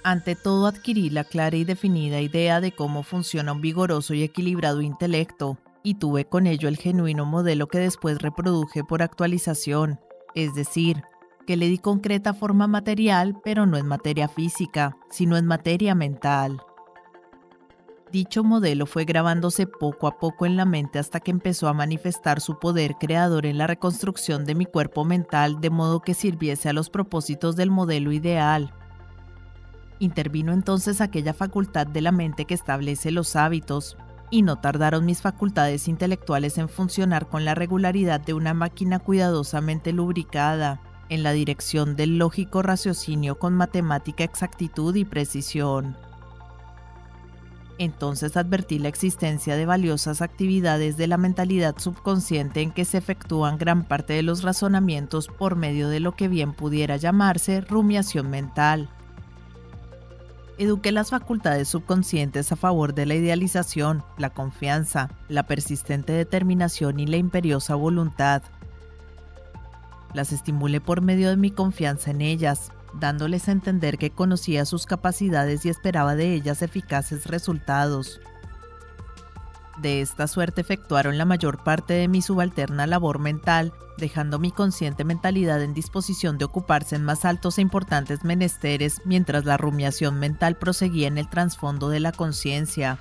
Ante todo adquirí la clara y definida idea de cómo funciona un vigoroso y equilibrado intelecto, y tuve con ello el genuino modelo que después reproduje por actualización, es decir, que le di concreta forma material, pero no en materia física, sino en materia mental. Dicho modelo fue grabándose poco a poco en la mente hasta que empezó a manifestar su poder creador en la reconstrucción de mi cuerpo mental de modo que sirviese a los propósitos del modelo ideal. Intervino entonces aquella facultad de la mente que establece los hábitos, y no tardaron mis facultades intelectuales en funcionar con la regularidad de una máquina cuidadosamente lubricada en la dirección del lógico raciocinio con matemática exactitud y precisión. Entonces advertí la existencia de valiosas actividades de la mentalidad subconsciente en que se efectúan gran parte de los razonamientos por medio de lo que bien pudiera llamarse rumiación mental. Eduqué las facultades subconscientes a favor de la idealización, la confianza, la persistente determinación y la imperiosa voluntad, las estimulé por medio de mi confianza en ellas, dándoles a entender que conocía sus capacidades y esperaba de ellas eficaces resultados. De esta suerte efectuaron la mayor parte de mi subalterna labor mental, dejando mi consciente mentalidad en disposición de ocuparse en más altos e importantes menesteres mientras la rumiación mental proseguía en el trasfondo de la conciencia.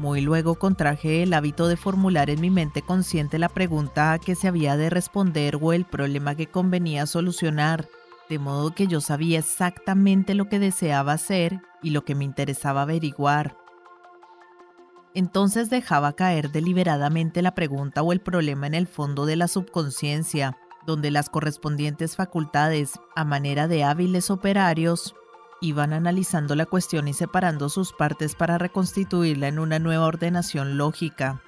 Muy luego contraje el hábito de formular en mi mente consciente la pregunta que se había de responder o el problema que convenía solucionar, de modo que yo sabía exactamente lo que deseaba hacer y lo que me interesaba averiguar. Entonces dejaba caer deliberadamente la pregunta o el problema en el fondo de la subconsciencia, donde las correspondientes facultades, a manera de hábiles operarios, iban analizando la cuestión y separando sus partes para reconstituirla en una nueva ordenación lógica.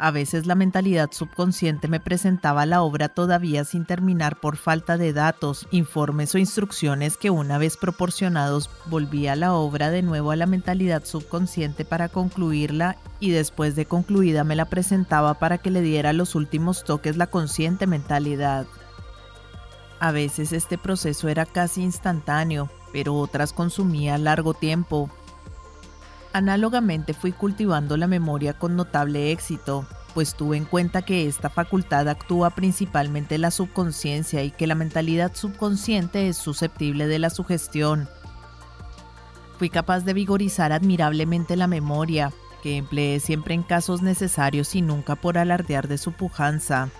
A veces la mentalidad subconsciente me presentaba la obra todavía sin terminar por falta de datos, informes o instrucciones que una vez proporcionados volvía la obra de nuevo a la mentalidad subconsciente para concluirla y después de concluida me la presentaba para que le diera los últimos toques la consciente mentalidad. A veces este proceso era casi instantáneo, pero otras consumía largo tiempo. Análogamente fui cultivando la memoria con notable éxito, pues tuve en cuenta que esta facultad actúa principalmente en la subconsciencia y que la mentalidad subconsciente es susceptible de la sugestión. Fui capaz de vigorizar admirablemente la memoria, que emplee siempre en casos necesarios y nunca por alardear de su pujanza.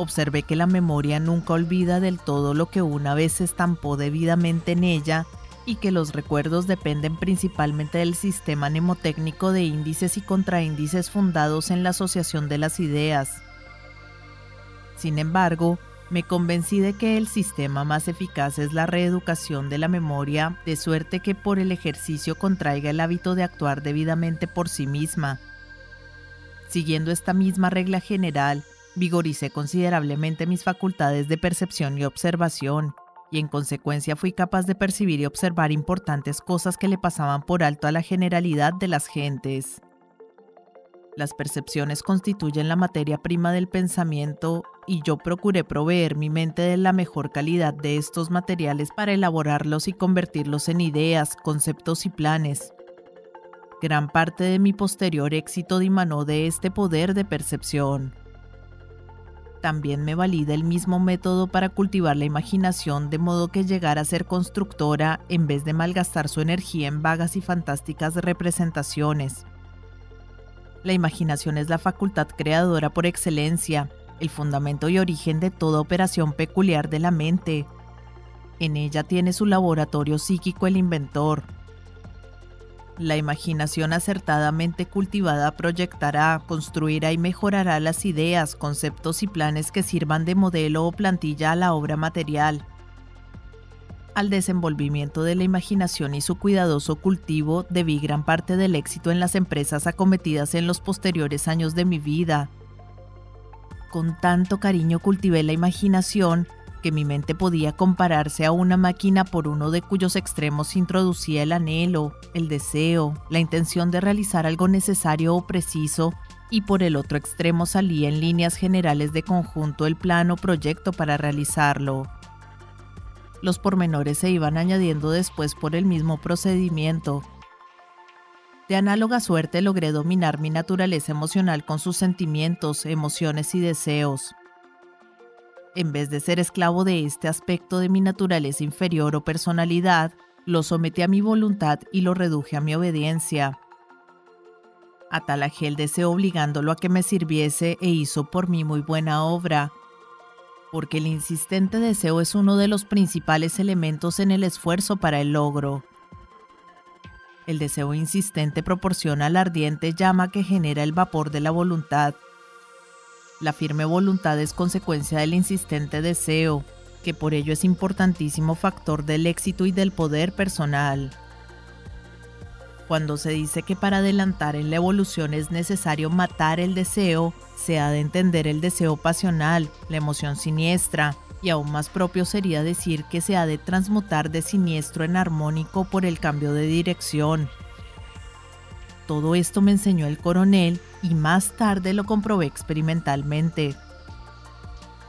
Observé que la memoria nunca olvida del todo lo que una vez estampó debidamente en ella y que los recuerdos dependen principalmente del sistema mnemotécnico de índices y contraíndices fundados en la asociación de las ideas. Sin embargo, me convencí de que el sistema más eficaz es la reeducación de la memoria, de suerte que por el ejercicio contraiga el hábito de actuar debidamente por sí misma. Siguiendo esta misma regla general, vigoricé considerablemente mis facultades de percepción y observación, y en consecuencia fui capaz de percibir y observar importantes cosas que le pasaban por alto a la generalidad de las gentes. Las percepciones constituyen la materia prima del pensamiento y yo procuré proveer mi mente de la mejor calidad de estos materiales para elaborarlos y convertirlos en ideas, conceptos y planes. Gran parte de mi posterior éxito dimanó de este poder de percepción. También me valida el mismo método para cultivar la imaginación de modo que llegara a ser constructora en vez de malgastar su energía en vagas y fantásticas representaciones. La imaginación es la facultad creadora por excelencia, el fundamento y origen de toda operación peculiar de la mente. En ella tiene su laboratorio psíquico el inventor. La imaginación acertadamente cultivada proyectará, construirá y mejorará las ideas, conceptos y planes que sirvan de modelo o plantilla a la obra material al desenvolvimiento de la imaginación y su cuidadoso cultivo debí gran parte del éxito en las empresas acometidas en los posteriores años de mi vida. Con tanto cariño cultivé la imaginación que mi mente podía compararse a una máquina por uno de cuyos extremos introducía el anhelo, el deseo, la intención de realizar algo necesario o preciso, y por el otro extremo salía en líneas generales de conjunto el plano o proyecto para realizarlo. Los pormenores se iban añadiendo después por el mismo procedimiento. De análoga suerte logré dominar mi naturaleza emocional con sus sentimientos, emociones y deseos. En vez de ser esclavo de este aspecto de mi naturaleza inferior o personalidad, lo sometí a mi voluntad y lo reduje a mi obediencia. Atalajé el deseo obligándolo a que me sirviese e hizo por mí muy buena obra, porque el insistente deseo es uno de los principales elementos en el esfuerzo para el logro. El deseo insistente proporciona la ardiente llama que genera el vapor de la voluntad. La firme voluntad es consecuencia del insistente deseo, que por ello es importantísimo factor del éxito y del poder personal. Cuando se dice que para adelantar en la evolución es necesario matar el deseo, se ha de entender el deseo pasional, la emoción siniestra, y aún más propio sería decir que se ha de transmutar de siniestro en armónico por el cambio de dirección. Todo esto me enseñó el coronel y más tarde lo comprobé experimentalmente.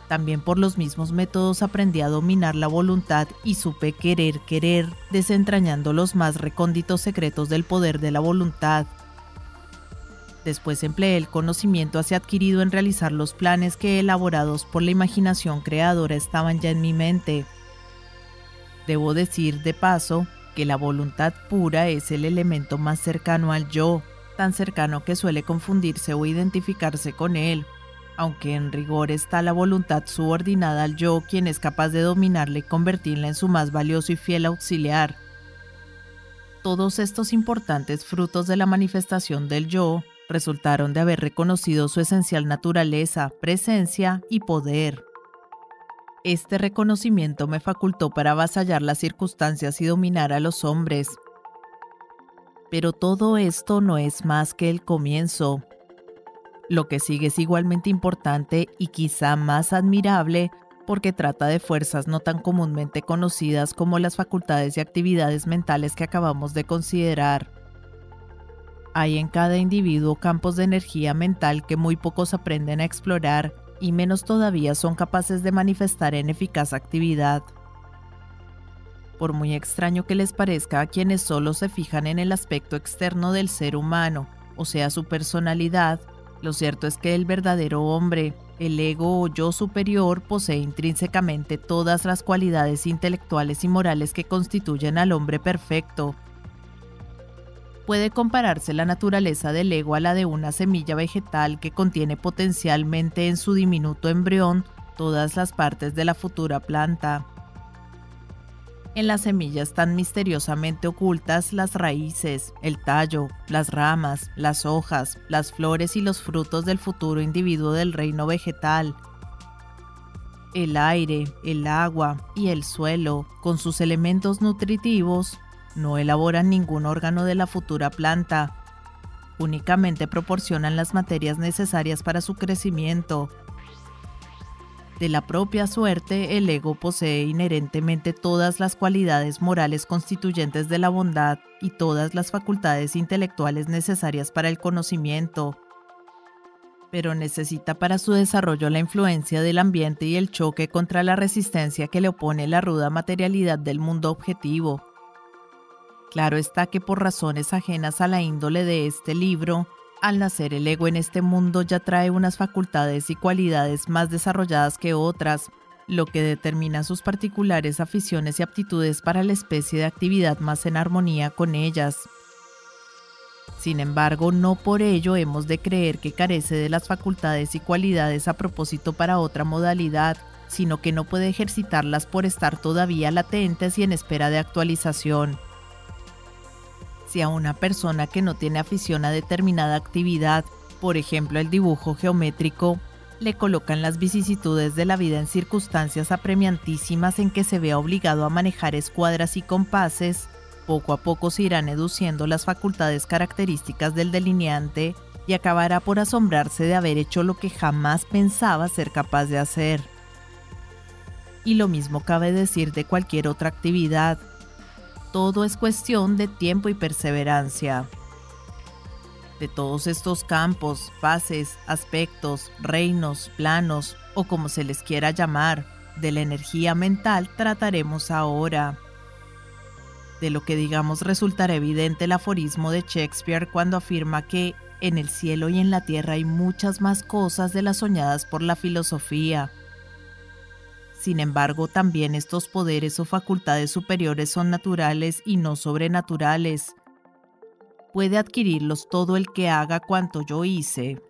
También por los mismos métodos aprendí a dominar la voluntad y supe querer querer, desentrañando los más recónditos secretos del poder de la voluntad. Después empleé el conocimiento así adquirido en realizar los planes que elaborados por la imaginación creadora estaban ya en mi mente. Debo decir de paso que la voluntad pura es el elemento más cercano al yo, tan cercano que suele confundirse o identificarse con él, aunque en rigor está la voluntad subordinada al yo, quien es capaz de dominarla y convertirla en su más valioso y fiel auxiliar. Todos estos importantes frutos de la manifestación del yo resultaron de haber reconocido su esencial naturaleza, presencia y poder. Este reconocimiento me facultó para avasallar las circunstancias y dominar a los hombres. Pero todo esto no es más que el comienzo. Lo que sigue es igualmente importante y quizá más admirable porque trata de fuerzas no tan comúnmente conocidas como las facultades y actividades mentales que acabamos de considerar. Hay en cada individuo campos de energía mental que muy pocos aprenden a explorar y menos todavía son capaces de manifestar en eficaz actividad. Por muy extraño que les parezca a quienes solo se fijan en el aspecto externo del ser humano, o sea su personalidad, lo cierto es que el verdadero hombre, el ego o yo superior, posee intrínsecamente todas las cualidades intelectuales y morales que constituyen al hombre perfecto. Puede compararse la naturaleza del ego a la de una semilla vegetal que contiene potencialmente en su diminuto embrión todas las partes de la futura planta. En las semillas están misteriosamente ocultas las raíces, el tallo, las ramas, las hojas, las flores y los frutos del futuro individuo del reino vegetal. El aire, el agua y el suelo, con sus elementos nutritivos, no elaboran ningún órgano de la futura planta. Únicamente proporcionan las materias necesarias para su crecimiento, de la propia suerte, el ego posee inherentemente todas las cualidades morales constituyentes de la bondad y todas las facultades intelectuales necesarias para el conocimiento, pero necesita para su desarrollo la influencia del ambiente y el choque contra la resistencia que le opone la ruda materialidad del mundo objetivo. Claro está que por razones ajenas a la índole de este libro, al nacer el ego en este mundo ya trae unas facultades y cualidades más desarrolladas que otras, lo que determina sus particulares aficiones y aptitudes para la especie de actividad más en armonía con ellas. Sin embargo, no por ello hemos de creer que carece de las facultades y cualidades a propósito para otra modalidad, sino que no puede ejercitarlas por estar todavía latentes y en espera de actualización. Si a una persona que no tiene afición a determinada actividad, por ejemplo el dibujo geométrico, le colocan las vicisitudes de la vida en circunstancias apremiantísimas en que se vea obligado a manejar escuadras y compases, poco a poco se irán educiendo las facultades características del delineante y acabará por asombrarse de haber hecho lo que jamás pensaba ser capaz de hacer. Y lo mismo cabe decir de cualquier otra actividad, todo es cuestión de tiempo y perseverancia. De todos estos campos, fases, aspectos, reinos, planos o como se les quiera llamar, de la energía mental trataremos ahora. De lo que digamos resultará evidente el aforismo de Shakespeare cuando afirma que en el cielo y en la tierra hay muchas más cosas de las soñadas por la filosofía. Sin embargo, también estos poderes o facultades superiores son naturales y no sobrenaturales. Puede adquirirlos todo el que haga cuanto yo hice.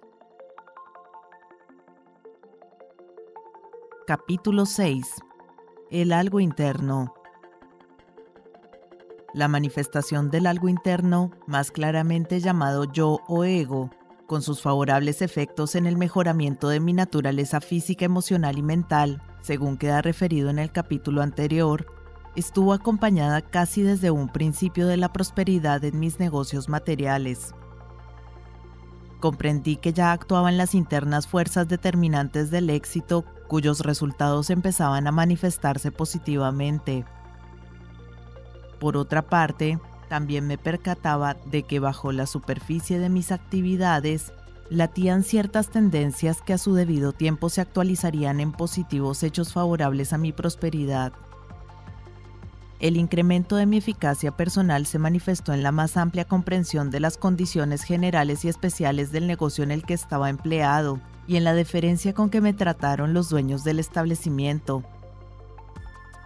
Capítulo 6. El algo interno. La manifestación del algo interno, más claramente llamado yo o ego, con sus favorables efectos en el mejoramiento de mi naturaleza física, emocional y mental, según queda referido en el capítulo anterior, estuvo acompañada casi desde un principio de la prosperidad en mis negocios materiales. Comprendí que ya actuaban las internas fuerzas determinantes del éxito cuyos resultados empezaban a manifestarse positivamente. Por otra parte, también me percataba de que bajo la superficie de mis actividades latían ciertas tendencias que a su debido tiempo se actualizarían en positivos hechos favorables a mi prosperidad. El incremento de mi eficacia personal se manifestó en la más amplia comprensión de las condiciones generales y especiales del negocio en el que estaba empleado y en la deferencia con que me trataron los dueños del establecimiento,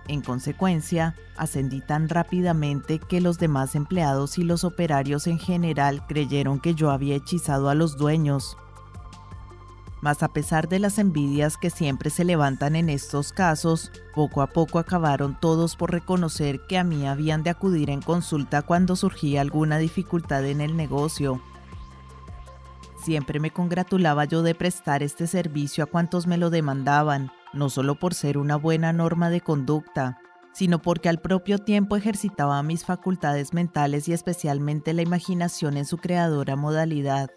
en consecuencia, ascendí tan rápidamente que los demás empleados y los operarios en general creyeron que yo había hechizado a los dueños. Mas a pesar de las envidias que siempre se levantan en estos casos, poco a poco acabaron todos por reconocer que a mí habían de acudir en consulta cuando surgía alguna dificultad en el negocio. Siempre me congratulaba yo de prestar este servicio a cuantos me lo demandaban, no solo por ser una buena norma de conducta, sino porque al propio tiempo ejercitaba mis facultades mentales y especialmente la imaginación en su creadora modalidad.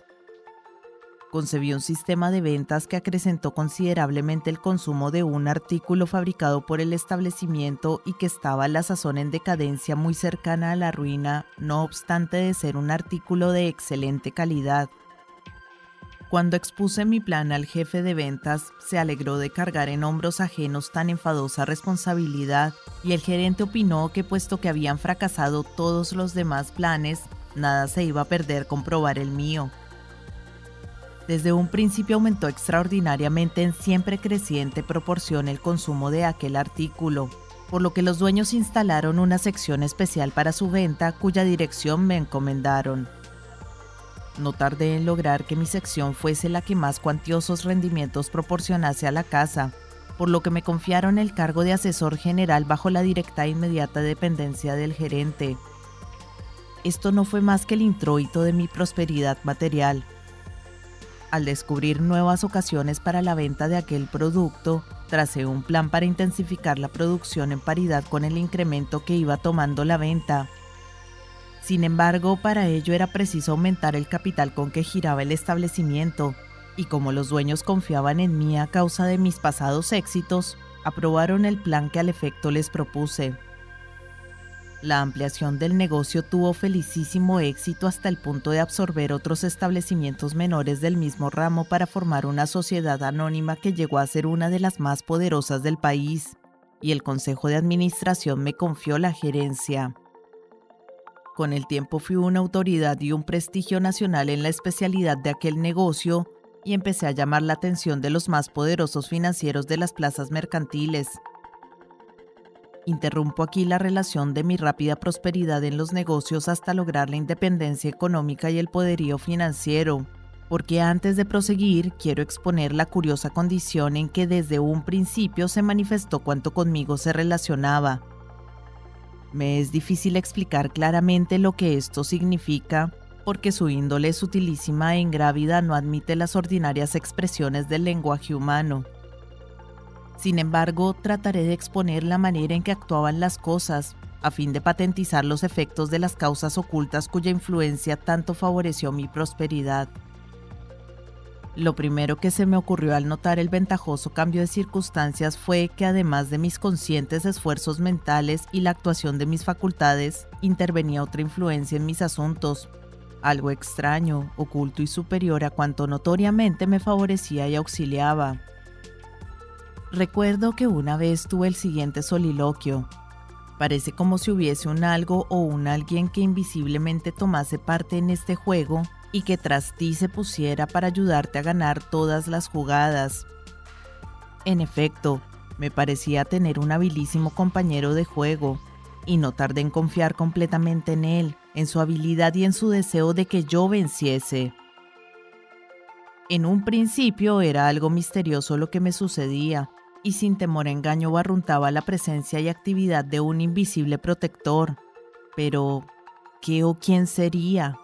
Concebí un sistema de ventas que acrecentó considerablemente el consumo de un artículo fabricado por el establecimiento y que estaba a la sazón en decadencia muy cercana a la ruina, no obstante de ser un artículo de excelente calidad. Cuando expuse mi plan al jefe de ventas, se alegró de cargar en hombros ajenos tan enfadosa responsabilidad y el gerente opinó que puesto que habían fracasado todos los demás planes, nada se iba a perder con probar el mío. Desde un principio aumentó extraordinariamente en siempre creciente proporción el consumo de aquel artículo, por lo que los dueños instalaron una sección especial para su venta cuya dirección me encomendaron. No tardé en lograr que mi sección fuese la que más cuantiosos rendimientos proporcionase a la casa, por lo que me confiaron el cargo de asesor general bajo la directa e inmediata dependencia del gerente. Esto no fue más que el introito de mi prosperidad material. Al descubrir nuevas ocasiones para la venta de aquel producto, tracé un plan para intensificar la producción en paridad con el incremento que iba tomando la venta. Sin embargo, para ello era preciso aumentar el capital con que giraba el establecimiento, y como los dueños confiaban en mí a causa de mis pasados éxitos, aprobaron el plan que al efecto les propuse. La ampliación del negocio tuvo felicísimo éxito hasta el punto de absorber otros establecimientos menores del mismo ramo para formar una sociedad anónima que llegó a ser una de las más poderosas del país, y el Consejo de Administración me confió la gerencia. Con el tiempo fui una autoridad y un prestigio nacional en la especialidad de aquel negocio y empecé a llamar la atención de los más poderosos financieros de las plazas mercantiles, Interrumpo aquí la relación de mi rápida prosperidad en los negocios hasta lograr la independencia económica y el poderío financiero, porque antes de proseguir quiero exponer la curiosa condición en que desde un principio se manifestó cuanto conmigo se relacionaba. Me es difícil explicar claramente lo que esto significa, porque su índole sutilísima e ingrávida no admite las ordinarias expresiones del lenguaje humano. Sin embargo, trataré de exponer la manera en que actuaban las cosas, a fin de patentizar los efectos de las causas ocultas cuya influencia tanto favoreció mi prosperidad. Lo primero que se me ocurrió al notar el ventajoso cambio de circunstancias fue que además de mis conscientes esfuerzos mentales y la actuación de mis facultades, intervenía otra influencia en mis asuntos, algo extraño, oculto y superior a cuanto notoriamente me favorecía y auxiliaba. Recuerdo que una vez tuve el siguiente soliloquio. Parece como si hubiese un algo o un alguien que invisiblemente tomase parte en este juego y que tras ti se pusiera para ayudarte a ganar todas las jugadas. En efecto, me parecía tener un habilísimo compañero de juego, y no tardé en confiar completamente en él, en su habilidad y en su deseo de que yo venciese. En un principio era algo misterioso lo que me sucedía, y sin temor a engaño barruntaba la presencia y actividad de un invisible protector. Pero, ¿qué o quién sería?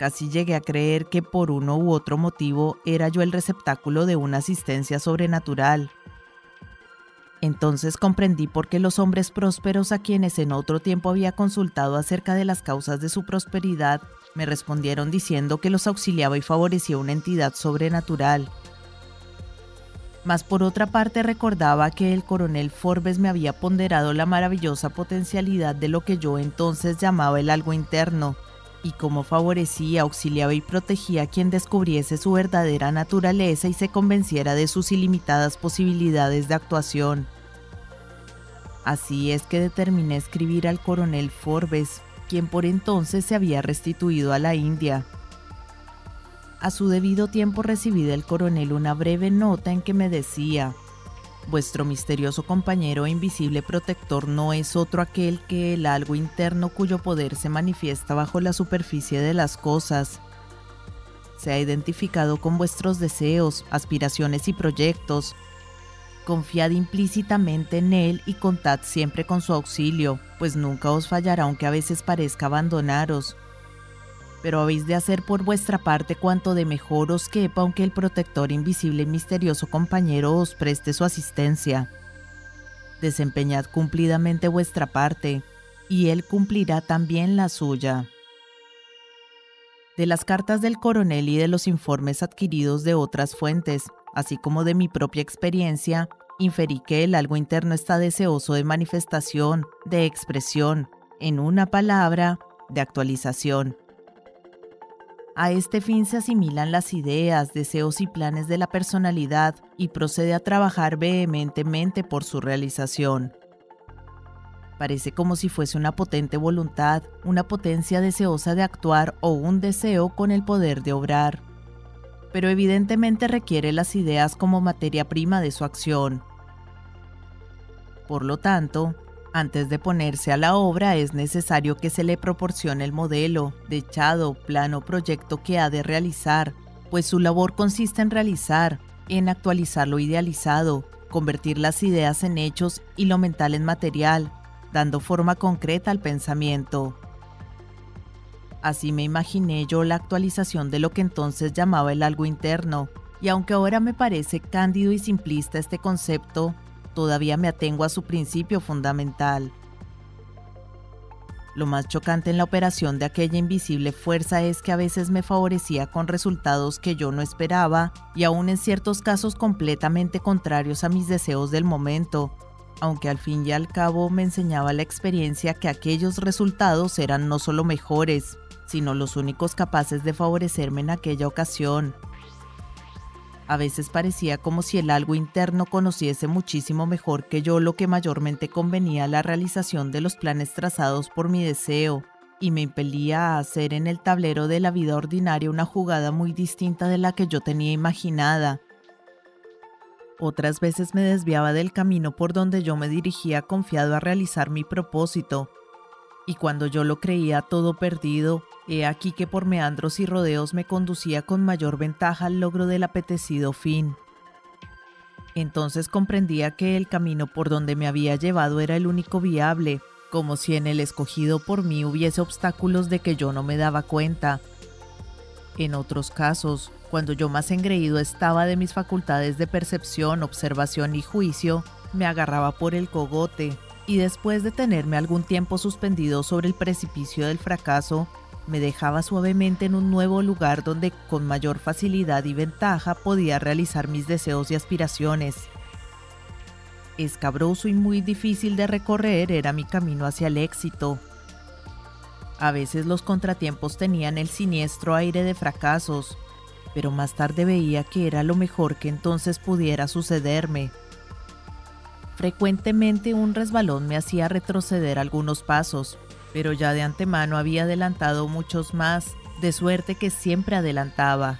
Casi llegué a creer que por uno u otro motivo era yo el receptáculo de una asistencia sobrenatural. Entonces comprendí por qué los hombres prósperos a quienes en otro tiempo había consultado acerca de las causas de su prosperidad me respondieron diciendo que los auxiliaba y favorecía una entidad sobrenatural mas por otra parte recordaba que el coronel Forbes me había ponderado la maravillosa potencialidad de lo que yo entonces llamaba el algo interno, y cómo favorecía, auxiliaba y protegía a quien descubriese su verdadera naturaleza y se convenciera de sus ilimitadas posibilidades de actuación. Así es que determiné escribir al coronel Forbes, quien por entonces se había restituido a la India. A su debido tiempo recibí del coronel una breve nota en que me decía, Vuestro misterioso compañero e invisible protector no es otro aquel que el algo interno cuyo poder se manifiesta bajo la superficie de las cosas. Se ha identificado con vuestros deseos, aspiraciones y proyectos. Confiad implícitamente en él y contad siempre con su auxilio, pues nunca os fallará aunque a veces parezca abandonaros pero habéis de hacer por vuestra parte cuanto de mejor os quepa aunque el protector invisible y misterioso compañero os preste su asistencia. Desempeñad cumplidamente vuestra parte, y él cumplirá también la suya. De las cartas del coronel y de los informes adquiridos de otras fuentes, así como de mi propia experiencia, inferí que el algo interno está deseoso de manifestación, de expresión, en una palabra, de actualización. A este fin se asimilan las ideas, deseos y planes de la personalidad y procede a trabajar vehementemente por su realización. Parece como si fuese una potente voluntad, una potencia deseosa de actuar o un deseo con el poder de obrar. Pero evidentemente requiere las ideas como materia prima de su acción. Por lo tanto, antes de ponerse a la obra es necesario que se le proporcione el modelo, dechado, plano, proyecto que ha de realizar, pues su labor consiste en realizar, en actualizar lo idealizado, convertir las ideas en hechos y lo mental en material, dando forma concreta al pensamiento. Así me imaginé yo la actualización de lo que entonces llamaba el algo interno, y aunque ahora me parece cándido y simplista este concepto, todavía me atengo a su principio fundamental. Lo más chocante en la operación de aquella invisible fuerza es que a veces me favorecía con resultados que yo no esperaba y aún en ciertos casos completamente contrarios a mis deseos del momento, aunque al fin y al cabo me enseñaba la experiencia que aquellos resultados eran no solo mejores, sino los únicos capaces de favorecerme en aquella ocasión. A veces parecía como si el algo interno conociese muchísimo mejor que yo lo que mayormente convenía a la realización de los planes trazados por mi deseo, y me impelía a hacer en el tablero de la vida ordinaria una jugada muy distinta de la que yo tenía imaginada. Otras veces me desviaba del camino por donde yo me dirigía confiado a realizar mi propósito, y cuando yo lo creía todo perdido, he aquí que por meandros y rodeos me conducía con mayor ventaja al logro del apetecido fin. Entonces comprendía que el camino por donde me había llevado era el único viable, como si en el escogido por mí hubiese obstáculos de que yo no me daba cuenta. En otros casos, cuando yo más engreído estaba de mis facultades de percepción, observación y juicio, me agarraba por el cogote, y después de tenerme algún tiempo suspendido sobre el precipicio del fracaso, me dejaba suavemente en un nuevo lugar donde con mayor facilidad y ventaja podía realizar mis deseos y aspiraciones. Escabroso y muy difícil de recorrer era mi camino hacia el éxito. A veces los contratiempos tenían el siniestro aire de fracasos, pero más tarde veía que era lo mejor que entonces pudiera sucederme. Frecuentemente un resbalón me hacía retroceder algunos pasos, pero ya de antemano había adelantado muchos más, de suerte que siempre adelantaba.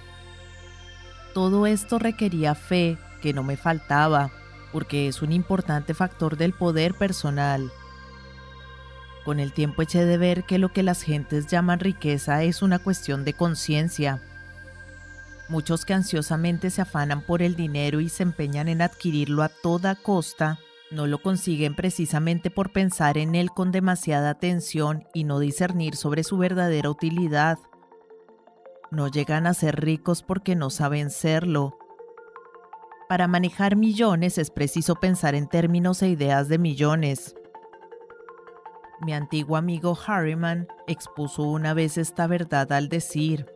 Todo esto requería fe, que no me faltaba, porque es un importante factor del poder personal. Con el tiempo eché de ver que lo que las gentes llaman riqueza es una cuestión de conciencia. Muchos que ansiosamente se afanan por el dinero y se empeñan en adquirirlo a toda costa, no lo consiguen precisamente por pensar en él con demasiada atención y no discernir sobre su verdadera utilidad. No llegan a ser ricos porque no saben serlo. Para manejar millones es preciso pensar en términos e ideas de millones. Mi antiguo amigo Harriman expuso una vez esta verdad al decir,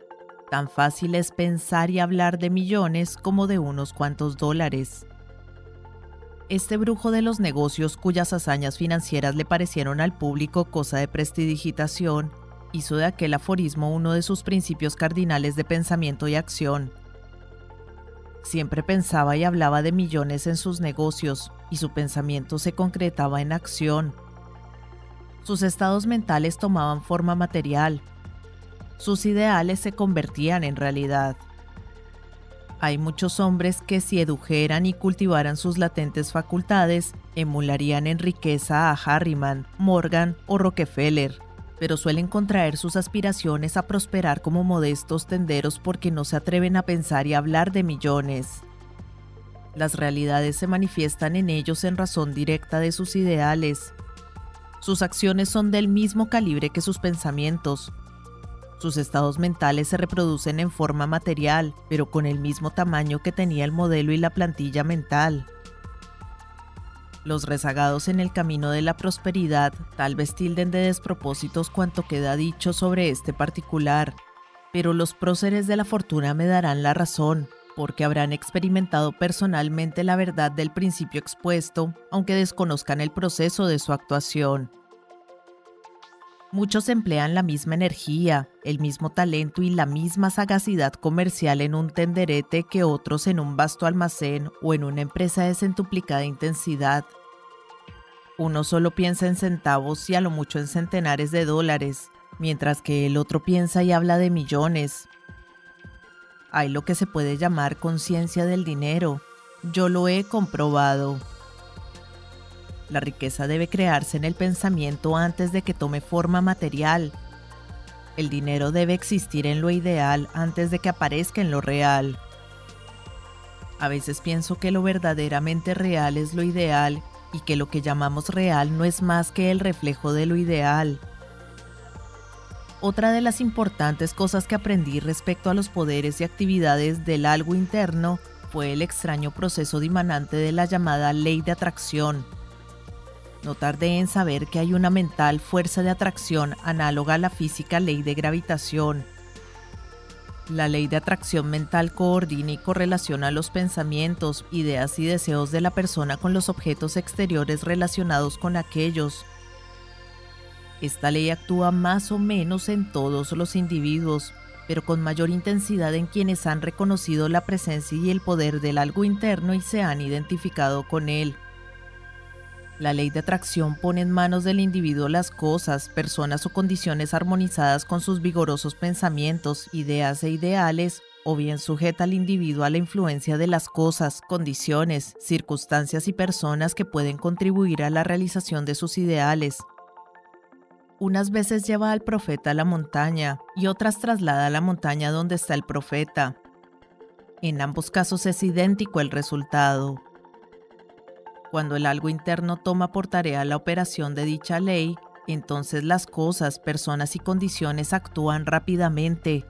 tan fácil es pensar y hablar de millones como de unos cuantos dólares. Este brujo de los negocios cuyas hazañas financieras le parecieron al público cosa de prestidigitación, hizo de aquel aforismo uno de sus principios cardinales de pensamiento y acción. Siempre pensaba y hablaba de millones en sus negocios, y su pensamiento se concretaba en acción. Sus estados mentales tomaban forma material. Sus ideales se convertían en realidad. Hay muchos hombres que si edujeran y cultivaran sus latentes facultades, emularían en riqueza a Harriman, Morgan o Rockefeller, pero suelen contraer sus aspiraciones a prosperar como modestos tenderos porque no se atreven a pensar y hablar de millones. Las realidades se manifiestan en ellos en razón directa de sus ideales. Sus acciones son del mismo calibre que sus pensamientos, sus estados mentales se reproducen en forma material, pero con el mismo tamaño que tenía el modelo y la plantilla mental. Los rezagados en el camino de la prosperidad tal vez tilden de despropósitos cuanto queda dicho sobre este particular, pero los próceres de la fortuna me darán la razón, porque habrán experimentado personalmente la verdad del principio expuesto, aunque desconozcan el proceso de su actuación. Muchos emplean la misma energía, el mismo talento y la misma sagacidad comercial en un tenderete que otros en un vasto almacén o en una empresa de centuplicada intensidad. Uno solo piensa en centavos y a lo mucho en centenares de dólares, mientras que el otro piensa y habla de millones. Hay lo que se puede llamar conciencia del dinero. Yo lo he comprobado. La riqueza debe crearse en el pensamiento antes de que tome forma material. El dinero debe existir en lo ideal antes de que aparezca en lo real. A veces pienso que lo verdaderamente real es lo ideal y que lo que llamamos real no es más que el reflejo de lo ideal. Otra de las importantes cosas que aprendí respecto a los poderes y actividades del algo interno fue el extraño proceso dimanante de la llamada ley de atracción. No tardé en saber que hay una mental fuerza de atracción análoga a la física ley de gravitación la ley de atracción mental coordina y correlaciona los pensamientos, ideas y deseos de la persona con los objetos exteriores relacionados con aquellos. Esta ley actúa más o menos en todos los individuos, pero con mayor intensidad en quienes han reconocido la presencia y el poder del algo interno y se han identificado con él. La ley de atracción pone en manos del individuo las cosas, personas o condiciones armonizadas con sus vigorosos pensamientos, ideas e ideales, o bien sujeta al individuo a la influencia de las cosas, condiciones, circunstancias y personas que pueden contribuir a la realización de sus ideales. Unas veces lleva al profeta a la montaña y otras traslada a la montaña donde está el profeta. En ambos casos es idéntico el resultado. Cuando el algo interno toma por tarea la operación de dicha ley, entonces las cosas, personas y condiciones actúan rápidamente.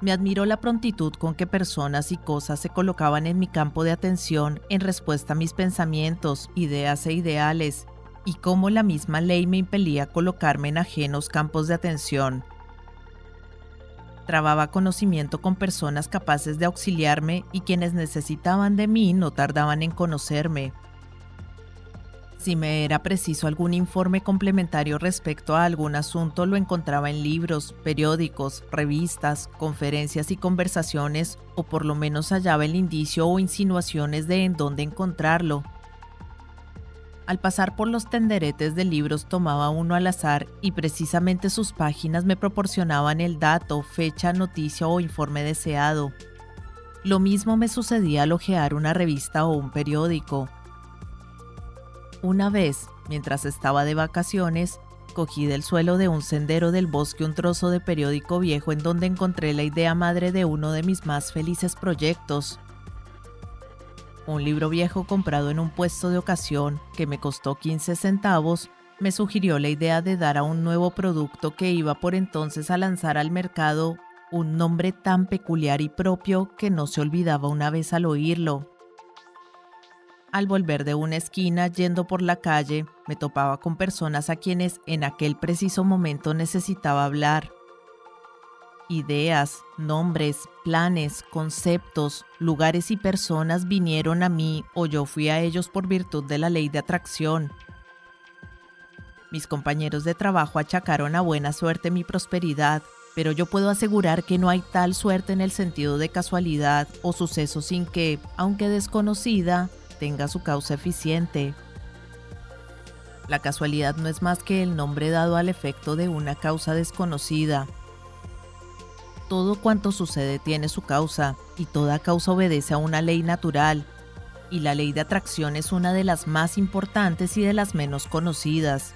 Me admiró la prontitud con que personas y cosas se colocaban en mi campo de atención en respuesta a mis pensamientos, ideas e ideales, y cómo la misma ley me impelía a colocarme en ajenos campos de atención trababa conocimiento con personas capaces de auxiliarme y quienes necesitaban de mí no tardaban en conocerme. Si me era preciso algún informe complementario respecto a algún asunto, lo encontraba en libros, periódicos, revistas, conferencias y conversaciones, o por lo menos hallaba el indicio o insinuaciones de en dónde encontrarlo. Al pasar por los tenderetes de libros tomaba uno al azar y precisamente sus páginas me proporcionaban el dato, fecha, noticia o informe deseado. Lo mismo me sucedía al ojear una revista o un periódico. Una vez, mientras estaba de vacaciones, cogí del suelo de un sendero del bosque un trozo de periódico viejo en donde encontré la idea madre de uno de mis más felices proyectos. Un libro viejo comprado en un puesto de ocasión que me costó 15 centavos me sugirió la idea de dar a un nuevo producto que iba por entonces a lanzar al mercado un nombre tan peculiar y propio que no se olvidaba una vez al oírlo. Al volver de una esquina yendo por la calle, me topaba con personas a quienes en aquel preciso momento necesitaba hablar. Ideas, nombres, planes, conceptos, lugares y personas vinieron a mí o yo fui a ellos por virtud de la ley de atracción. Mis compañeros de trabajo achacaron a buena suerte mi prosperidad, pero yo puedo asegurar que no hay tal suerte en el sentido de casualidad o suceso sin que, aunque desconocida, tenga su causa eficiente. La casualidad no es más que el nombre dado al efecto de una causa desconocida, todo cuanto sucede tiene su causa, y toda causa obedece a una ley natural, y la ley de atracción es una de las más importantes y de las menos conocidas.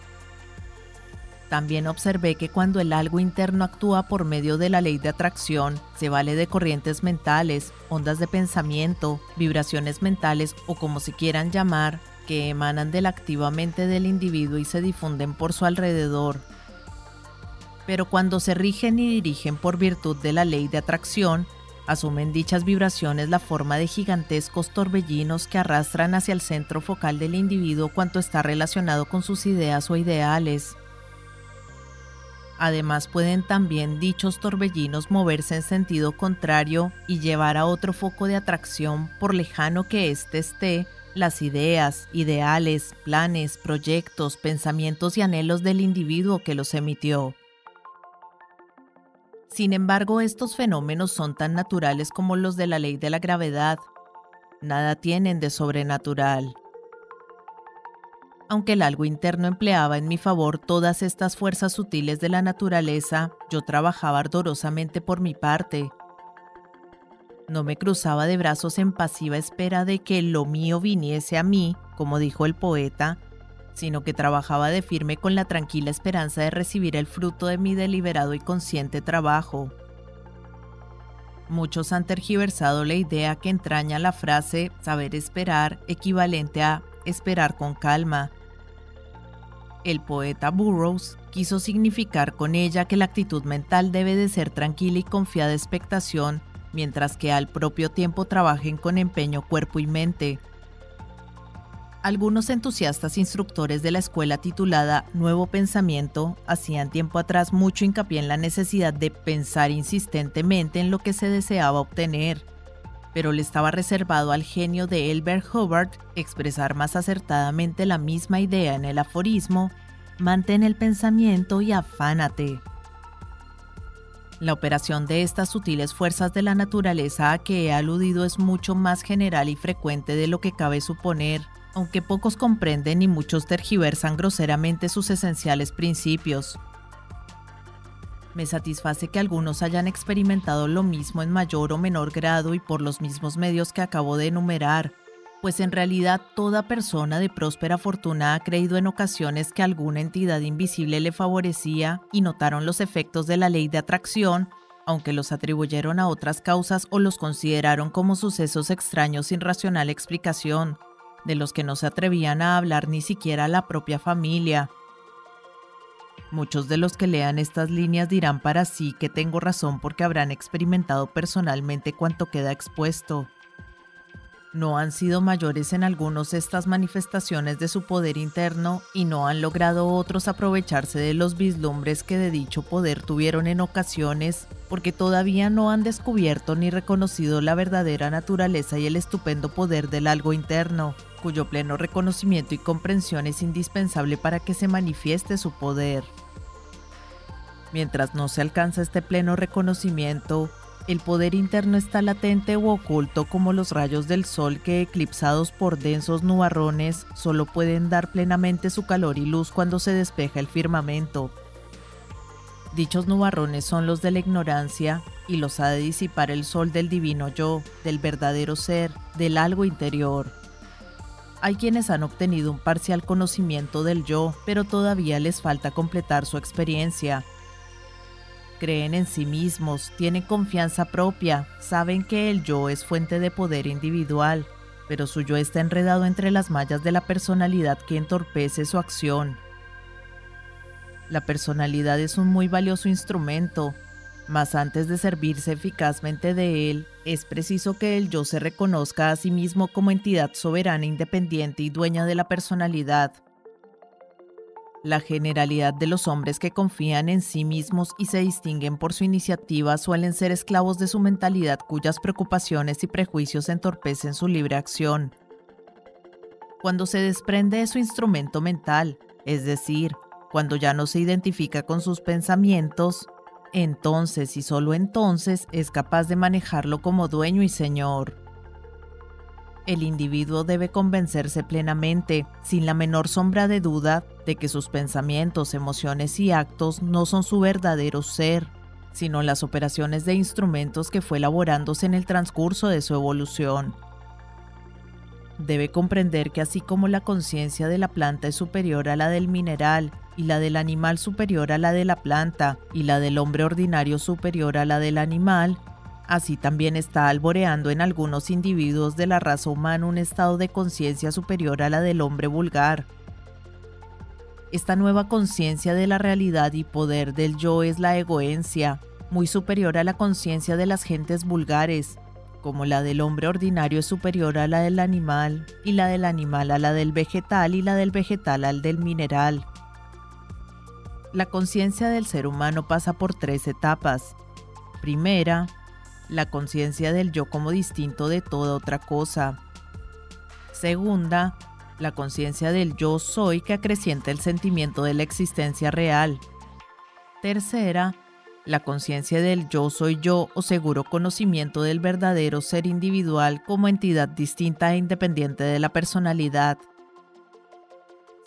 También observé que cuando el algo interno actúa por medio de la ley de atracción, se vale de corrientes mentales, ondas de pensamiento, vibraciones mentales o como se quieran llamar, que emanan de la activamente del individuo y se difunden por su alrededor, pero cuando se rigen y dirigen por virtud de la ley de atracción, asumen dichas vibraciones la forma de gigantescos torbellinos que arrastran hacia el centro focal del individuo cuanto está relacionado con sus ideas o ideales. Además pueden también dichos torbellinos moverse en sentido contrario y llevar a otro foco de atracción, por lejano que éste esté, las ideas, ideales, planes, proyectos, pensamientos y anhelos del individuo que los emitió. Sin embargo, estos fenómenos son tan naturales como los de la ley de la gravedad. Nada tienen de sobrenatural. Aunque el algo interno empleaba en mi favor todas estas fuerzas sutiles de la naturaleza, yo trabajaba ardorosamente por mi parte. No me cruzaba de brazos en pasiva espera de que lo mío viniese a mí, como dijo el poeta, sino que trabajaba de firme con la tranquila esperanza de recibir el fruto de mi deliberado y consciente trabajo. Muchos han tergiversado la idea que entraña la frase saber esperar, equivalente a esperar con calma. El poeta Burroughs quiso significar con ella que la actitud mental debe de ser tranquila y confiada expectación, mientras que al propio tiempo trabajen con empeño cuerpo y mente. Algunos entusiastas instructores de la escuela titulada Nuevo Pensamiento hacían tiempo atrás mucho hincapié en la necesidad de pensar insistentemente en lo que se deseaba obtener, pero le estaba reservado al genio de Elbert Hubbard expresar más acertadamente la misma idea en el aforismo Mantén el pensamiento y afánate. La operación de estas sutiles fuerzas de la naturaleza a que he aludido es mucho más general y frecuente de lo que cabe suponer aunque pocos comprenden y muchos tergiversan groseramente sus esenciales principios. Me satisface que algunos hayan experimentado lo mismo en mayor o menor grado y por los mismos medios que acabo de enumerar, pues en realidad toda persona de próspera fortuna ha creído en ocasiones que alguna entidad invisible le favorecía y notaron los efectos de la ley de atracción, aunque los atribuyeron a otras causas o los consideraron como sucesos extraños sin racional explicación de los que no se atrevían a hablar ni siquiera a la propia familia. Muchos de los que lean estas líneas dirán para sí que tengo razón porque habrán experimentado personalmente cuanto queda expuesto. No han sido mayores en algunos estas manifestaciones de su poder interno y no han logrado otros aprovecharse de los vislumbres que de dicho poder tuvieron en ocasiones porque todavía no han descubierto ni reconocido la verdadera naturaleza y el estupendo poder del algo interno cuyo pleno reconocimiento y comprensión es indispensable para que se manifieste su poder. Mientras no se alcanza este pleno reconocimiento, el poder interno está latente u oculto como los rayos del sol que, eclipsados por densos nubarrones, solo pueden dar plenamente su calor y luz cuando se despeja el firmamento. Dichos nubarrones son los de la ignorancia y los ha de disipar el sol del divino yo, del verdadero ser, del algo interior. Hay quienes han obtenido un parcial conocimiento del yo, pero todavía les falta completar su experiencia. Creen en sí mismos, tienen confianza propia, saben que el yo es fuente de poder individual, pero su yo está enredado entre las mallas de la personalidad que entorpece su acción. La personalidad es un muy valioso instrumento, mas antes de servirse eficazmente de él, es preciso que el yo se reconozca a sí mismo como entidad soberana, independiente y dueña de la personalidad. La generalidad de los hombres que confían en sí mismos y se distinguen por su iniciativa suelen ser esclavos de su mentalidad cuyas preocupaciones y prejuicios entorpecen su libre acción. Cuando se desprende de su instrumento mental, es decir, cuando ya no se identifica con sus pensamientos, entonces y solo entonces es capaz de manejarlo como dueño y señor. El individuo debe convencerse plenamente, sin la menor sombra de duda, de que sus pensamientos, emociones y actos no son su verdadero ser, sino las operaciones de instrumentos que fue elaborándose en el transcurso de su evolución. Debe comprender que así como la conciencia de la planta es superior a la del mineral y la del animal superior a la de la planta, y la del hombre ordinario superior a la del animal, así también está alboreando en algunos individuos de la raza humana un estado de conciencia superior a la del hombre vulgar. Esta nueva conciencia de la realidad y poder del yo es la egoencia, muy superior a la conciencia de las gentes vulgares, como la del hombre ordinario es superior a la del animal, y la del animal a la del vegetal y la del vegetal al del mineral. La conciencia del ser humano pasa por tres etapas. Primera, la conciencia del yo como distinto de toda otra cosa. Segunda, la conciencia del yo soy que acrecienta el sentimiento de la existencia real. Tercera, la conciencia del yo soy yo o seguro conocimiento del verdadero ser individual como entidad distinta e independiente de la personalidad.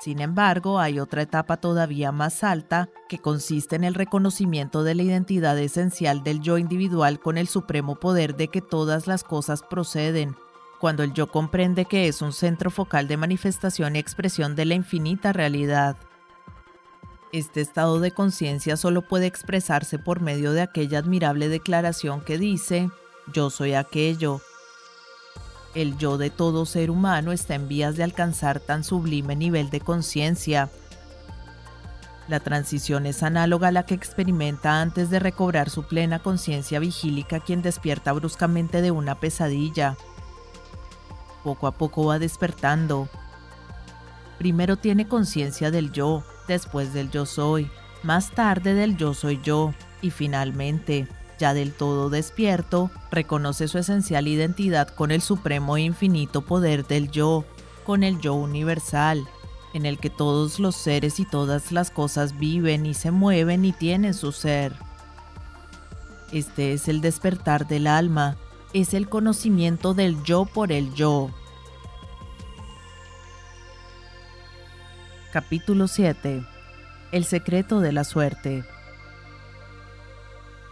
Sin embargo, hay otra etapa todavía más alta que consiste en el reconocimiento de la identidad esencial del yo individual con el supremo poder de que todas las cosas proceden, cuando el yo comprende que es un centro focal de manifestación y expresión de la infinita realidad. Este estado de conciencia solo puede expresarse por medio de aquella admirable declaración que dice, yo soy aquello. El yo de todo ser humano está en vías de alcanzar tan sublime nivel de conciencia. La transición es análoga a la que experimenta antes de recobrar su plena conciencia vigílica quien despierta bruscamente de una pesadilla. Poco a poco va despertando. Primero tiene conciencia del yo, después del yo soy, más tarde del yo soy yo, y finalmente, ya del todo despierto, reconoce su esencial identidad con el supremo e infinito poder del yo, con el yo universal, en el que todos los seres y todas las cosas viven y se mueven y tienen su ser. Este es el despertar del alma, es el conocimiento del yo por el yo. Capítulo 7. El secreto de la suerte.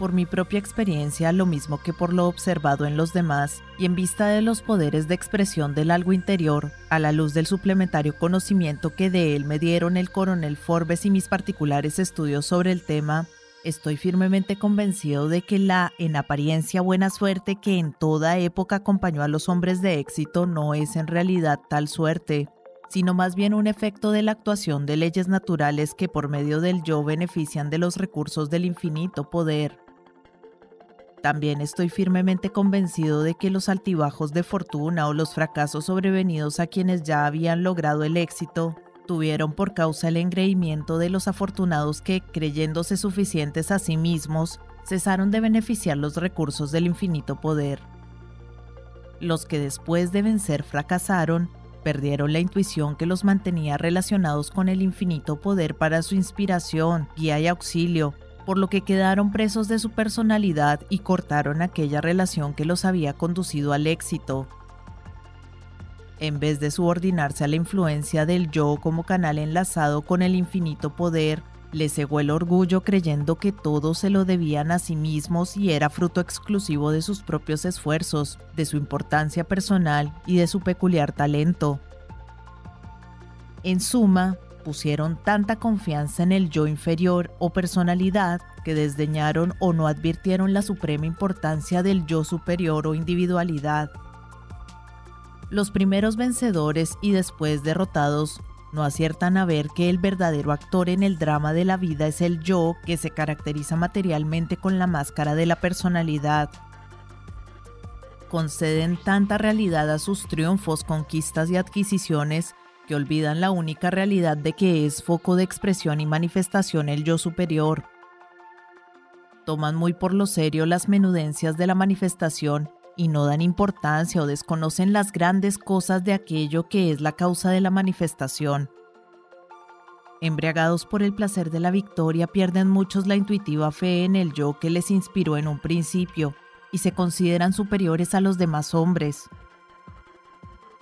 Por mi propia experiencia, lo mismo que por lo observado en los demás, y en vista de los poderes de expresión del algo interior, a la luz del suplementario conocimiento que de él me dieron el coronel Forbes y mis particulares estudios sobre el tema, estoy firmemente convencido de que la, en apariencia, buena suerte que en toda época acompañó a los hombres de éxito no es en realidad tal suerte, sino más bien un efecto de la actuación de leyes naturales que por medio del yo benefician de los recursos del infinito poder. También estoy firmemente convencido de que los altibajos de fortuna o los fracasos sobrevenidos a quienes ya habían logrado el éxito tuvieron por causa el engreimiento de los afortunados que, creyéndose suficientes a sí mismos, cesaron de beneficiar los recursos del infinito poder. Los que después de vencer fracasaron perdieron la intuición que los mantenía relacionados con el infinito poder para su inspiración, guía y auxilio, por lo que quedaron presos de su personalidad y cortaron aquella relación que los había conducido al éxito. En vez de subordinarse a la influencia del yo como canal enlazado con el infinito poder, le cegó el orgullo creyendo que todo se lo debían a sí mismos y era fruto exclusivo de sus propios esfuerzos, de su importancia personal y de su peculiar talento. En suma, pusieron tanta confianza en el yo inferior o personalidad que desdeñaron o no advirtieron la suprema importancia del yo superior o individualidad. Los primeros vencedores y después derrotados no aciertan a ver que el verdadero actor en el drama de la vida es el yo que se caracteriza materialmente con la máscara de la personalidad. Conceden tanta realidad a sus triunfos, conquistas y adquisiciones que olvidan la única realidad de que es foco de expresión y manifestación el yo superior. Toman muy por lo serio las menudencias de la manifestación y no dan importancia o desconocen las grandes cosas de aquello que es la causa de la manifestación. Embriagados por el placer de la victoria, pierden muchos la intuitiva fe en el yo que les inspiró en un principio y se consideran superiores a los demás hombres.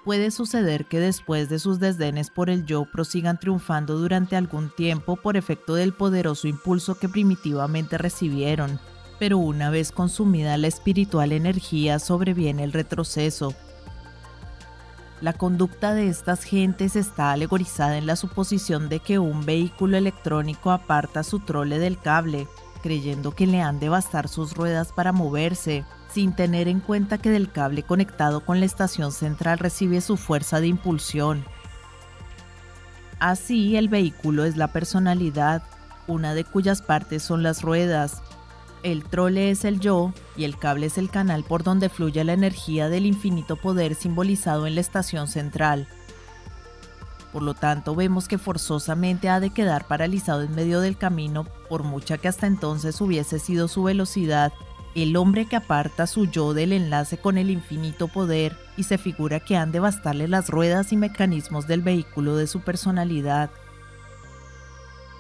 Puede suceder que después de sus desdenes por el yo prosigan triunfando durante algún tiempo por efecto del poderoso impulso que primitivamente recibieron pero una vez consumida la espiritual energía sobreviene el retroceso. La conducta de estas gentes está alegorizada en la suposición de que un vehículo electrónico aparta su trole del cable, creyendo que le han de bastar sus ruedas para moverse, sin tener en cuenta que del cable conectado con la estación central recibe su fuerza de impulsión. Así, el vehículo es la personalidad, una de cuyas partes son las ruedas, el trole es el yo y el cable es el canal por donde fluye la energía del infinito poder simbolizado en la estación central. Por lo tanto, vemos que forzosamente ha de quedar paralizado en medio del camino, por mucha que hasta entonces hubiese sido su velocidad, el hombre que aparta su yo del enlace con el infinito poder y se figura que han de bastarle las ruedas y mecanismos del vehículo de su personalidad.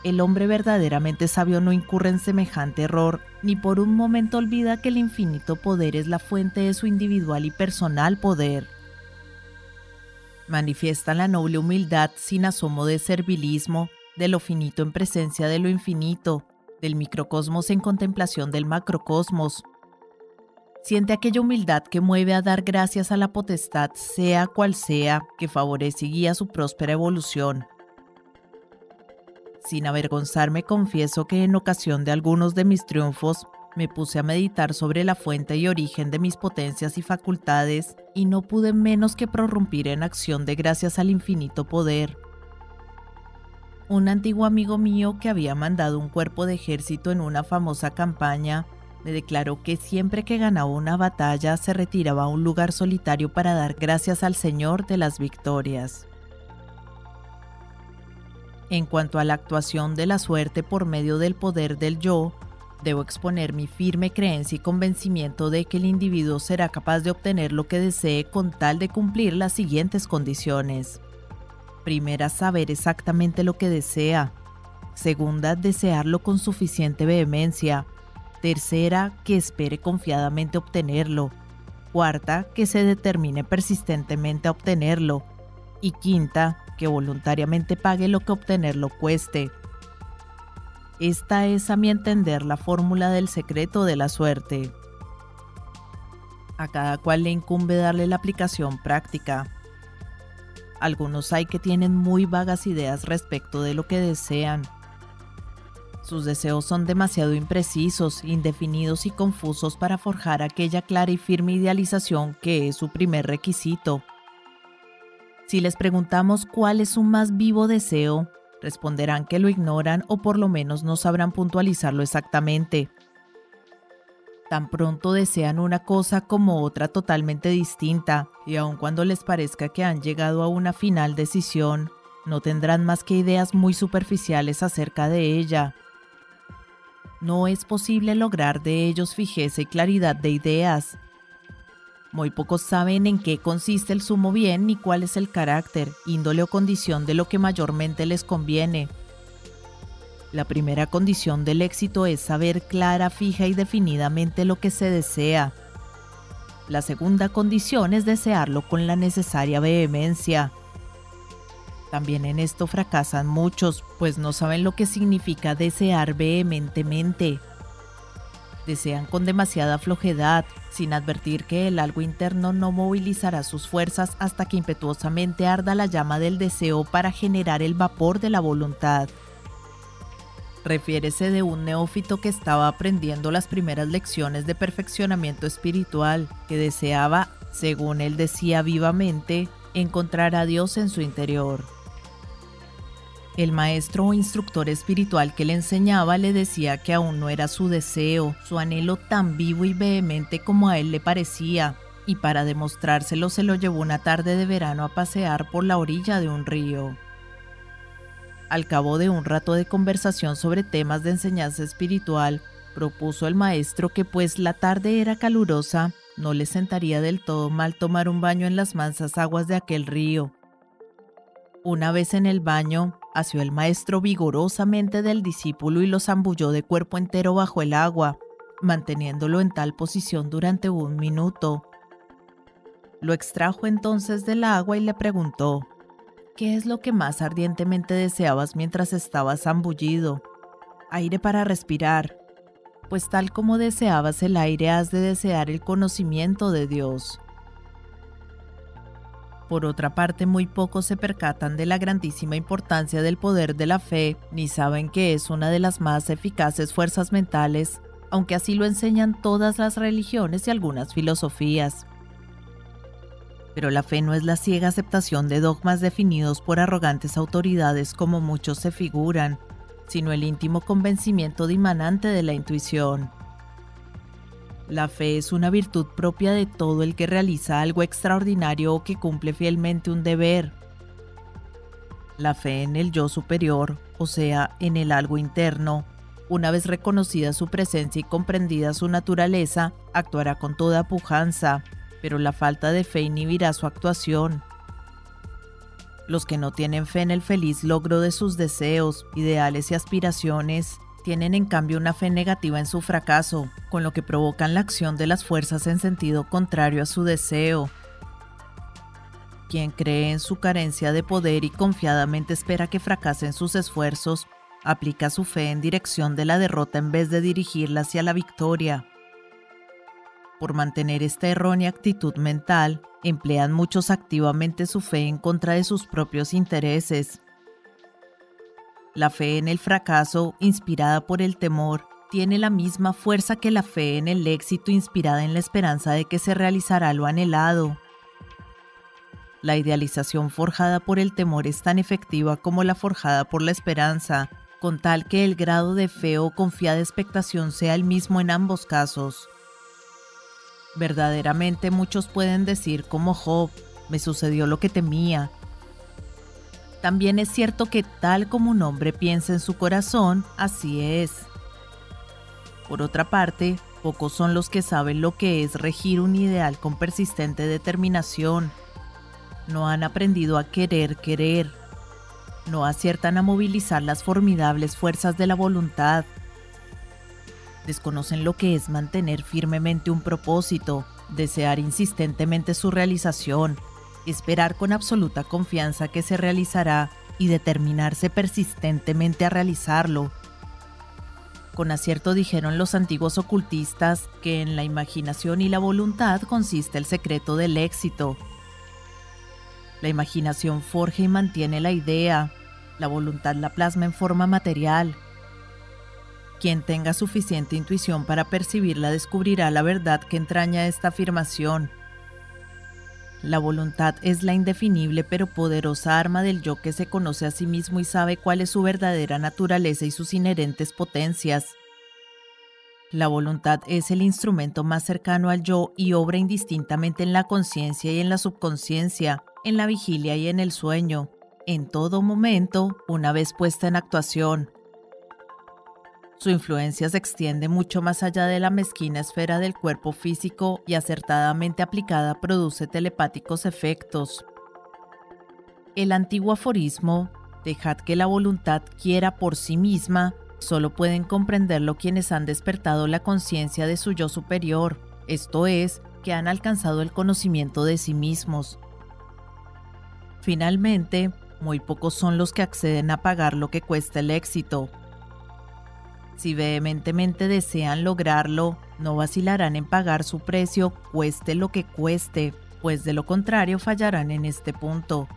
El hombre verdaderamente sabio no incurre en semejante error, ni por un momento olvida que el infinito poder es la fuente de su individual y personal poder. Manifiesta la noble humildad sin asomo de servilismo, de lo finito en presencia de lo infinito, del microcosmos en contemplación del macrocosmos. Siente aquella humildad que mueve a dar gracias a la potestad, sea cual sea, que favorece y guía su próspera evolución. Sin avergonzarme confieso que en ocasión de algunos de mis triunfos me puse a meditar sobre la fuente y origen de mis potencias y facultades y no pude menos que prorrumpir en acción de gracias al infinito poder un antiguo amigo mío que había mandado un cuerpo de ejército en una famosa campaña, me declaró que siempre que ganaba una batalla se retiraba a un lugar solitario para dar gracias al Señor de las victorias. En cuanto a la actuación de la suerte por medio del poder del yo, debo exponer mi firme creencia y convencimiento de que el individuo será capaz de obtener lo que desee con tal de cumplir las siguientes condiciones. Primera, saber exactamente lo que desea. Segunda, desearlo con suficiente vehemencia. Tercera, que espere confiadamente obtenerlo. Cuarta, que se determine persistentemente a obtenerlo. Y quinta, que voluntariamente pague lo que obtenerlo cueste. Esta es a mi entender la fórmula del secreto de la suerte. A cada cual le incumbe darle la aplicación práctica. Algunos hay que tienen muy vagas ideas respecto de lo que desean. Sus deseos son demasiado imprecisos, indefinidos y confusos para forjar aquella clara y firme idealización que es su primer requisito. Si les preguntamos cuál es su más vivo deseo, responderán que lo ignoran o por lo menos no sabrán puntualizarlo exactamente. Tan pronto desean una cosa como otra totalmente distinta, y aun cuando les parezca que han llegado a una final decisión, no tendrán más que ideas muy superficiales acerca de ella. No es posible lograr de ellos fijeza y claridad de ideas. Muy pocos saben en qué consiste el sumo bien ni cuál es el carácter, índole o condición de lo que mayormente les conviene. La primera condición del éxito es saber clara, fija y definidamente lo que se desea. La segunda condición es desearlo con la necesaria vehemencia. También en esto fracasan muchos, pues no saben lo que significa desear vehementemente. Desean con demasiada flojedad, sin advertir que el algo interno no movilizará sus fuerzas hasta que impetuosamente arda la llama del deseo para generar el vapor de la voluntad. Refiérese de un neófito que estaba aprendiendo las primeras lecciones de perfeccionamiento espiritual, que deseaba, según él decía vivamente, encontrar a Dios en su interior. El maestro o instructor espiritual que le enseñaba le decía que aún no era su deseo, su anhelo tan vivo y vehemente como a él le parecía, y para demostrárselo se lo llevó una tarde de verano a pasear por la orilla de un río. Al cabo de un rato de conversación sobre temas de enseñanza espiritual, propuso el maestro que pues la tarde era calurosa, no le sentaría del todo mal tomar un baño en las mansas aguas de aquel río. Una vez en el baño, asió el maestro vigorosamente del discípulo y lo zambulló de cuerpo entero bajo el agua, manteniéndolo en tal posición durante un minuto. Lo extrajo entonces del agua y le preguntó, ¿Qué es lo que más ardientemente deseabas mientras estabas zambullido? Aire para respirar. Pues tal como deseabas el aire, has de desear el conocimiento de Dios. Por otra parte, muy pocos se percatan de la grandísima importancia del poder de la fe, ni saben que es una de las más eficaces fuerzas mentales, aunque así lo enseñan todas las religiones y algunas filosofías. Pero la fe no es la ciega aceptación de dogmas definidos por arrogantes autoridades como muchos se figuran, sino el íntimo convencimiento dimanante de la intuición. La fe es una virtud propia de todo el que realiza algo extraordinario o que cumple fielmente un deber. La fe en el yo superior, o sea, en el algo interno, una vez reconocida su presencia y comprendida su naturaleza, actuará con toda pujanza, pero la falta de fe inhibirá su actuación. Los que no tienen fe en el feliz logro de sus deseos, ideales y aspiraciones, tienen en cambio una fe negativa en su fracaso, con lo que provocan la acción de las fuerzas en sentido contrario a su deseo. Quien cree en su carencia de poder y confiadamente espera que fracasen sus esfuerzos, aplica su fe en dirección de la derrota en vez de dirigirla hacia la victoria. Por mantener esta errónea actitud mental, emplean muchos activamente su fe en contra de sus propios intereses. La fe en el fracaso, inspirada por el temor, tiene la misma fuerza que la fe en el éxito inspirada en la esperanza de que se realizará lo anhelado. La idealización forjada por el temor es tan efectiva como la forjada por la esperanza, con tal que el grado de fe o confiada expectación sea el mismo en ambos casos. Verdaderamente muchos pueden decir como Job, me sucedió lo que temía. También es cierto que tal como un hombre piensa en su corazón, así es. Por otra parte, pocos son los que saben lo que es regir un ideal con persistente determinación. No han aprendido a querer querer. No aciertan a movilizar las formidables fuerzas de la voluntad. Desconocen lo que es mantener firmemente un propósito, desear insistentemente su realización, esperar con absoluta confianza que se realizará y determinarse persistentemente a realizarlo con acierto dijeron los antiguos ocultistas que en la imaginación y la voluntad consiste el secreto del éxito. La imaginación forja y mantiene la idea, la voluntad la plasma en forma material. Quien tenga suficiente intuición para percibirla descubrirá la verdad que entraña esta afirmación. La voluntad es la indefinible pero poderosa arma del yo que se conoce a sí mismo y sabe cuál es su verdadera naturaleza y sus inherentes potencias. La voluntad es el instrumento más cercano al yo y obra indistintamente en la conciencia y en la subconsciencia, en la vigilia y en el sueño, en todo momento, una vez puesta en actuación. Su influencia se extiende mucho más allá de la mezquina esfera del cuerpo físico y acertadamente aplicada produce telepáticos efectos. El antiguo aforismo, dejad que la voluntad quiera por sí misma, solo pueden comprenderlo quienes han despertado la conciencia de su yo superior, esto es, que han alcanzado el conocimiento de sí mismos. Finalmente, muy pocos son los que acceden a pagar lo que cuesta el éxito, si vehementemente desean lograrlo, no vacilarán en pagar su precio, cueste lo que cueste, pues de lo contrario fallarán en este punto.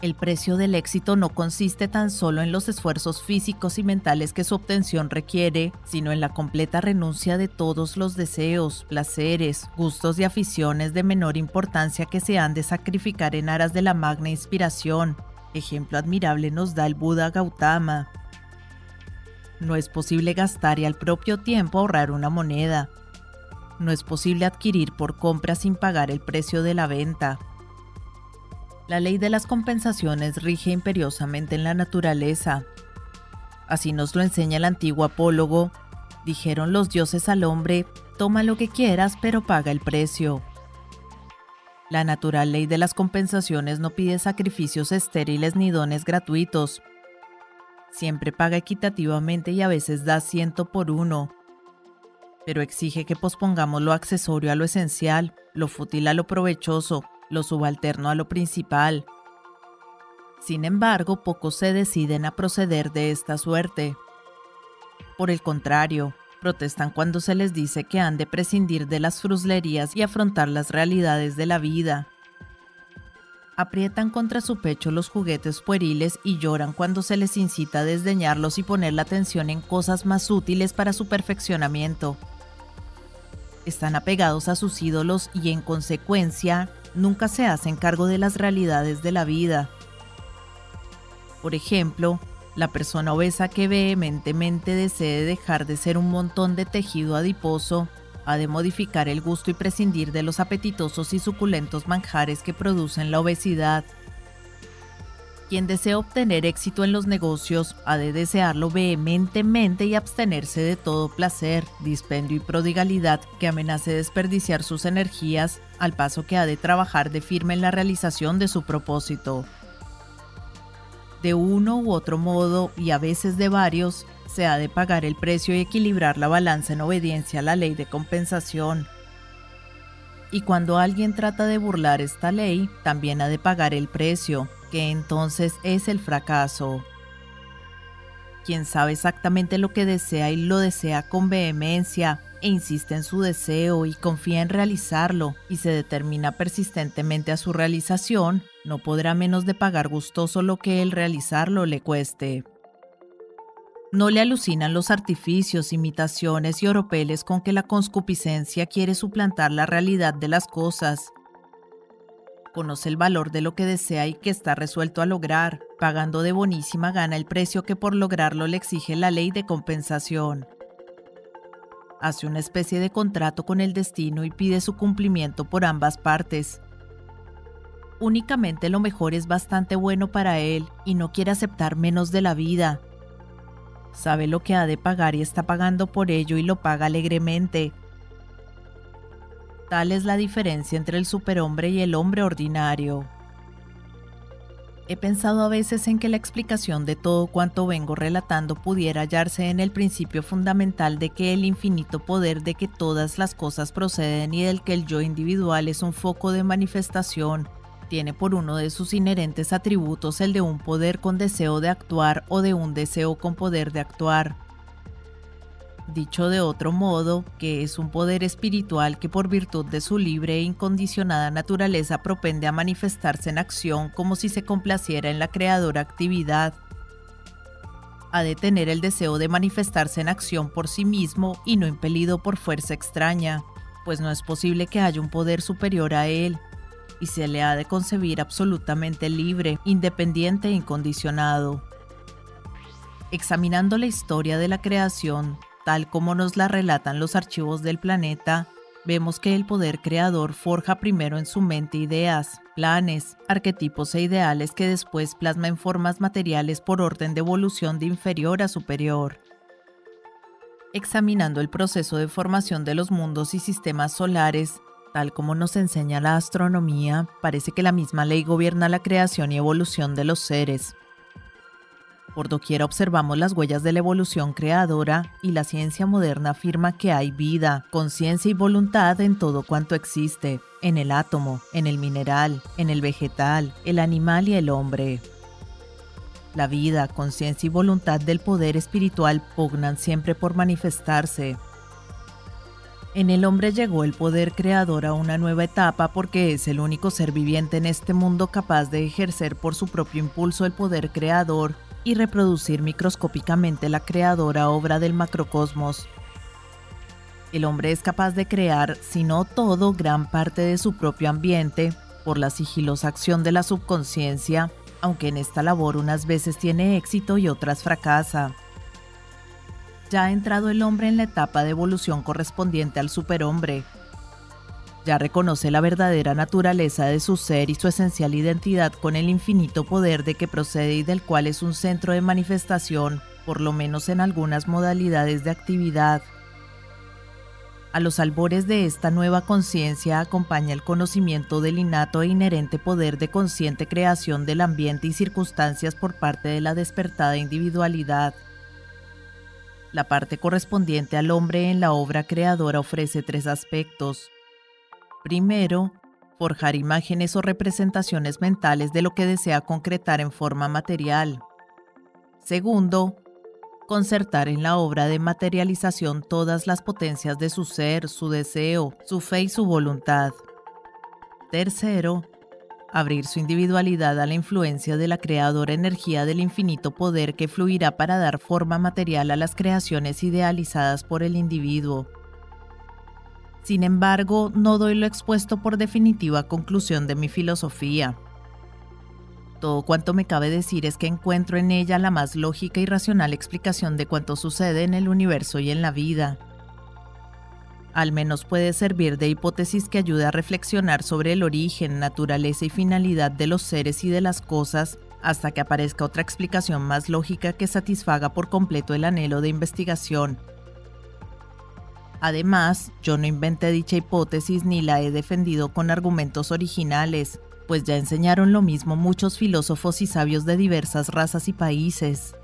El precio del éxito no consiste tan solo en los esfuerzos físicos y mentales que su obtención requiere, sino en la completa renuncia de todos los deseos, placeres, gustos y aficiones de menor importancia que se han de sacrificar en aras de la magna inspiración. Ejemplo admirable nos da el Buda Gautama, no es posible gastar y al propio tiempo ahorrar una moneda. No es posible adquirir por compra sin pagar el precio de la venta. La ley de las compensaciones rige imperiosamente en la naturaleza. Así nos lo enseña el antiguo apólogo. Dijeron los dioses al hombre, toma lo que quieras pero paga el precio. La natural ley de las compensaciones no pide sacrificios estériles ni dones gratuitos, Siempre paga equitativamente y a veces da ciento por uno. Pero exige que pospongamos lo accesorio a lo esencial, lo fútil a lo provechoso, lo subalterno a lo principal. Sin embargo, pocos se deciden a proceder de esta suerte. Por el contrario, protestan cuando se les dice que han de prescindir de las fruslerías y afrontar las realidades de la vida aprietan contra su pecho los juguetes pueriles y lloran cuando se les incita a desdeñarlos y poner la atención en cosas más útiles para su perfeccionamiento. Están apegados a sus ídolos y en consecuencia nunca se hacen cargo de las realidades de la vida. Por ejemplo, la persona obesa que vehementemente desee dejar de ser un montón de tejido adiposo ha de modificar el gusto y prescindir de los apetitosos y suculentos manjares que producen la obesidad. Quien desea obtener éxito en los negocios ha de desearlo vehementemente y abstenerse de todo placer, dispendio y prodigalidad que amenace desperdiciar sus energías, al paso que ha de trabajar de firme en la realización de su propósito. De uno u otro modo, y a veces de varios, se ha de pagar el precio y equilibrar la balanza en obediencia a la ley de compensación. Y cuando alguien trata de burlar esta ley, también ha de pagar el precio, que entonces es el fracaso. Quien sabe exactamente lo que desea y lo desea con vehemencia, e insiste en su deseo y confía en realizarlo y se determina persistentemente a su realización, no podrá menos de pagar gustoso lo que el realizarlo le cueste. No le alucinan los artificios, imitaciones y oropeles con que la conscupiscencia quiere suplantar la realidad de las cosas. Conoce el valor de lo que desea y que está resuelto a lograr, pagando de bonísima gana el precio que por lograrlo le exige la ley de compensación. Hace una especie de contrato con el destino y pide su cumplimiento por ambas partes. Únicamente lo mejor es bastante bueno para él y no quiere aceptar menos de la vida, sabe lo que ha de pagar y está pagando por ello y lo paga alegremente. Tal es la diferencia entre el superhombre y el hombre ordinario. He pensado a veces en que la explicación de todo cuanto vengo relatando pudiera hallarse en el principio fundamental de que el infinito poder de que todas las cosas proceden y del que el yo individual es un foco de manifestación tiene por uno de sus inherentes atributos el de un poder con deseo de actuar o de un deseo con poder de actuar. Dicho de otro modo, que es un poder espiritual que por virtud de su libre e incondicionada naturaleza propende a manifestarse en acción como si se complaciera en la creadora actividad. Ha de tener el deseo de manifestarse en acción por sí mismo y no impelido por fuerza extraña, pues no es posible que haya un poder superior a él, y se le ha de concebir absolutamente libre, independiente e incondicionado. Examinando la historia de la creación, tal como nos la relatan los archivos del planeta, vemos que el poder creador forja primero en su mente ideas, planes, arquetipos e ideales que después plasma en formas materiales por orden de evolución de inferior a superior. Examinando el proceso de formación de los mundos y sistemas solares, Tal como nos enseña la astronomía, parece que la misma ley gobierna la creación y evolución de los seres. Por doquiera observamos las huellas de la evolución creadora y la ciencia moderna afirma que hay vida, conciencia y voluntad en todo cuanto existe, en el átomo, en el mineral, en el vegetal, el animal y el hombre. La vida, conciencia y voluntad del poder espiritual pugnan siempre por manifestarse, en el hombre llegó el poder creador a una nueva etapa porque es el único ser viviente en este mundo capaz de ejercer por su propio impulso el poder creador y reproducir microscópicamente la creadora obra del macrocosmos. El hombre es capaz de crear, si no todo, gran parte de su propio ambiente, por la sigilosa acción de la subconsciencia, aunque en esta labor unas veces tiene éxito y otras fracasa ya ha entrado el hombre en la etapa de evolución correspondiente al superhombre. Ya reconoce la verdadera naturaleza de su ser y su esencial identidad con el infinito poder de que procede y del cual es un centro de manifestación, por lo menos en algunas modalidades de actividad. A los albores de esta nueva conciencia acompaña el conocimiento del innato e inherente poder de consciente creación del ambiente y circunstancias por parte de la despertada individualidad. La parte correspondiente al hombre en la obra creadora ofrece tres aspectos. Primero, forjar imágenes o representaciones mentales de lo que desea concretar en forma material. Segundo, concertar en la obra de materialización todas las potencias de su ser, su deseo, su fe y su voluntad. Tercero, abrir su individualidad a la influencia de la creadora energía del infinito poder que fluirá para dar forma material a las creaciones idealizadas por el individuo. Sin embargo, no doy lo expuesto por definitiva conclusión de mi filosofía. Todo cuanto me cabe decir es que encuentro en ella la más lógica y racional explicación de cuanto sucede en el universo y en la vida al menos puede servir de hipótesis que ayude a reflexionar sobre el origen, naturaleza y finalidad de los seres y de las cosas, hasta que aparezca otra explicación más lógica que satisfaga por completo el anhelo de investigación. Además, yo no inventé dicha hipótesis ni la he defendido con argumentos originales, pues ya enseñaron lo mismo muchos filósofos y sabios de diversas razas y países.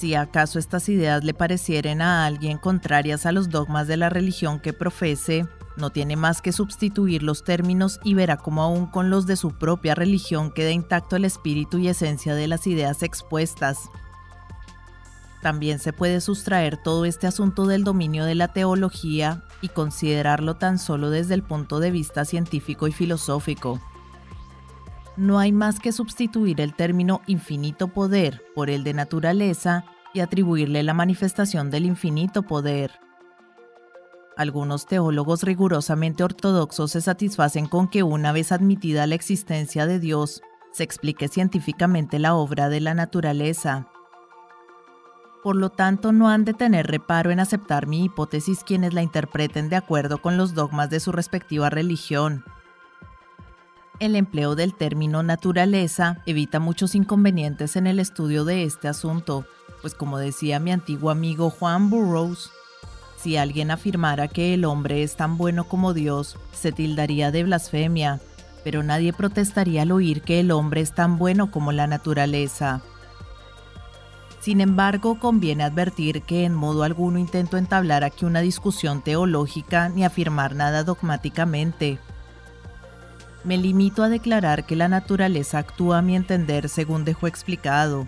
Si acaso estas ideas le parecieren a alguien contrarias a los dogmas de la religión que profese, no tiene más que sustituir los términos y verá cómo aún con los de su propia religión queda intacto el espíritu y esencia de las ideas expuestas. También se puede sustraer todo este asunto del dominio de la teología y considerarlo tan solo desde el punto de vista científico y filosófico. No hay más que sustituir el término infinito poder por el de naturaleza y atribuirle la manifestación del infinito poder. Algunos teólogos rigurosamente ortodoxos se satisfacen con que una vez admitida la existencia de Dios, se explique científicamente la obra de la naturaleza. Por lo tanto, no han de tener reparo en aceptar mi hipótesis quienes la interpreten de acuerdo con los dogmas de su respectiva religión. El empleo del término naturaleza evita muchos inconvenientes en el estudio de este asunto, pues como decía mi antiguo amigo Juan Burroughs, si alguien afirmara que el hombre es tan bueno como Dios, se tildaría de blasfemia, pero nadie protestaría al oír que el hombre es tan bueno como la naturaleza. Sin embargo, conviene advertir que en modo alguno intento entablar aquí una discusión teológica ni afirmar nada dogmáticamente. Me limito a declarar que la naturaleza actúa a mi entender según dejó explicado,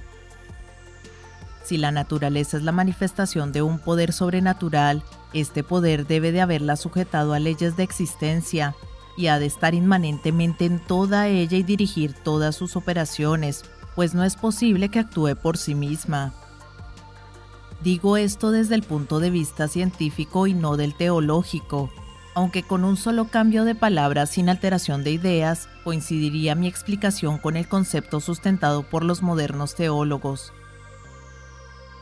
si la naturaleza es la manifestación de un poder sobrenatural, este poder debe de haberla sujetado a leyes de existencia y ha de estar inmanentemente en toda ella y dirigir todas sus operaciones, pues no es posible que actúe por sí misma. Digo esto desde el punto de vista científico y no del teológico, aunque con un solo cambio de palabras sin alteración de ideas, coincidiría mi explicación con el concepto sustentado por los modernos teólogos.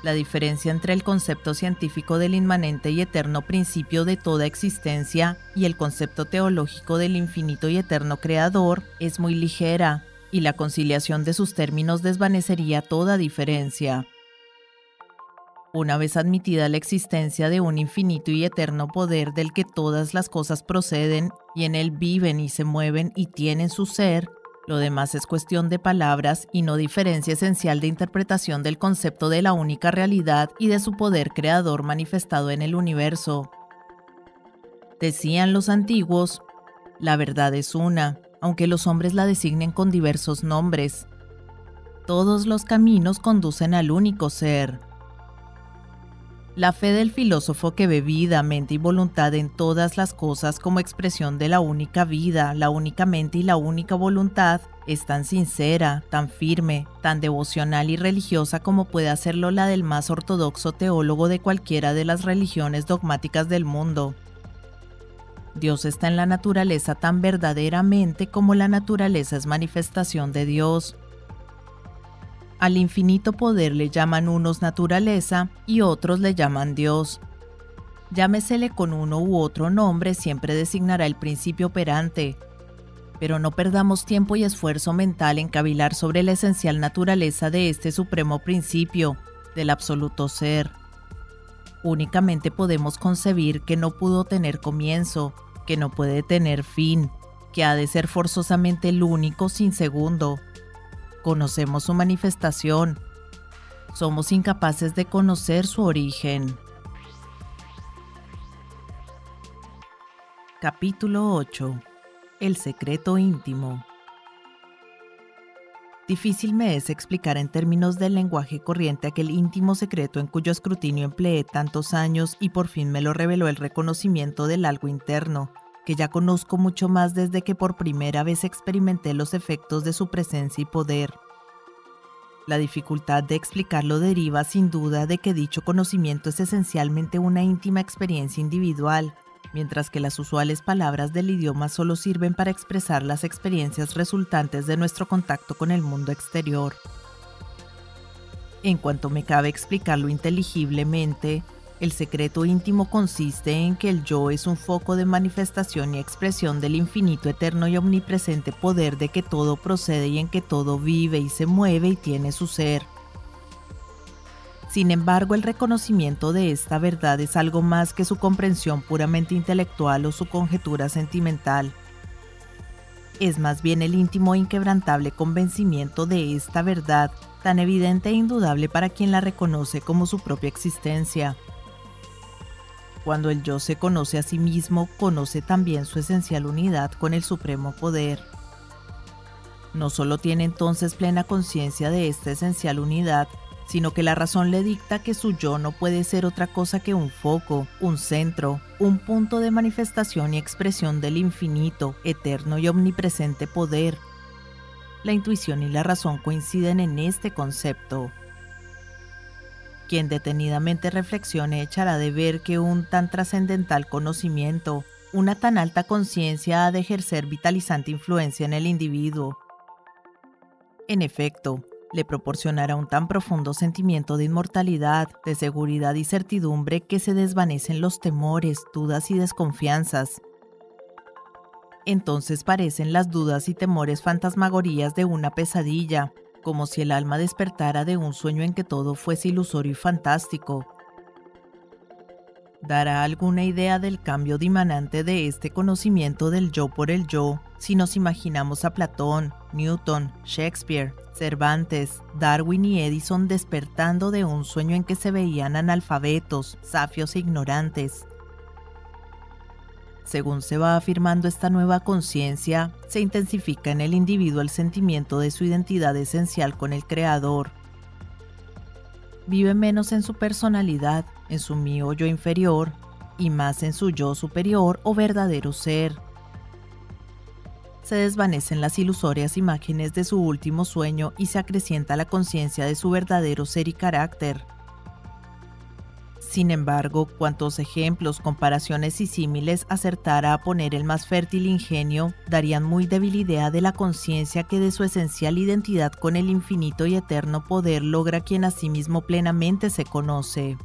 La diferencia entre el concepto científico del inmanente y eterno principio de toda existencia y el concepto teológico del infinito y eterno creador es muy ligera, y la conciliación de sus términos desvanecería toda diferencia. Una vez admitida la existencia de un infinito y eterno poder del que todas las cosas proceden y en él viven y se mueven y tienen su ser, lo demás es cuestión de palabras y no diferencia esencial de interpretación del concepto de la única realidad y de su poder creador manifestado en el universo. Decían los antiguos, la verdad es una, aunque los hombres la designen con diversos nombres. Todos los caminos conducen al único ser. La fe del filósofo que ve vida, mente y voluntad en todas las cosas como expresión de la única vida, la única mente y la única voluntad es tan sincera, tan firme, tan devocional y religiosa como puede hacerlo la del más ortodoxo teólogo de cualquiera de las religiones dogmáticas del mundo. Dios está en la naturaleza tan verdaderamente como la naturaleza es manifestación de Dios. Al infinito poder le llaman unos naturaleza y otros le llaman Dios. Llámesele con uno u otro nombre, siempre designará el principio operante. Pero no perdamos tiempo y esfuerzo mental en cavilar sobre la esencial naturaleza de este supremo principio, del absoluto ser. Únicamente podemos concebir que no pudo tener comienzo, que no puede tener fin, que ha de ser forzosamente el único sin segundo, conocemos su manifestación, somos incapaces de conocer su origen. Capítulo 8. El secreto íntimo. Difícil me es explicar en términos del lenguaje corriente aquel íntimo secreto en cuyo escrutinio empleé tantos años y por fin me lo reveló el reconocimiento del algo interno, que ya conozco mucho más desde que por primera vez experimenté los efectos de su presencia y poder. La dificultad de explicarlo deriva sin duda de que dicho conocimiento es esencialmente una íntima experiencia individual, mientras que las usuales palabras del idioma solo sirven para expresar las experiencias resultantes de nuestro contacto con el mundo exterior. En cuanto me cabe explicarlo inteligiblemente, el secreto íntimo consiste en que el yo es un foco de manifestación y expresión del infinito eterno y omnipresente poder de que todo procede y en que todo vive y se mueve y tiene su ser. Sin embargo, el reconocimiento de esta verdad es algo más que su comprensión puramente intelectual o su conjetura sentimental. Es más bien el íntimo e inquebrantable convencimiento de esta verdad, tan evidente e indudable para quien la reconoce como su propia existencia. Cuando el yo se conoce a sí mismo, conoce también su esencial unidad con el supremo poder. No solo tiene entonces plena conciencia de esta esencial unidad, sino que la razón le dicta que su yo no puede ser otra cosa que un foco, un centro, un punto de manifestación y expresión del infinito, eterno y omnipresente poder. La intuición y la razón coinciden en este concepto. Quien detenidamente reflexione echará de ver que un tan trascendental conocimiento, una tan alta conciencia ha de ejercer vitalizante influencia en el individuo. En efecto, le proporcionará un tan profundo sentimiento de inmortalidad, de seguridad y certidumbre que se desvanecen los temores, dudas y desconfianzas. Entonces parecen las dudas y temores fantasmagorías de una pesadilla, como si el alma despertara de un sueño en que todo fuese ilusorio y fantástico. Dará alguna idea del cambio dimanante de este conocimiento del yo por el yo si nos imaginamos a Platón, Newton, Shakespeare, Cervantes, Darwin y Edison despertando de un sueño en que se veían analfabetos, safios e ignorantes. Según se va afirmando esta nueva conciencia, se intensifica en el individuo el sentimiento de su identidad esencial con el Creador. Vive menos en su personalidad, en su mío yo inferior, y más en su yo superior o verdadero ser se desvanecen las ilusorias imágenes de su último sueño y se acrecienta la conciencia de su verdadero ser y carácter. Sin embargo, cuantos ejemplos, comparaciones y símiles acertara a poner el más fértil ingenio, darían muy débil idea de la conciencia que de su esencial identidad con el infinito y eterno poder logra quien a sí mismo plenamente se conoce.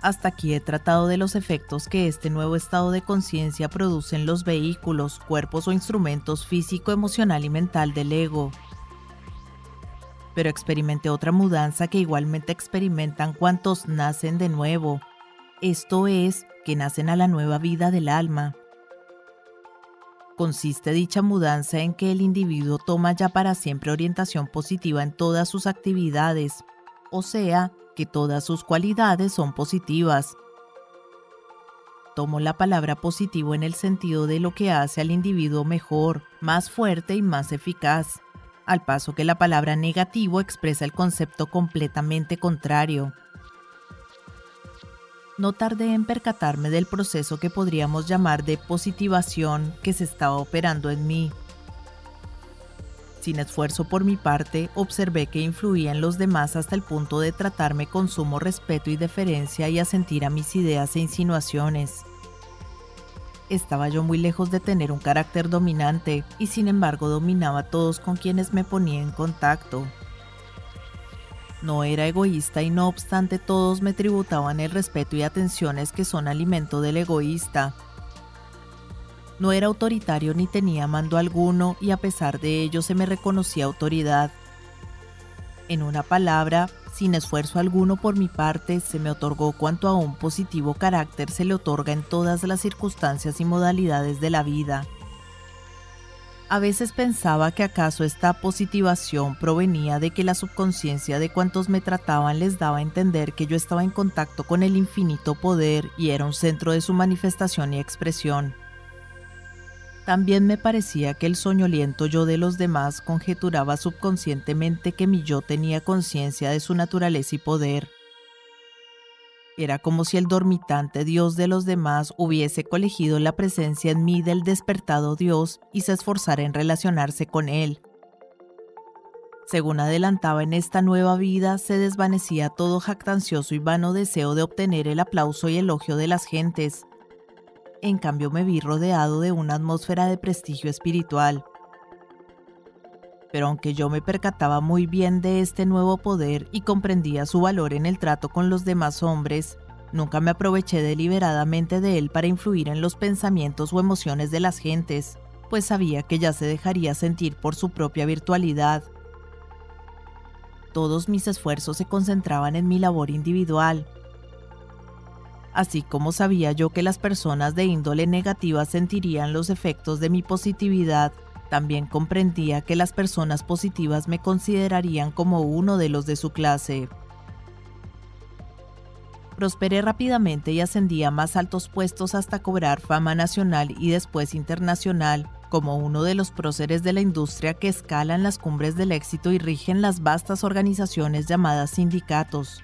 Hasta aquí he tratado de los efectos que este nuevo estado de conciencia produce en los vehículos, cuerpos o instrumentos físico, emocional y mental del ego. Pero experimenté otra mudanza que igualmente experimentan cuantos nacen de nuevo, esto es, que nacen a la nueva vida del alma. Consiste dicha mudanza en que el individuo toma ya para siempre orientación positiva en todas sus actividades, o sea, que todas sus cualidades son positivas. Tomo la palabra positivo en el sentido de lo que hace al individuo mejor, más fuerte y más eficaz, al paso que la palabra negativo expresa el concepto completamente contrario. No tardé en percatarme del proceso que podríamos llamar de positivación que se estaba operando en mí. Sin esfuerzo por mi parte, observé que influía en los demás hasta el punto de tratarme con sumo respeto y deferencia y asentir a mis ideas e insinuaciones. Estaba yo muy lejos de tener un carácter dominante y sin embargo dominaba a todos con quienes me ponía en contacto. No era egoísta y no obstante todos me tributaban el respeto y atenciones que son alimento del egoísta, no era autoritario ni tenía mando alguno y a pesar de ello se me reconocía autoridad. En una palabra, sin esfuerzo alguno por mi parte, se me otorgó cuanto a un positivo carácter se le otorga en todas las circunstancias y modalidades de la vida. A veces pensaba que acaso esta positivación provenía de que la subconsciencia de cuantos me trataban les daba a entender que yo estaba en contacto con el infinito poder y era un centro de su manifestación y expresión. También me parecía que el soñoliento yo de los demás conjeturaba subconscientemente que mi yo tenía conciencia de su naturaleza y poder. Era como si el dormitante Dios de los demás hubiese colegido la presencia en mí del despertado Dios y se esforzara en relacionarse con él. Según adelantaba en esta nueva vida, se desvanecía todo jactancioso y vano deseo de obtener el aplauso y elogio de las gentes, en cambio me vi rodeado de una atmósfera de prestigio espiritual. Pero aunque yo me percataba muy bien de este nuevo poder y comprendía su valor en el trato con los demás hombres, nunca me aproveché deliberadamente de él para influir en los pensamientos o emociones de las gentes, pues sabía que ya se dejaría sentir por su propia virtualidad. Todos mis esfuerzos se concentraban en mi labor individual, así como sabía yo que las personas de índole negativa sentirían los efectos de mi positividad, también comprendía que las personas positivas me considerarían como uno de los de su clase. Prosperé rápidamente y ascendí a más altos puestos hasta cobrar fama nacional y después internacional, como uno de los próceres de la industria que escalan las cumbres del éxito y rigen las vastas organizaciones llamadas sindicatos.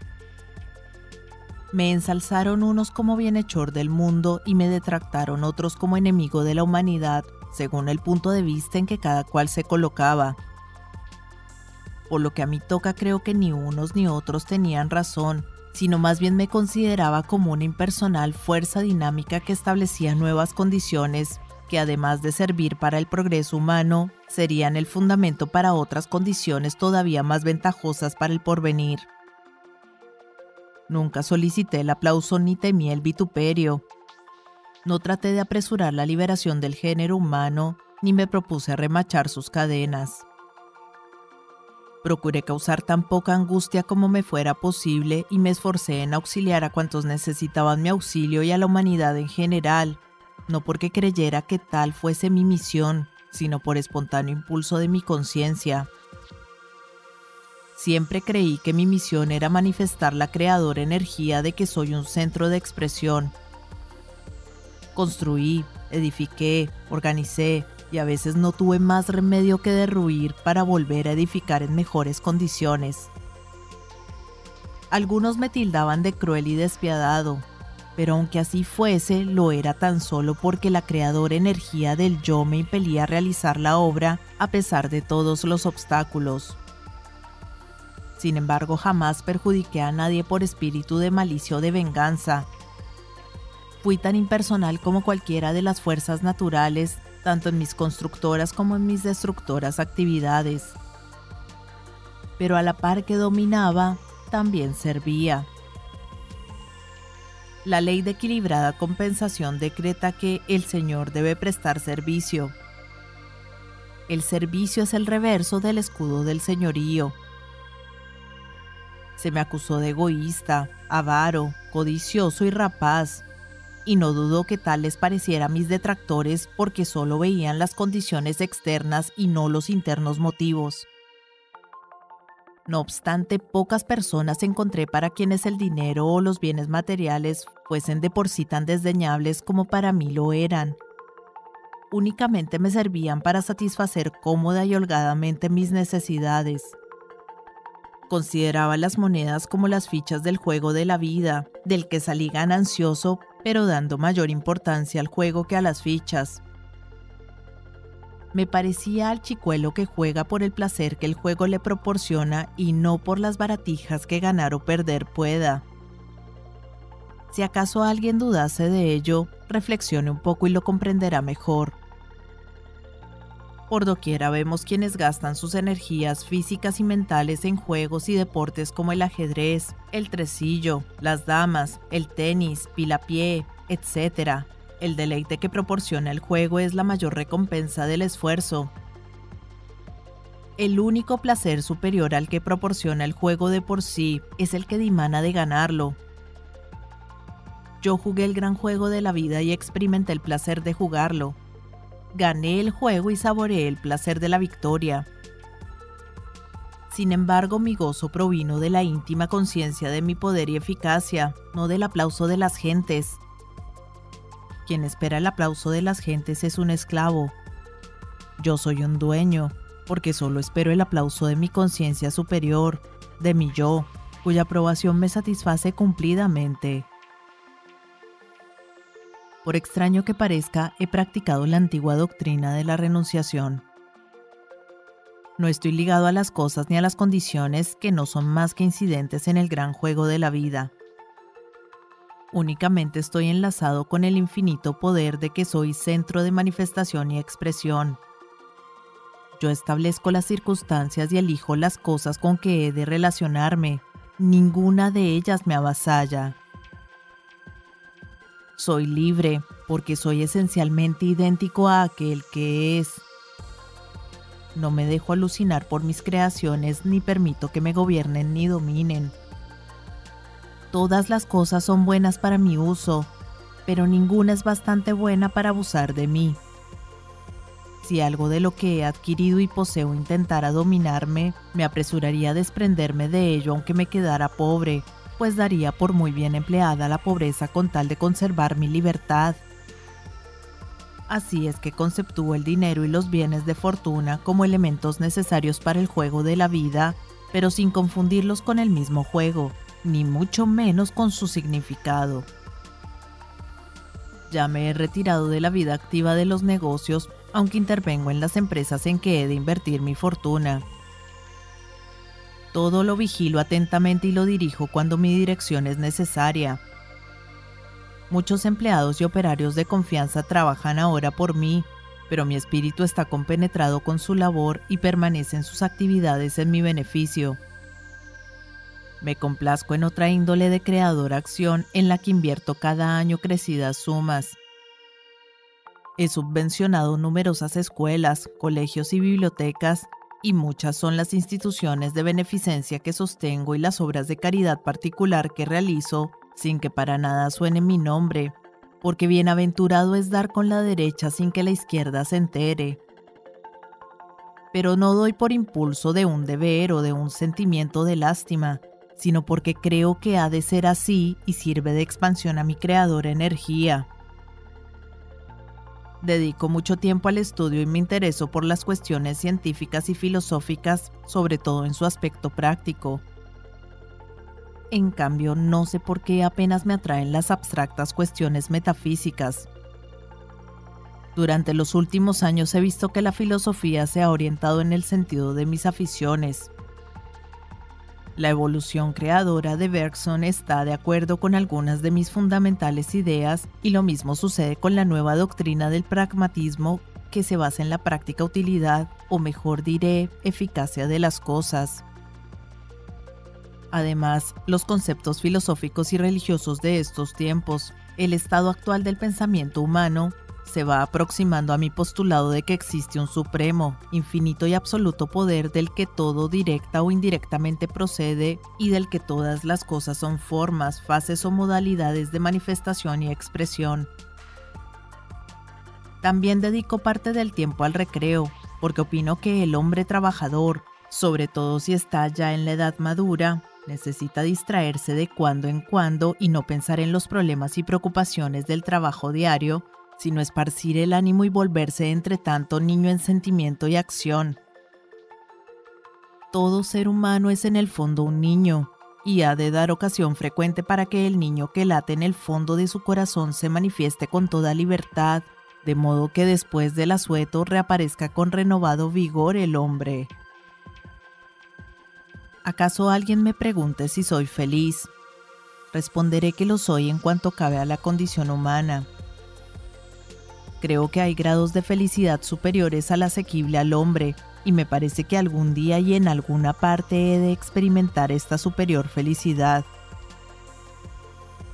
Me ensalzaron unos como bienhechor del mundo y me detractaron otros como enemigo de la humanidad, según el punto de vista en que cada cual se colocaba. Por lo que a mí toca creo que ni unos ni otros tenían razón, sino más bien me consideraba como una impersonal fuerza dinámica que establecía nuevas condiciones que además de servir para el progreso humano, serían el fundamento para otras condiciones todavía más ventajosas para el porvenir. Nunca solicité el aplauso ni temí el vituperio. No traté de apresurar la liberación del género humano ni me propuse remachar sus cadenas. Procuré causar tan poca angustia como me fuera posible y me esforcé en auxiliar a cuantos necesitaban mi auxilio y a la humanidad en general, no porque creyera que tal fuese mi misión, sino por espontáneo impulso de mi conciencia. Siempre creí que mi misión era manifestar la creadora energía de que soy un centro de expresión. Construí, edifiqué, organicé, y a veces no tuve más remedio que derruir para volver a edificar en mejores condiciones. Algunos me tildaban de cruel y despiadado, pero aunque así fuese, lo era tan solo porque la creadora energía del yo me impelía a realizar la obra a pesar de todos los obstáculos. Sin embargo, jamás perjudiqué a nadie por espíritu de malicia o de venganza. Fui tan impersonal como cualquiera de las fuerzas naturales tanto en mis constructoras como en mis destructoras actividades. Pero a la par que dominaba, también servía. La ley de equilibrada compensación decreta que el Señor debe prestar servicio. El servicio es el reverso del escudo del señorío. Se me acusó de egoísta, avaro, codicioso y rapaz, y no dudo que tal les pareciera a mis detractores porque solo veían las condiciones externas y no los internos motivos. No obstante, pocas personas encontré para quienes el dinero o los bienes materiales fuesen de por sí tan desdeñables como para mí lo eran. Únicamente me servían para satisfacer cómoda y holgadamente mis necesidades. Consideraba las monedas como las fichas del juego de la vida, del que salí ganancioso pero dando mayor importancia al juego que a las fichas. Me parecía al chicuelo que juega por el placer que el juego le proporciona y no por las baratijas que ganar o perder pueda. Si acaso alguien dudase de ello, reflexione un poco y lo comprenderá mejor. Por doquiera vemos quienes gastan sus energías físicas y mentales en juegos y deportes como el ajedrez, el tresillo, las damas, el tenis, pilapié, etc. El deleite que proporciona el juego es la mayor recompensa del esfuerzo. El único placer superior al que proporciona el juego de por sí es el que dimana de ganarlo. Yo jugué el gran juego de la vida y experimenté el placer de jugarlo, gané el juego y saboreé el placer de la victoria. Sin embargo, mi gozo provino de la íntima conciencia de mi poder y eficacia, no del aplauso de las gentes. Quien espera el aplauso de las gentes es un esclavo. Yo soy un dueño, porque solo espero el aplauso de mi conciencia superior, de mi yo, cuya aprobación me satisface cumplidamente. Por extraño que parezca, he practicado la antigua doctrina de la renunciación. No estoy ligado a las cosas ni a las condiciones que no son más que incidentes en el gran juego de la vida. Únicamente estoy enlazado con el infinito poder de que soy centro de manifestación y expresión. Yo establezco las circunstancias y elijo las cosas con que he de relacionarme. Ninguna de ellas me avasalla. Soy libre porque soy esencialmente idéntico a aquel que es. No me dejo alucinar por mis creaciones ni permito que me gobiernen ni dominen. Todas las cosas son buenas para mi uso, pero ninguna es bastante buena para abusar de mí. Si algo de lo que he adquirido y poseo intentara dominarme, me apresuraría a desprenderme de ello aunque me quedara pobre, pues daría por muy bien empleada la pobreza con tal de conservar mi libertad. Así es que conceptúo el dinero y los bienes de fortuna como elementos necesarios para el juego de la vida, pero sin confundirlos con el mismo juego, ni mucho menos con su significado. Ya me he retirado de la vida activa de los negocios, aunque intervengo en las empresas en que he de invertir mi fortuna. Todo lo vigilo atentamente y lo dirijo cuando mi dirección es necesaria. Muchos empleados y operarios de confianza trabajan ahora por mí, pero mi espíritu está compenetrado con su labor y permanecen sus actividades en mi beneficio. Me complazco en otra índole de creadora acción en la que invierto cada año crecidas sumas. He subvencionado numerosas escuelas, colegios y bibliotecas, y muchas son las instituciones de beneficencia que sostengo y las obras de caridad particular que realizo sin que para nada suene mi nombre, porque bienaventurado es dar con la derecha sin que la izquierda se entere. Pero no doy por impulso de un deber o de un sentimiento de lástima, sino porque creo que ha de ser así y sirve de expansión a mi creadora energía. Dedico mucho tiempo al estudio y me intereso por las cuestiones científicas y filosóficas, sobre todo en su aspecto práctico. En cambio, no sé por qué apenas me atraen las abstractas cuestiones metafísicas. Durante los últimos años he visto que la filosofía se ha orientado en el sentido de mis aficiones. La evolución creadora de Bergson está de acuerdo con algunas de mis fundamentales ideas y lo mismo sucede con la nueva doctrina del pragmatismo que se basa en la práctica utilidad, o mejor diré, eficacia de las cosas. Además, los conceptos filosóficos y religiosos de estos tiempos, el estado actual del pensamiento humano, se va aproximando a mi postulado de que existe un supremo, infinito y absoluto poder del que todo directa o indirectamente procede y del que todas las cosas son formas, fases o modalidades de manifestación y expresión. También dedico parte del tiempo al recreo, porque opino que el hombre trabajador, sobre todo si está ya en la edad madura, Necesita distraerse de cuando en cuando y no pensar en los problemas y preocupaciones del trabajo diario, sino esparcir el ánimo y volverse entre tanto niño en sentimiento y acción. Todo ser humano es en el fondo un niño, y ha de dar ocasión frecuente para que el niño que late en el fondo de su corazón se manifieste con toda libertad, de modo que después del asueto reaparezca con renovado vigor el hombre. ¿Acaso alguien me pregunte si soy feliz? Responderé que lo soy en cuanto cabe a la condición humana. Creo que hay grados de felicidad superiores al asequible al hombre, y me parece que algún día y en alguna parte he de experimentar esta superior felicidad.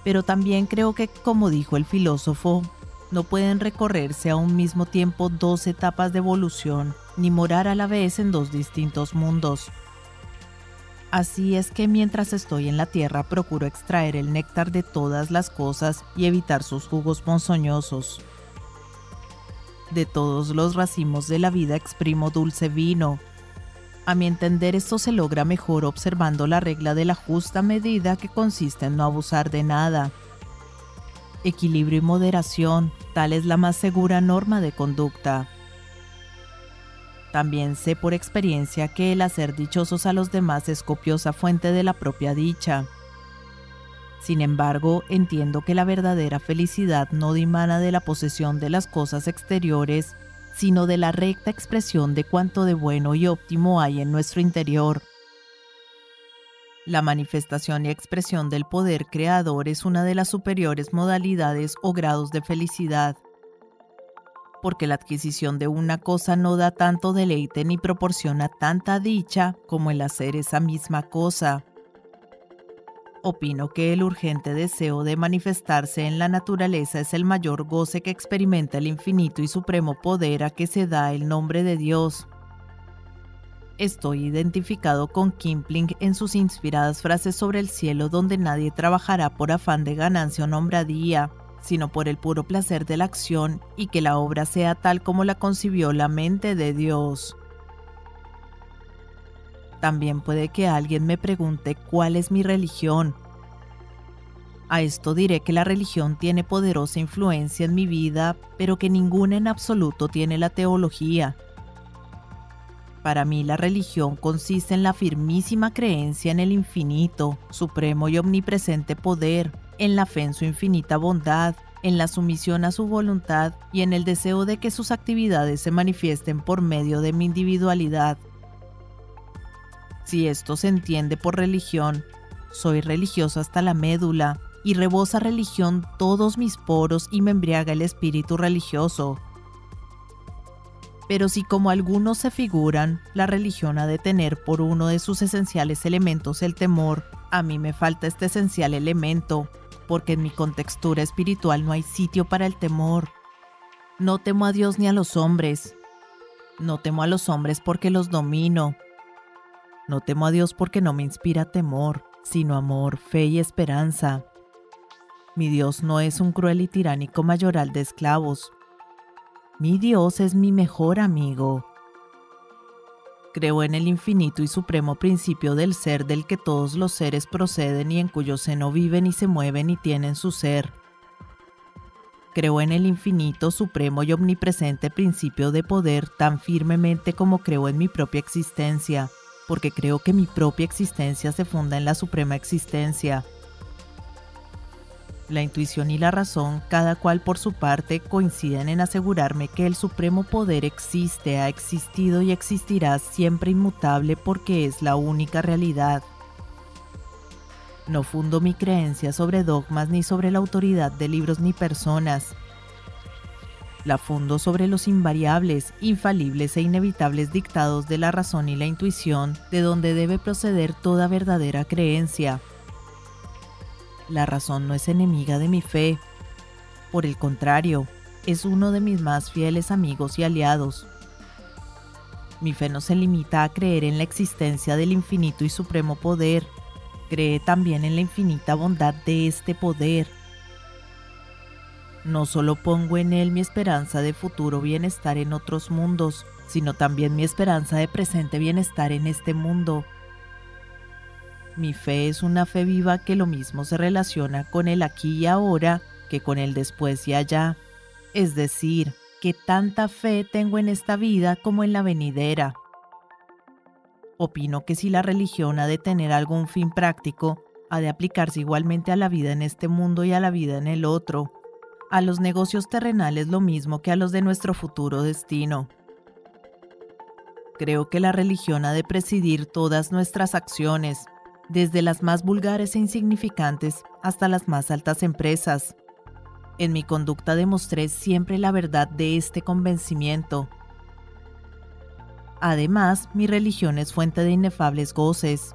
Pero también creo que, como dijo el filósofo, no pueden recorrerse a un mismo tiempo dos etapas de evolución, ni morar a la vez en dos distintos mundos. Así es que mientras estoy en la tierra procuro extraer el néctar de todas las cosas y evitar sus jugos ponzoñosos. De todos los racimos de la vida exprimo dulce vino. A mi entender esto se logra mejor observando la regla de la justa medida que consiste en no abusar de nada. Equilibrio y moderación, tal es la más segura norma de conducta. También sé por experiencia que el hacer dichosos a los demás es copiosa fuente de la propia dicha. Sin embargo, entiendo que la verdadera felicidad no dimana de la posesión de las cosas exteriores, sino de la recta expresión de cuanto de bueno y óptimo hay en nuestro interior. La manifestación y expresión del poder creador es una de las superiores modalidades o grados de felicidad porque la adquisición de una cosa no da tanto deleite ni proporciona tanta dicha como el hacer esa misma cosa. Opino que el urgente deseo de manifestarse en la naturaleza es el mayor goce que experimenta el infinito y supremo poder a que se da el nombre de Dios. Estoy identificado con Kimpling en sus inspiradas frases sobre el cielo donde nadie trabajará por afán de ganancia o nombradía sino por el puro placer de la acción y que la obra sea tal como la concibió la mente de Dios. También puede que alguien me pregunte cuál es mi religión, A esto diré que la religión tiene poderosa influencia en mi vida, pero que ninguna en absoluto tiene la teología. Para mí la religión consiste en la firmísima creencia en el infinito, supremo y omnipresente poder, en la fe en su infinita bondad, en la sumisión a su voluntad y en el deseo de que sus actividades se manifiesten por medio de mi individualidad. Si esto se entiende por religión, soy religioso hasta la médula y rebosa religión todos mis poros y me embriaga el espíritu religioso. Pero si como algunos se figuran, la religión ha de tener por uno de sus esenciales elementos el temor, a mí me falta este esencial elemento, porque en mi contextura espiritual no hay sitio para el temor. No temo a Dios ni a los hombres. No temo a los hombres porque los domino. No temo a Dios porque no me inspira temor, sino amor, fe y esperanza. Mi Dios no es un cruel y tiránico mayoral de esclavos. Mi Dios es mi mejor amigo. Creo en el infinito y supremo principio del ser del que todos los seres proceden y en cuyo seno viven y se mueven y tienen su ser. Creo en el infinito, supremo y omnipresente principio de poder tan firmemente como creo en mi propia existencia, porque creo que mi propia existencia se funda en la suprema existencia. La intuición y la razón, cada cual por su parte, coinciden en asegurarme que el supremo poder existe, ha existido y existirá siempre inmutable porque es la única realidad. No fundo mi creencia sobre dogmas ni sobre la autoridad de libros ni personas. La fundo sobre los invariables, infalibles e inevitables dictados de la razón y la intuición, de donde debe proceder toda verdadera creencia. La razón no es enemiga de mi fe. Por el contrario, es uno de mis más fieles amigos y aliados. Mi fe no se limita a creer en la existencia del infinito y supremo poder, cree también en la infinita bondad de este poder. No solo pongo en él mi esperanza de futuro bienestar en otros mundos, sino también mi esperanza de presente bienestar en este mundo. Mi fe es una fe viva que lo mismo se relaciona con el aquí y ahora que con el después y allá. Es decir, que tanta fe tengo en esta vida como en la venidera. Opino que si la religión ha de tener algún fin práctico, ha de aplicarse igualmente a la vida en este mundo y a la vida en el otro, a los negocios terrenales lo mismo que a los de nuestro futuro destino. Creo que la religión ha de presidir todas nuestras acciones, desde las más vulgares e insignificantes hasta las más altas empresas. En mi conducta demostré siempre la verdad de este convencimiento. Además, mi religión es fuente de inefables goces.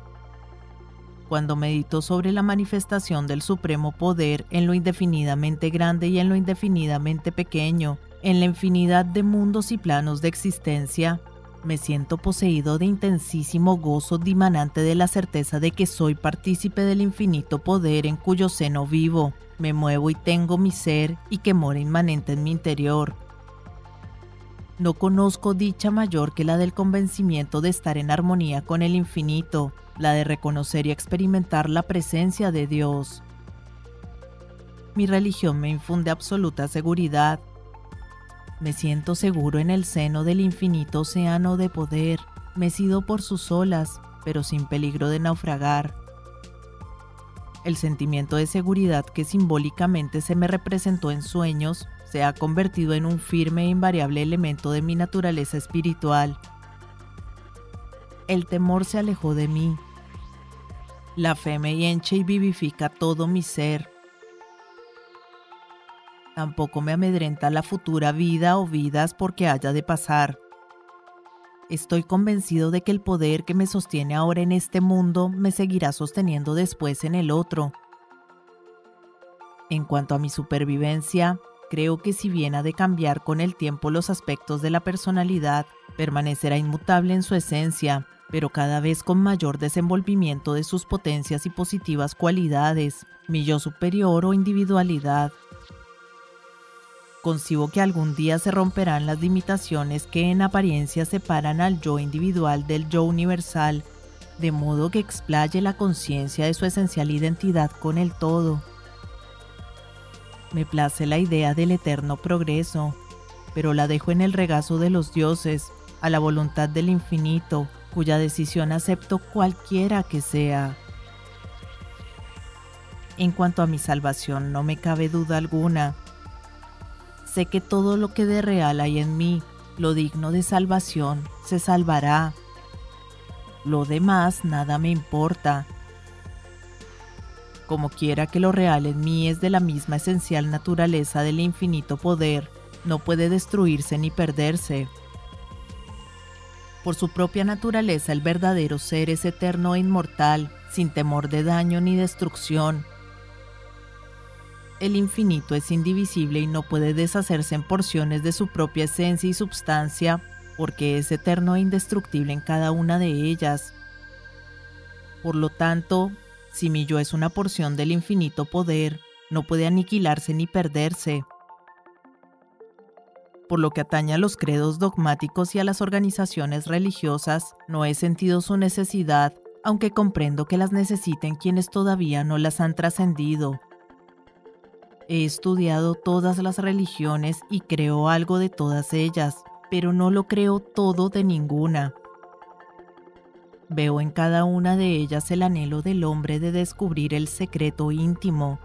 Cuando medito sobre la manifestación del supremo poder en lo indefinidamente grande y en lo indefinidamente pequeño, en la infinidad de mundos y planos de existencia, me siento poseído de intensísimo gozo dimanante de la certeza de que soy partícipe del infinito poder en cuyo seno vivo, me muevo y tengo mi ser y que mora inmanente en mi interior. No conozco dicha mayor que la del convencimiento de estar en armonía con el infinito, la de reconocer y experimentar la presencia de Dios. Mi religión me infunde absoluta seguridad, me siento seguro en el seno del infinito océano de poder, mecido por sus olas, pero sin peligro de naufragar. El sentimiento de seguridad que simbólicamente se me representó en sueños se ha convertido en un firme e invariable elemento de mi naturaleza espiritual. El temor se alejó de mí. La fe me hincha y vivifica todo mi ser. Tampoco me amedrenta la futura vida o vidas porque haya de pasar. Estoy convencido de que el poder que me sostiene ahora en este mundo me seguirá sosteniendo después en el otro. En cuanto a mi supervivencia, creo que si bien ha de cambiar con el tiempo los aspectos de la personalidad, permanecerá inmutable en su esencia, pero cada vez con mayor desenvolvimiento de sus potencias y positivas cualidades, mi yo superior o individualidad, Concibo que algún día se romperán las limitaciones que en apariencia separan al yo individual del yo universal, de modo que explaye la conciencia de su esencial identidad con el todo. Me place la idea del eterno progreso, pero la dejo en el regazo de los dioses, a la voluntad del infinito, cuya decisión acepto cualquiera que sea. En cuanto a mi salvación, no me cabe duda alguna. Sé que todo lo que de real hay en mí, lo digno de salvación, se salvará. Lo demás nada me importa. Como quiera que lo real en mí es de la misma esencial naturaleza del infinito poder, no puede destruirse ni perderse. Por su propia naturaleza el verdadero ser es eterno e inmortal, sin temor de daño ni destrucción. El infinito es indivisible y no puede deshacerse en porciones de su propia esencia y substancia, porque es eterno e indestructible en cada una de ellas. Por lo tanto, si mi yo es una porción del infinito poder, no puede aniquilarse ni perderse. Por lo que atañe a los credos dogmáticos y a las organizaciones religiosas, no he sentido su necesidad, aunque comprendo que las necesiten quienes todavía no las han trascendido. He estudiado todas las religiones y creo algo de todas ellas, pero no lo creo todo de ninguna. Veo en cada una de ellas el anhelo del hombre de descubrir el secreto íntimo.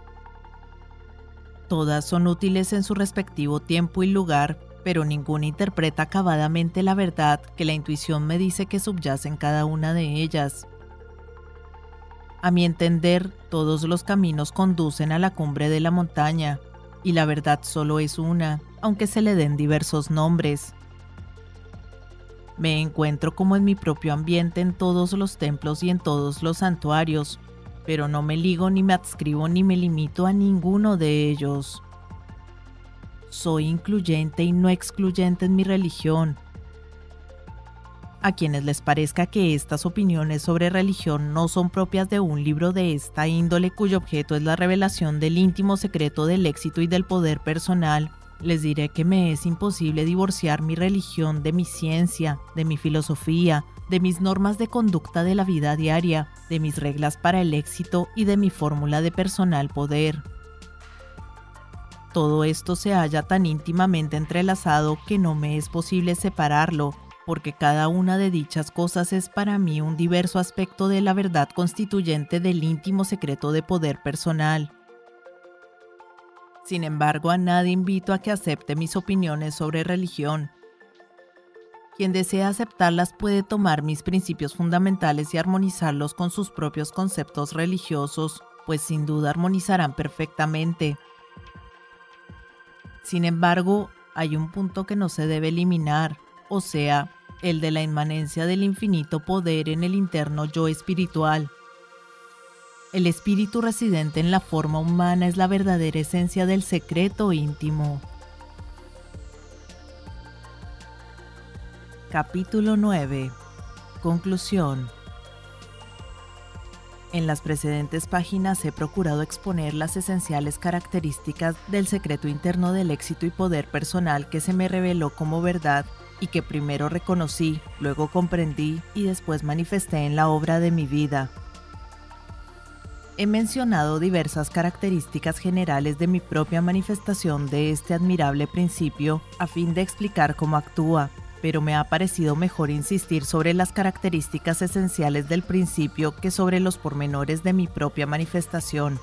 Todas son útiles en su respectivo tiempo y lugar, pero ninguna interpreta acabadamente la verdad que la intuición me dice que subyace en cada una de ellas. A mi entender, todos los caminos conducen a la cumbre de la montaña, y la verdad solo es una, aunque se le den diversos nombres. Me encuentro como en mi propio ambiente en todos los templos y en todos los santuarios, pero no me ligo ni me adscribo ni me limito a ninguno de ellos. Soy incluyente y no excluyente en mi religión, a quienes les parezca que estas opiniones sobre religión no son propias de un libro de esta índole cuyo objeto es la revelación del íntimo secreto del éxito y del poder personal, les diré que me es imposible divorciar mi religión de mi ciencia, de mi filosofía, de mis normas de conducta de la vida diaria, de mis reglas para el éxito y de mi fórmula de personal poder. Todo esto se halla tan íntimamente entrelazado que no me es posible separarlo porque cada una de dichas cosas es para mí un diverso aspecto de la verdad constituyente del íntimo secreto de poder personal. Sin embargo, a nadie invito a que acepte mis opiniones sobre religión. Quien desea aceptarlas puede tomar mis principios fundamentales y armonizarlos con sus propios conceptos religiosos, pues sin duda armonizarán perfectamente. Sin embargo, hay un punto que no se debe eliminar, o sea, el de la inmanencia del infinito poder en el interno yo espiritual. El espíritu residente en la forma humana es la verdadera esencia del secreto íntimo. Capítulo 9. Conclusión. En las precedentes páginas he procurado exponer las esenciales características del secreto interno del éxito y poder personal que se me reveló como verdad y que primero reconocí, luego comprendí y después manifesté en la obra de mi vida. He mencionado diversas características generales de mi propia manifestación de este admirable principio a fin de explicar cómo actúa, pero me ha parecido mejor insistir sobre las características esenciales del principio que sobre los pormenores de mi propia manifestación.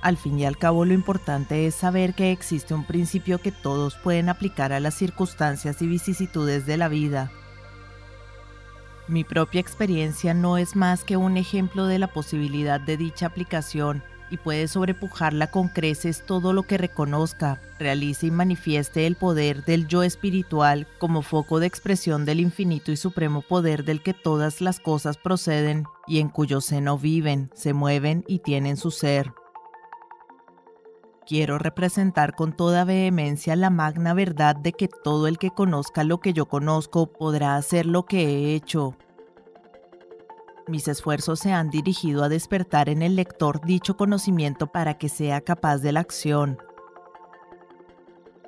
Al fin y al cabo lo importante es saber que existe un principio que todos pueden aplicar a las circunstancias y vicisitudes de la vida. Mi propia experiencia no es más que un ejemplo de la posibilidad de dicha aplicación y puede sobrepujarla con creces todo lo que reconozca, realice y manifieste el poder del yo espiritual como foco de expresión del infinito y supremo poder del que todas las cosas proceden y en cuyo seno viven, se mueven y tienen su ser quiero representar con toda vehemencia la magna verdad de que todo el que conozca lo que yo conozco podrá hacer lo que he hecho. Mis esfuerzos se han dirigido a despertar en el lector dicho conocimiento para que sea capaz de la acción.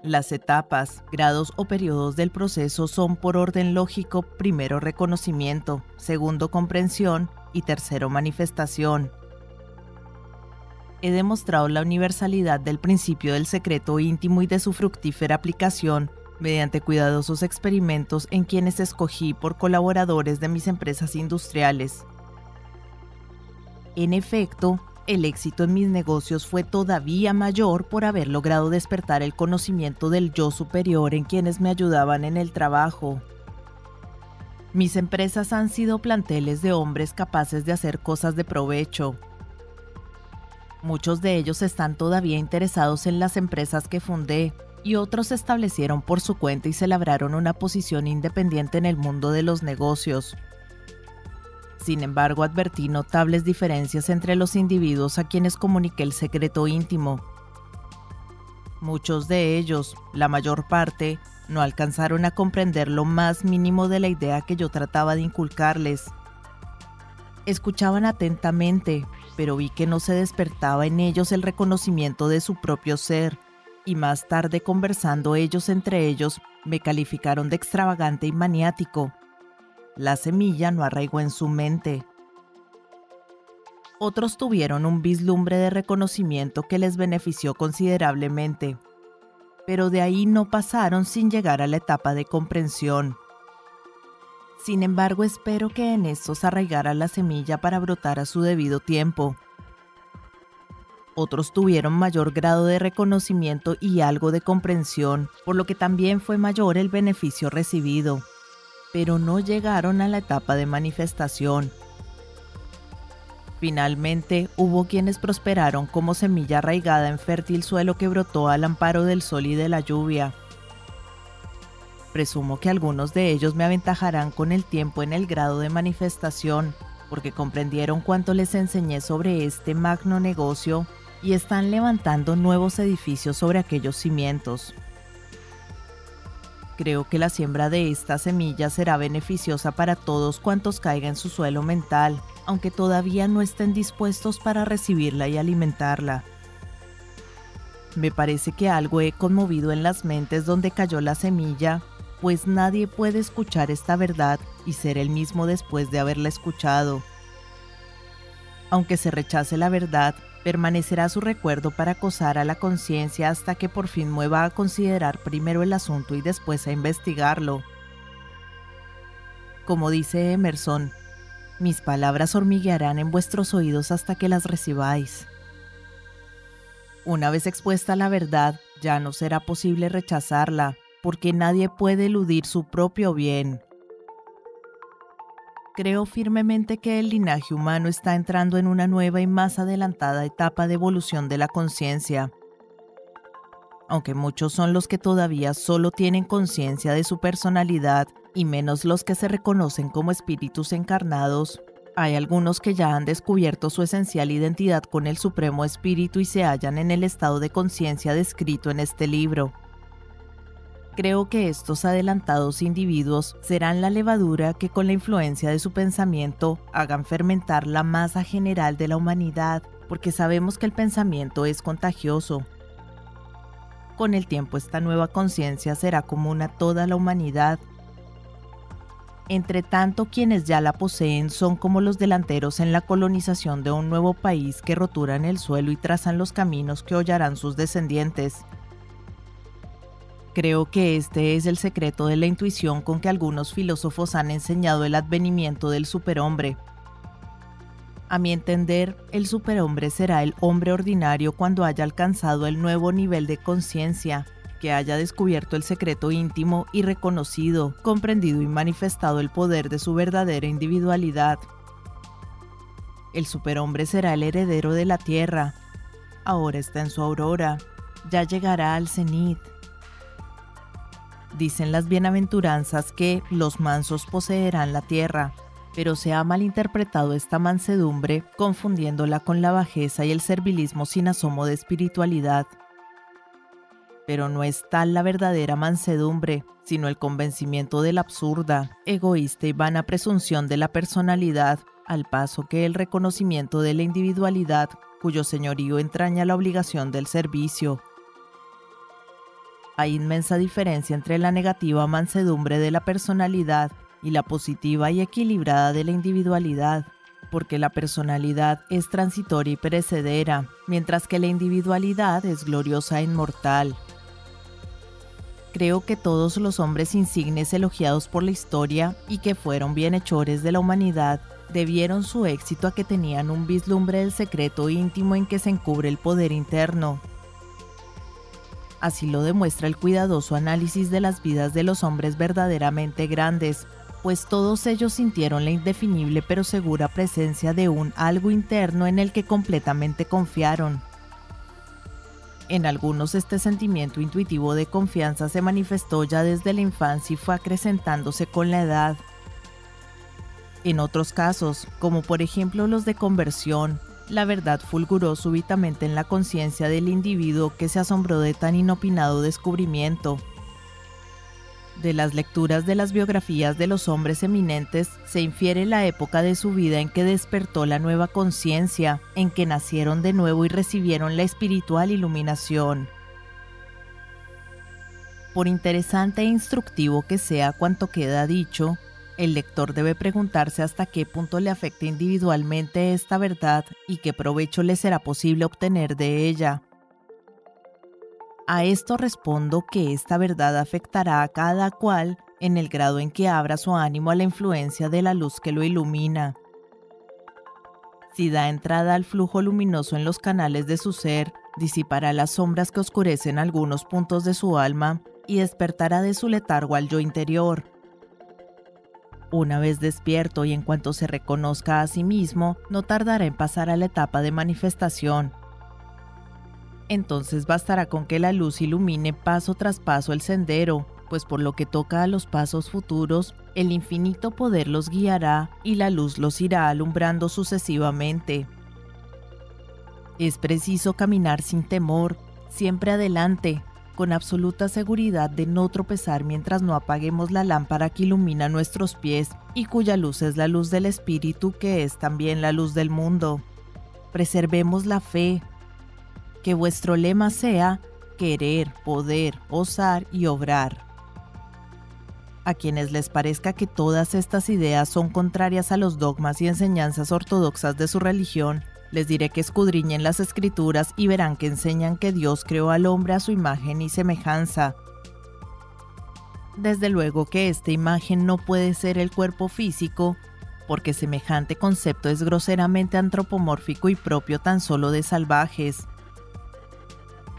Las etapas, grados o periodos del proceso son por orden lógico primero reconocimiento, segundo comprensión y tercero manifestación. He demostrado la universalidad del principio del secreto íntimo y de su fructífera aplicación mediante cuidadosos experimentos en quienes escogí por colaboradores de mis empresas industriales. En efecto, el éxito en mis negocios fue todavía mayor por haber logrado despertar el conocimiento del yo superior en quienes me ayudaban en el trabajo. Mis empresas han sido planteles de hombres capaces de hacer cosas de provecho. Muchos de ellos están todavía interesados en las empresas que fundé y otros se establecieron por su cuenta y se labraron una posición independiente en el mundo de los negocios. Sin embargo, advertí notables diferencias entre los individuos a quienes comuniqué el secreto íntimo. Muchos de ellos, la mayor parte, no alcanzaron a comprender lo más mínimo de la idea que yo trataba de inculcarles. Escuchaban atentamente, pero vi que no se despertaba en ellos el reconocimiento de su propio ser, y más tarde conversando ellos entre ellos, me calificaron de extravagante y maniático. La semilla no arraigó en su mente. Otros tuvieron un vislumbre de reconocimiento que les benefició considerablemente, pero de ahí no pasaron sin llegar a la etapa de comprensión. Sin embargo, espero que en estos arraigara la semilla para brotar a su debido tiempo. Otros tuvieron mayor grado de reconocimiento y algo de comprensión, por lo que también fue mayor el beneficio recibido pero no llegaron a la etapa de manifestación. Finalmente, hubo quienes prosperaron como semilla arraigada en fértil suelo que brotó al amparo del sol y de la lluvia. Presumo que algunos de ellos me aventajarán con el tiempo en el grado de manifestación, porque comprendieron cuánto les enseñé sobre este magno negocio y están levantando nuevos edificios sobre aquellos cimientos. Creo que la siembra de esta semilla será beneficiosa para todos cuantos caigan en su suelo mental, aunque todavía no estén dispuestos para recibirla y alimentarla. Me parece que algo he conmovido en las mentes donde cayó la semilla, pues nadie puede escuchar esta verdad y ser el mismo después de haberla escuchado. Aunque se rechace la verdad, permanecerá su recuerdo para acosar a la conciencia hasta que por fin mueva a considerar primero el asunto y después a investigarlo. Como dice Emerson, mis palabras hormiguearán en vuestros oídos hasta que las recibáis. Una vez expuesta la verdad, ya no será posible rechazarla, porque nadie puede eludir su propio bien. Creo firmemente que el linaje humano está entrando en una nueva y más adelantada etapa de evolución de la conciencia. Aunque muchos son los que todavía solo tienen conciencia de su personalidad y menos los que se reconocen como espíritus encarnados, hay algunos que ya han descubierto su esencial identidad con el Supremo Espíritu y se hallan en el estado de conciencia descrito en este libro. Creo que estos adelantados individuos serán la levadura que con la influencia de su pensamiento hagan fermentar la masa general de la humanidad, porque sabemos que el pensamiento es contagioso. Con el tiempo esta nueva conciencia será común a toda la humanidad. Entre tanto, quienes ya la poseen son como los delanteros en la colonización de un nuevo país que roturan el suelo y trazan los caminos que hollarán sus descendientes. Creo que este es el secreto de la intuición con que algunos filósofos han enseñado el advenimiento del superhombre. A mi entender, el superhombre será el hombre ordinario cuando haya alcanzado el nuevo nivel de conciencia, que haya descubierto el secreto íntimo y reconocido, comprendido y manifestado el poder de su verdadera individualidad. El superhombre será el heredero de la tierra. Ahora está en su aurora. Ya llegará al cenit Dicen las bienaventuranzas que los mansos poseerán la tierra, pero se ha malinterpretado esta mansedumbre confundiéndola con la bajeza y el servilismo sin asomo de espiritualidad. Pero no es tal la verdadera mansedumbre, sino el convencimiento de la absurda, egoísta y vana presunción de la personalidad, al paso que el reconocimiento de la individualidad, cuyo señorío entraña la obligación del servicio, inmensa diferencia entre la negativa mansedumbre de la personalidad y la positiva y equilibrada de la individualidad. porque la personalidad es transitoria y perecedera, mientras que la individualidad es gloriosa e inmortal. Creo que todos los hombres insignes elogiados por la historia y que fueron bienhechores de la humanidad debieron su éxito a que tenían un vislumbre del secreto íntimo en que se encubre el poder interno. Así lo demuestra el cuidadoso análisis de las vidas de los hombres verdaderamente grandes, pues todos ellos sintieron la indefinible pero segura presencia de un algo interno en el que completamente confiaron. En algunos este sentimiento intuitivo de confianza se manifestó ya desde la infancia y fue acrecentándose con la edad. En otros casos, como por ejemplo los de conversión, la verdad fulguró súbitamente en la conciencia del individuo que se asombró de tan inopinado descubrimiento. De las lecturas de las biografías de los hombres eminentes se infiere la época de su vida en que despertó la nueva conciencia, en que nacieron de nuevo y recibieron la espiritual iluminación. Por interesante e instructivo que sea cuanto queda dicho, el lector debe preguntarse hasta qué punto le afecta individualmente esta verdad y qué provecho le será posible obtener de ella. A esto respondo que esta verdad afectará a cada cual en el grado en que abra su ánimo a la influencia de la luz que lo ilumina. Si da entrada al flujo luminoso en los canales de su ser, disipará las sombras que oscurecen algunos puntos de su alma y despertará de su letargo al yo interior. Una vez despierto y en cuanto se reconozca a sí mismo, no tardará en pasar a la etapa de manifestación, entonces bastará con que la luz ilumine paso tras paso el sendero, pues por lo que toca a los pasos futuros, el infinito poder los guiará y la luz los irá alumbrando sucesivamente. Es preciso caminar sin temor, siempre adelante, con absoluta seguridad de no tropezar mientras no apaguemos la lámpara que ilumina nuestros pies y cuya luz es la luz del Espíritu que es también la luz del mundo. Preservemos la fe, que vuestro lema sea querer, poder, osar y obrar. A quienes les parezca que todas estas ideas son contrarias a los dogmas y enseñanzas ortodoxas de su religión, les diré que escudriñen las escrituras y verán que enseñan que Dios creó al hombre a su imagen y semejanza. Desde luego que esta imagen no puede ser el cuerpo físico, porque semejante concepto es groseramente antropomórfico y propio tan solo de salvajes.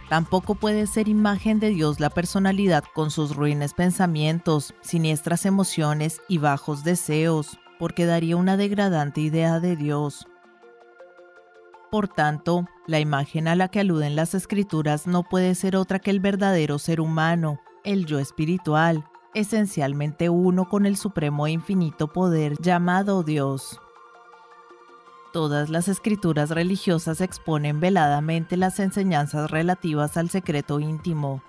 Tampoco puede ser imagen de Dios la personalidad con sus ruines pensamientos, siniestras emociones y bajos deseos, porque daría una degradante idea de Dios. Por tanto, la imagen a la que aluden las escrituras no puede ser otra que el verdadero ser humano, el yo espiritual, esencialmente uno con el supremo e infinito poder llamado Dios. Todas las escrituras religiosas exponen veladamente las enseñanzas relativas al secreto íntimo.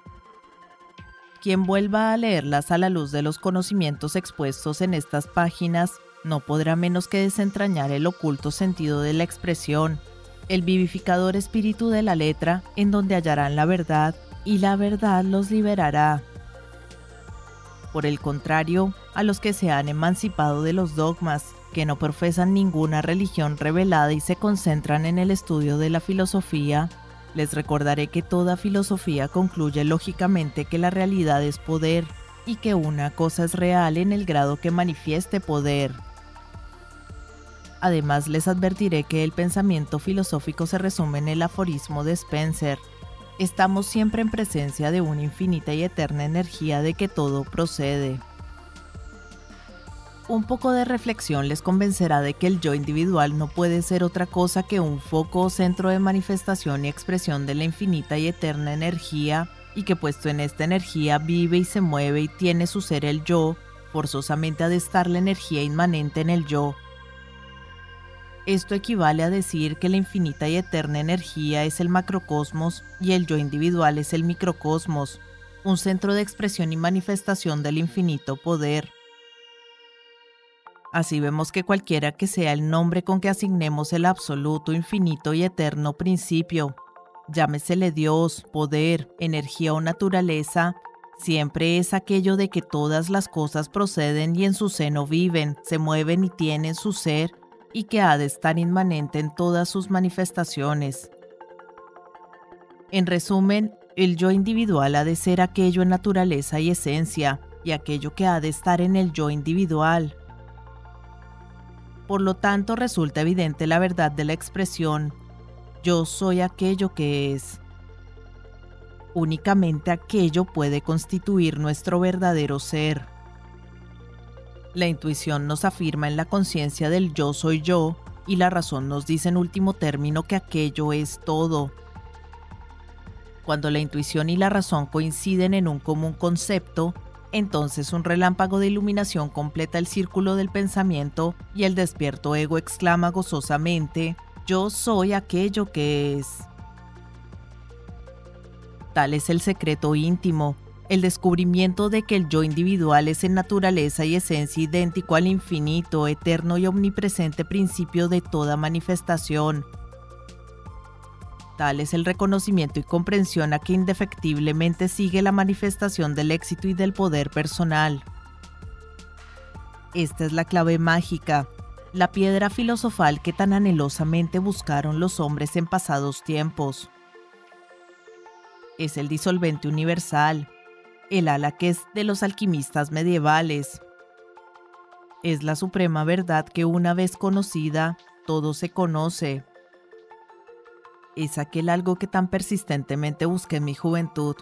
Quien vuelva a leerlas a la luz de los conocimientos expuestos en estas páginas no podrá menos que desentrañar el oculto sentido de la expresión, el vivificador espíritu de la letra, en donde hallarán la verdad, y la verdad los liberará. Por el contrario, a los que se han emancipado de los dogmas, que no profesan ninguna religión revelada y se concentran en el estudio de la filosofía, les recordaré que toda filosofía concluye lógicamente que la realidad es poder y que una cosa es real en el grado que manifieste poder. Además les advertiré que el pensamiento filosófico se resume en el aforismo de Spencer. Estamos siempre en presencia de una infinita y eterna energía de que todo procede. Un poco de reflexión les convencerá de que el yo individual no puede ser otra cosa que un foco o centro de manifestación y expresión de la infinita y eterna energía, y que puesto en esta energía vive y se mueve y tiene su ser el yo, forzosamente ha de estar la energía inmanente en el yo. Esto equivale a decir que la infinita y eterna energía es el macrocosmos y el yo individual es el microcosmos, un centro de expresión y manifestación del infinito poder. Así vemos que cualquiera que sea el nombre con que asignemos el absoluto, infinito y eterno principio, llámesele Dios, poder, energía o naturaleza, siempre es aquello de que todas las cosas proceden y en su seno viven, se mueven y tienen su ser, y que ha de estar inmanente en todas sus manifestaciones. En resumen, el yo individual ha de ser aquello en naturaleza y esencia, y aquello que ha de estar en el yo individual. Por lo tanto, resulta evidente la verdad de la expresión, yo soy aquello que es. Únicamente aquello puede constituir nuestro verdadero ser. La intuición nos afirma en la conciencia del yo soy yo y la razón nos dice en último término que aquello es todo. Cuando la intuición y la razón coinciden en un común concepto, entonces un relámpago de iluminación completa el círculo del pensamiento y el despierto ego exclama gozosamente, yo soy aquello que es. Tal es el secreto íntimo, el descubrimiento de que el yo individual es en naturaleza y esencia idéntico al infinito, eterno y omnipresente principio de toda manifestación. Tal es el reconocimiento y comprensión a que indefectiblemente sigue la manifestación del éxito y del poder personal. Esta es la clave mágica, la piedra filosofal que tan anhelosamente buscaron los hombres en pasados tiempos. Es el disolvente universal, el ala que es de los alquimistas medievales. Es la suprema verdad que una vez conocida, todo se conoce. Es aquel algo que tan persistentemente busqué en mi juventud.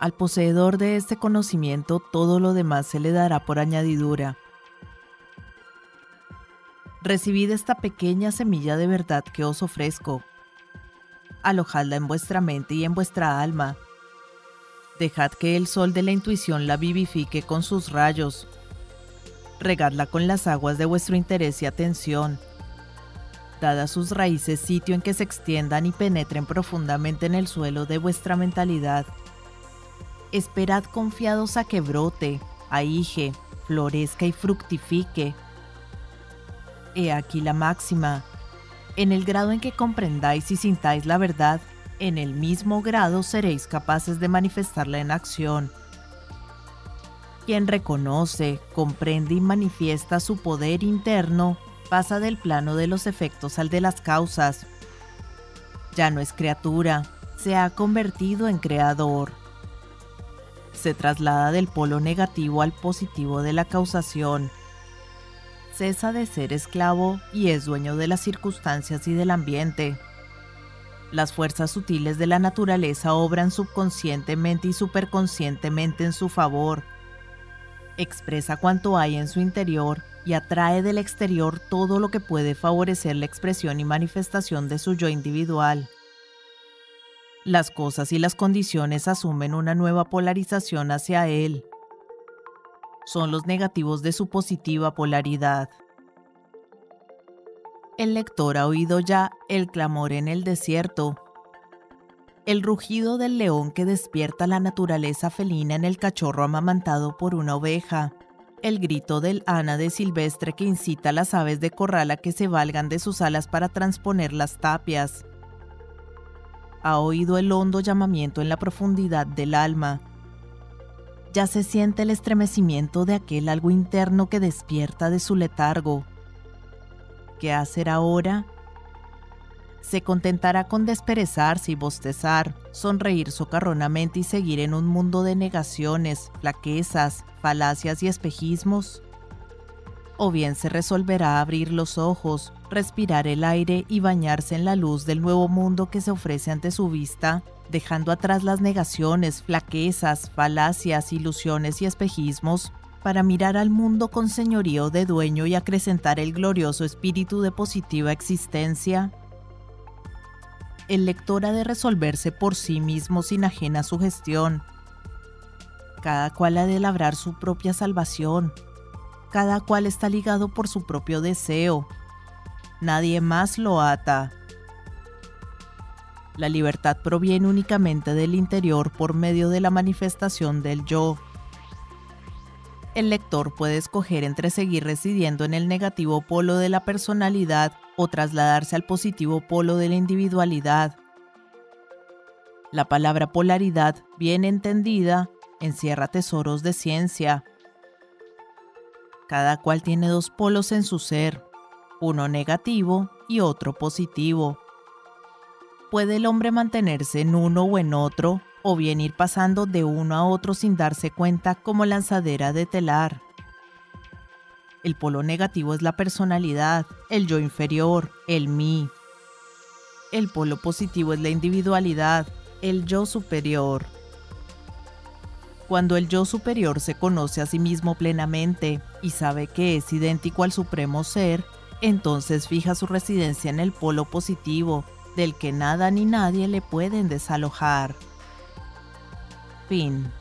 Al poseedor de este conocimiento todo lo demás se le dará por añadidura. Recibid esta pequeña semilla de verdad que os ofrezco. Alojadla en vuestra mente y en vuestra alma Dejad que el sol de la intuición la vivifique con sus rayos. Regadla con las aguas de vuestro interés y atención. Dad a sus raíces sitio en que se extiendan y penetren profundamente en el suelo de vuestra mentalidad. Esperad confiados a que brote, ahige, florezca y fructifique. He aquí la máxima. En el grado en que comprendáis y sintáis la verdad, en el mismo grado seréis capaces de manifestarla en acción. Quien reconoce, comprende y manifiesta su poder interno pasa del plano de los efectos al de las causas. Ya no es criatura, se ha convertido en creador. Se traslada del polo negativo al positivo de la causación. Cesa de ser esclavo y es dueño de las circunstancias y del ambiente. Las fuerzas sutiles de la naturaleza obran subconscientemente y superconscientemente en su favor. Expresa cuanto hay en su interior y atrae del exterior todo lo que puede favorecer la expresión y manifestación de su yo individual. Las cosas y las condiciones asumen una nueva polarización hacia él. Son los negativos de su positiva polaridad el lector ha oído ya el clamor en el desierto, el rugido del león que despierta la naturaleza felina en el cachorro amamantado por una oveja, el grito del ánade silvestre que incita a las aves de corral a que se valgan de sus alas para transponer las tapias. Ha oído el hondo llamamiento en la profundidad del alma. Ya se siente el estremecimiento de aquel algo interno que despierta de su letargo ¿Qué hacer ahora? Se contentará con desperezarse y bostezar, sonreír socarronamente y seguir en un mundo de negaciones, flaquezas, falacias y espejismos. O bien se resolverá a abrir los ojos, respirar el aire y bañarse en la luz del nuevo mundo que se ofrece ante su vista, dejando atrás las negaciones, flaquezas, falacias, ilusiones y espejismos para mirar al mundo con señorío de dueño y acrecentar el glorioso espíritu de positiva existencia? El lector ha de resolverse por sí mismo sin ajena sugestión. Cada cual ha de labrar su propia salvación. Cada cual está ligado por su propio deseo. Nadie más lo ata. La libertad proviene únicamente del interior por medio de la manifestación del yo el lector puede escoger entre seguir residiendo en el negativo polo de la personalidad o trasladarse al positivo polo de la individualidad. La palabra polaridad, bien entendida, encierra tesoros de ciencia. Cada cual tiene dos polos en su ser, uno negativo y otro positivo. ¿Puede el hombre mantenerse en uno o en otro, o bien ir pasando de uno a otro sin darse cuenta como lanzadera de telar? El polo negativo es la personalidad, el yo inferior, el mí. El polo positivo es la individualidad, el yo superior. Cuando el yo superior se conoce a sí mismo plenamente y sabe que es idéntico al supremo ser, entonces fija su residencia en el polo positivo, del que nada ni nadie le pueden desalojar. Fin.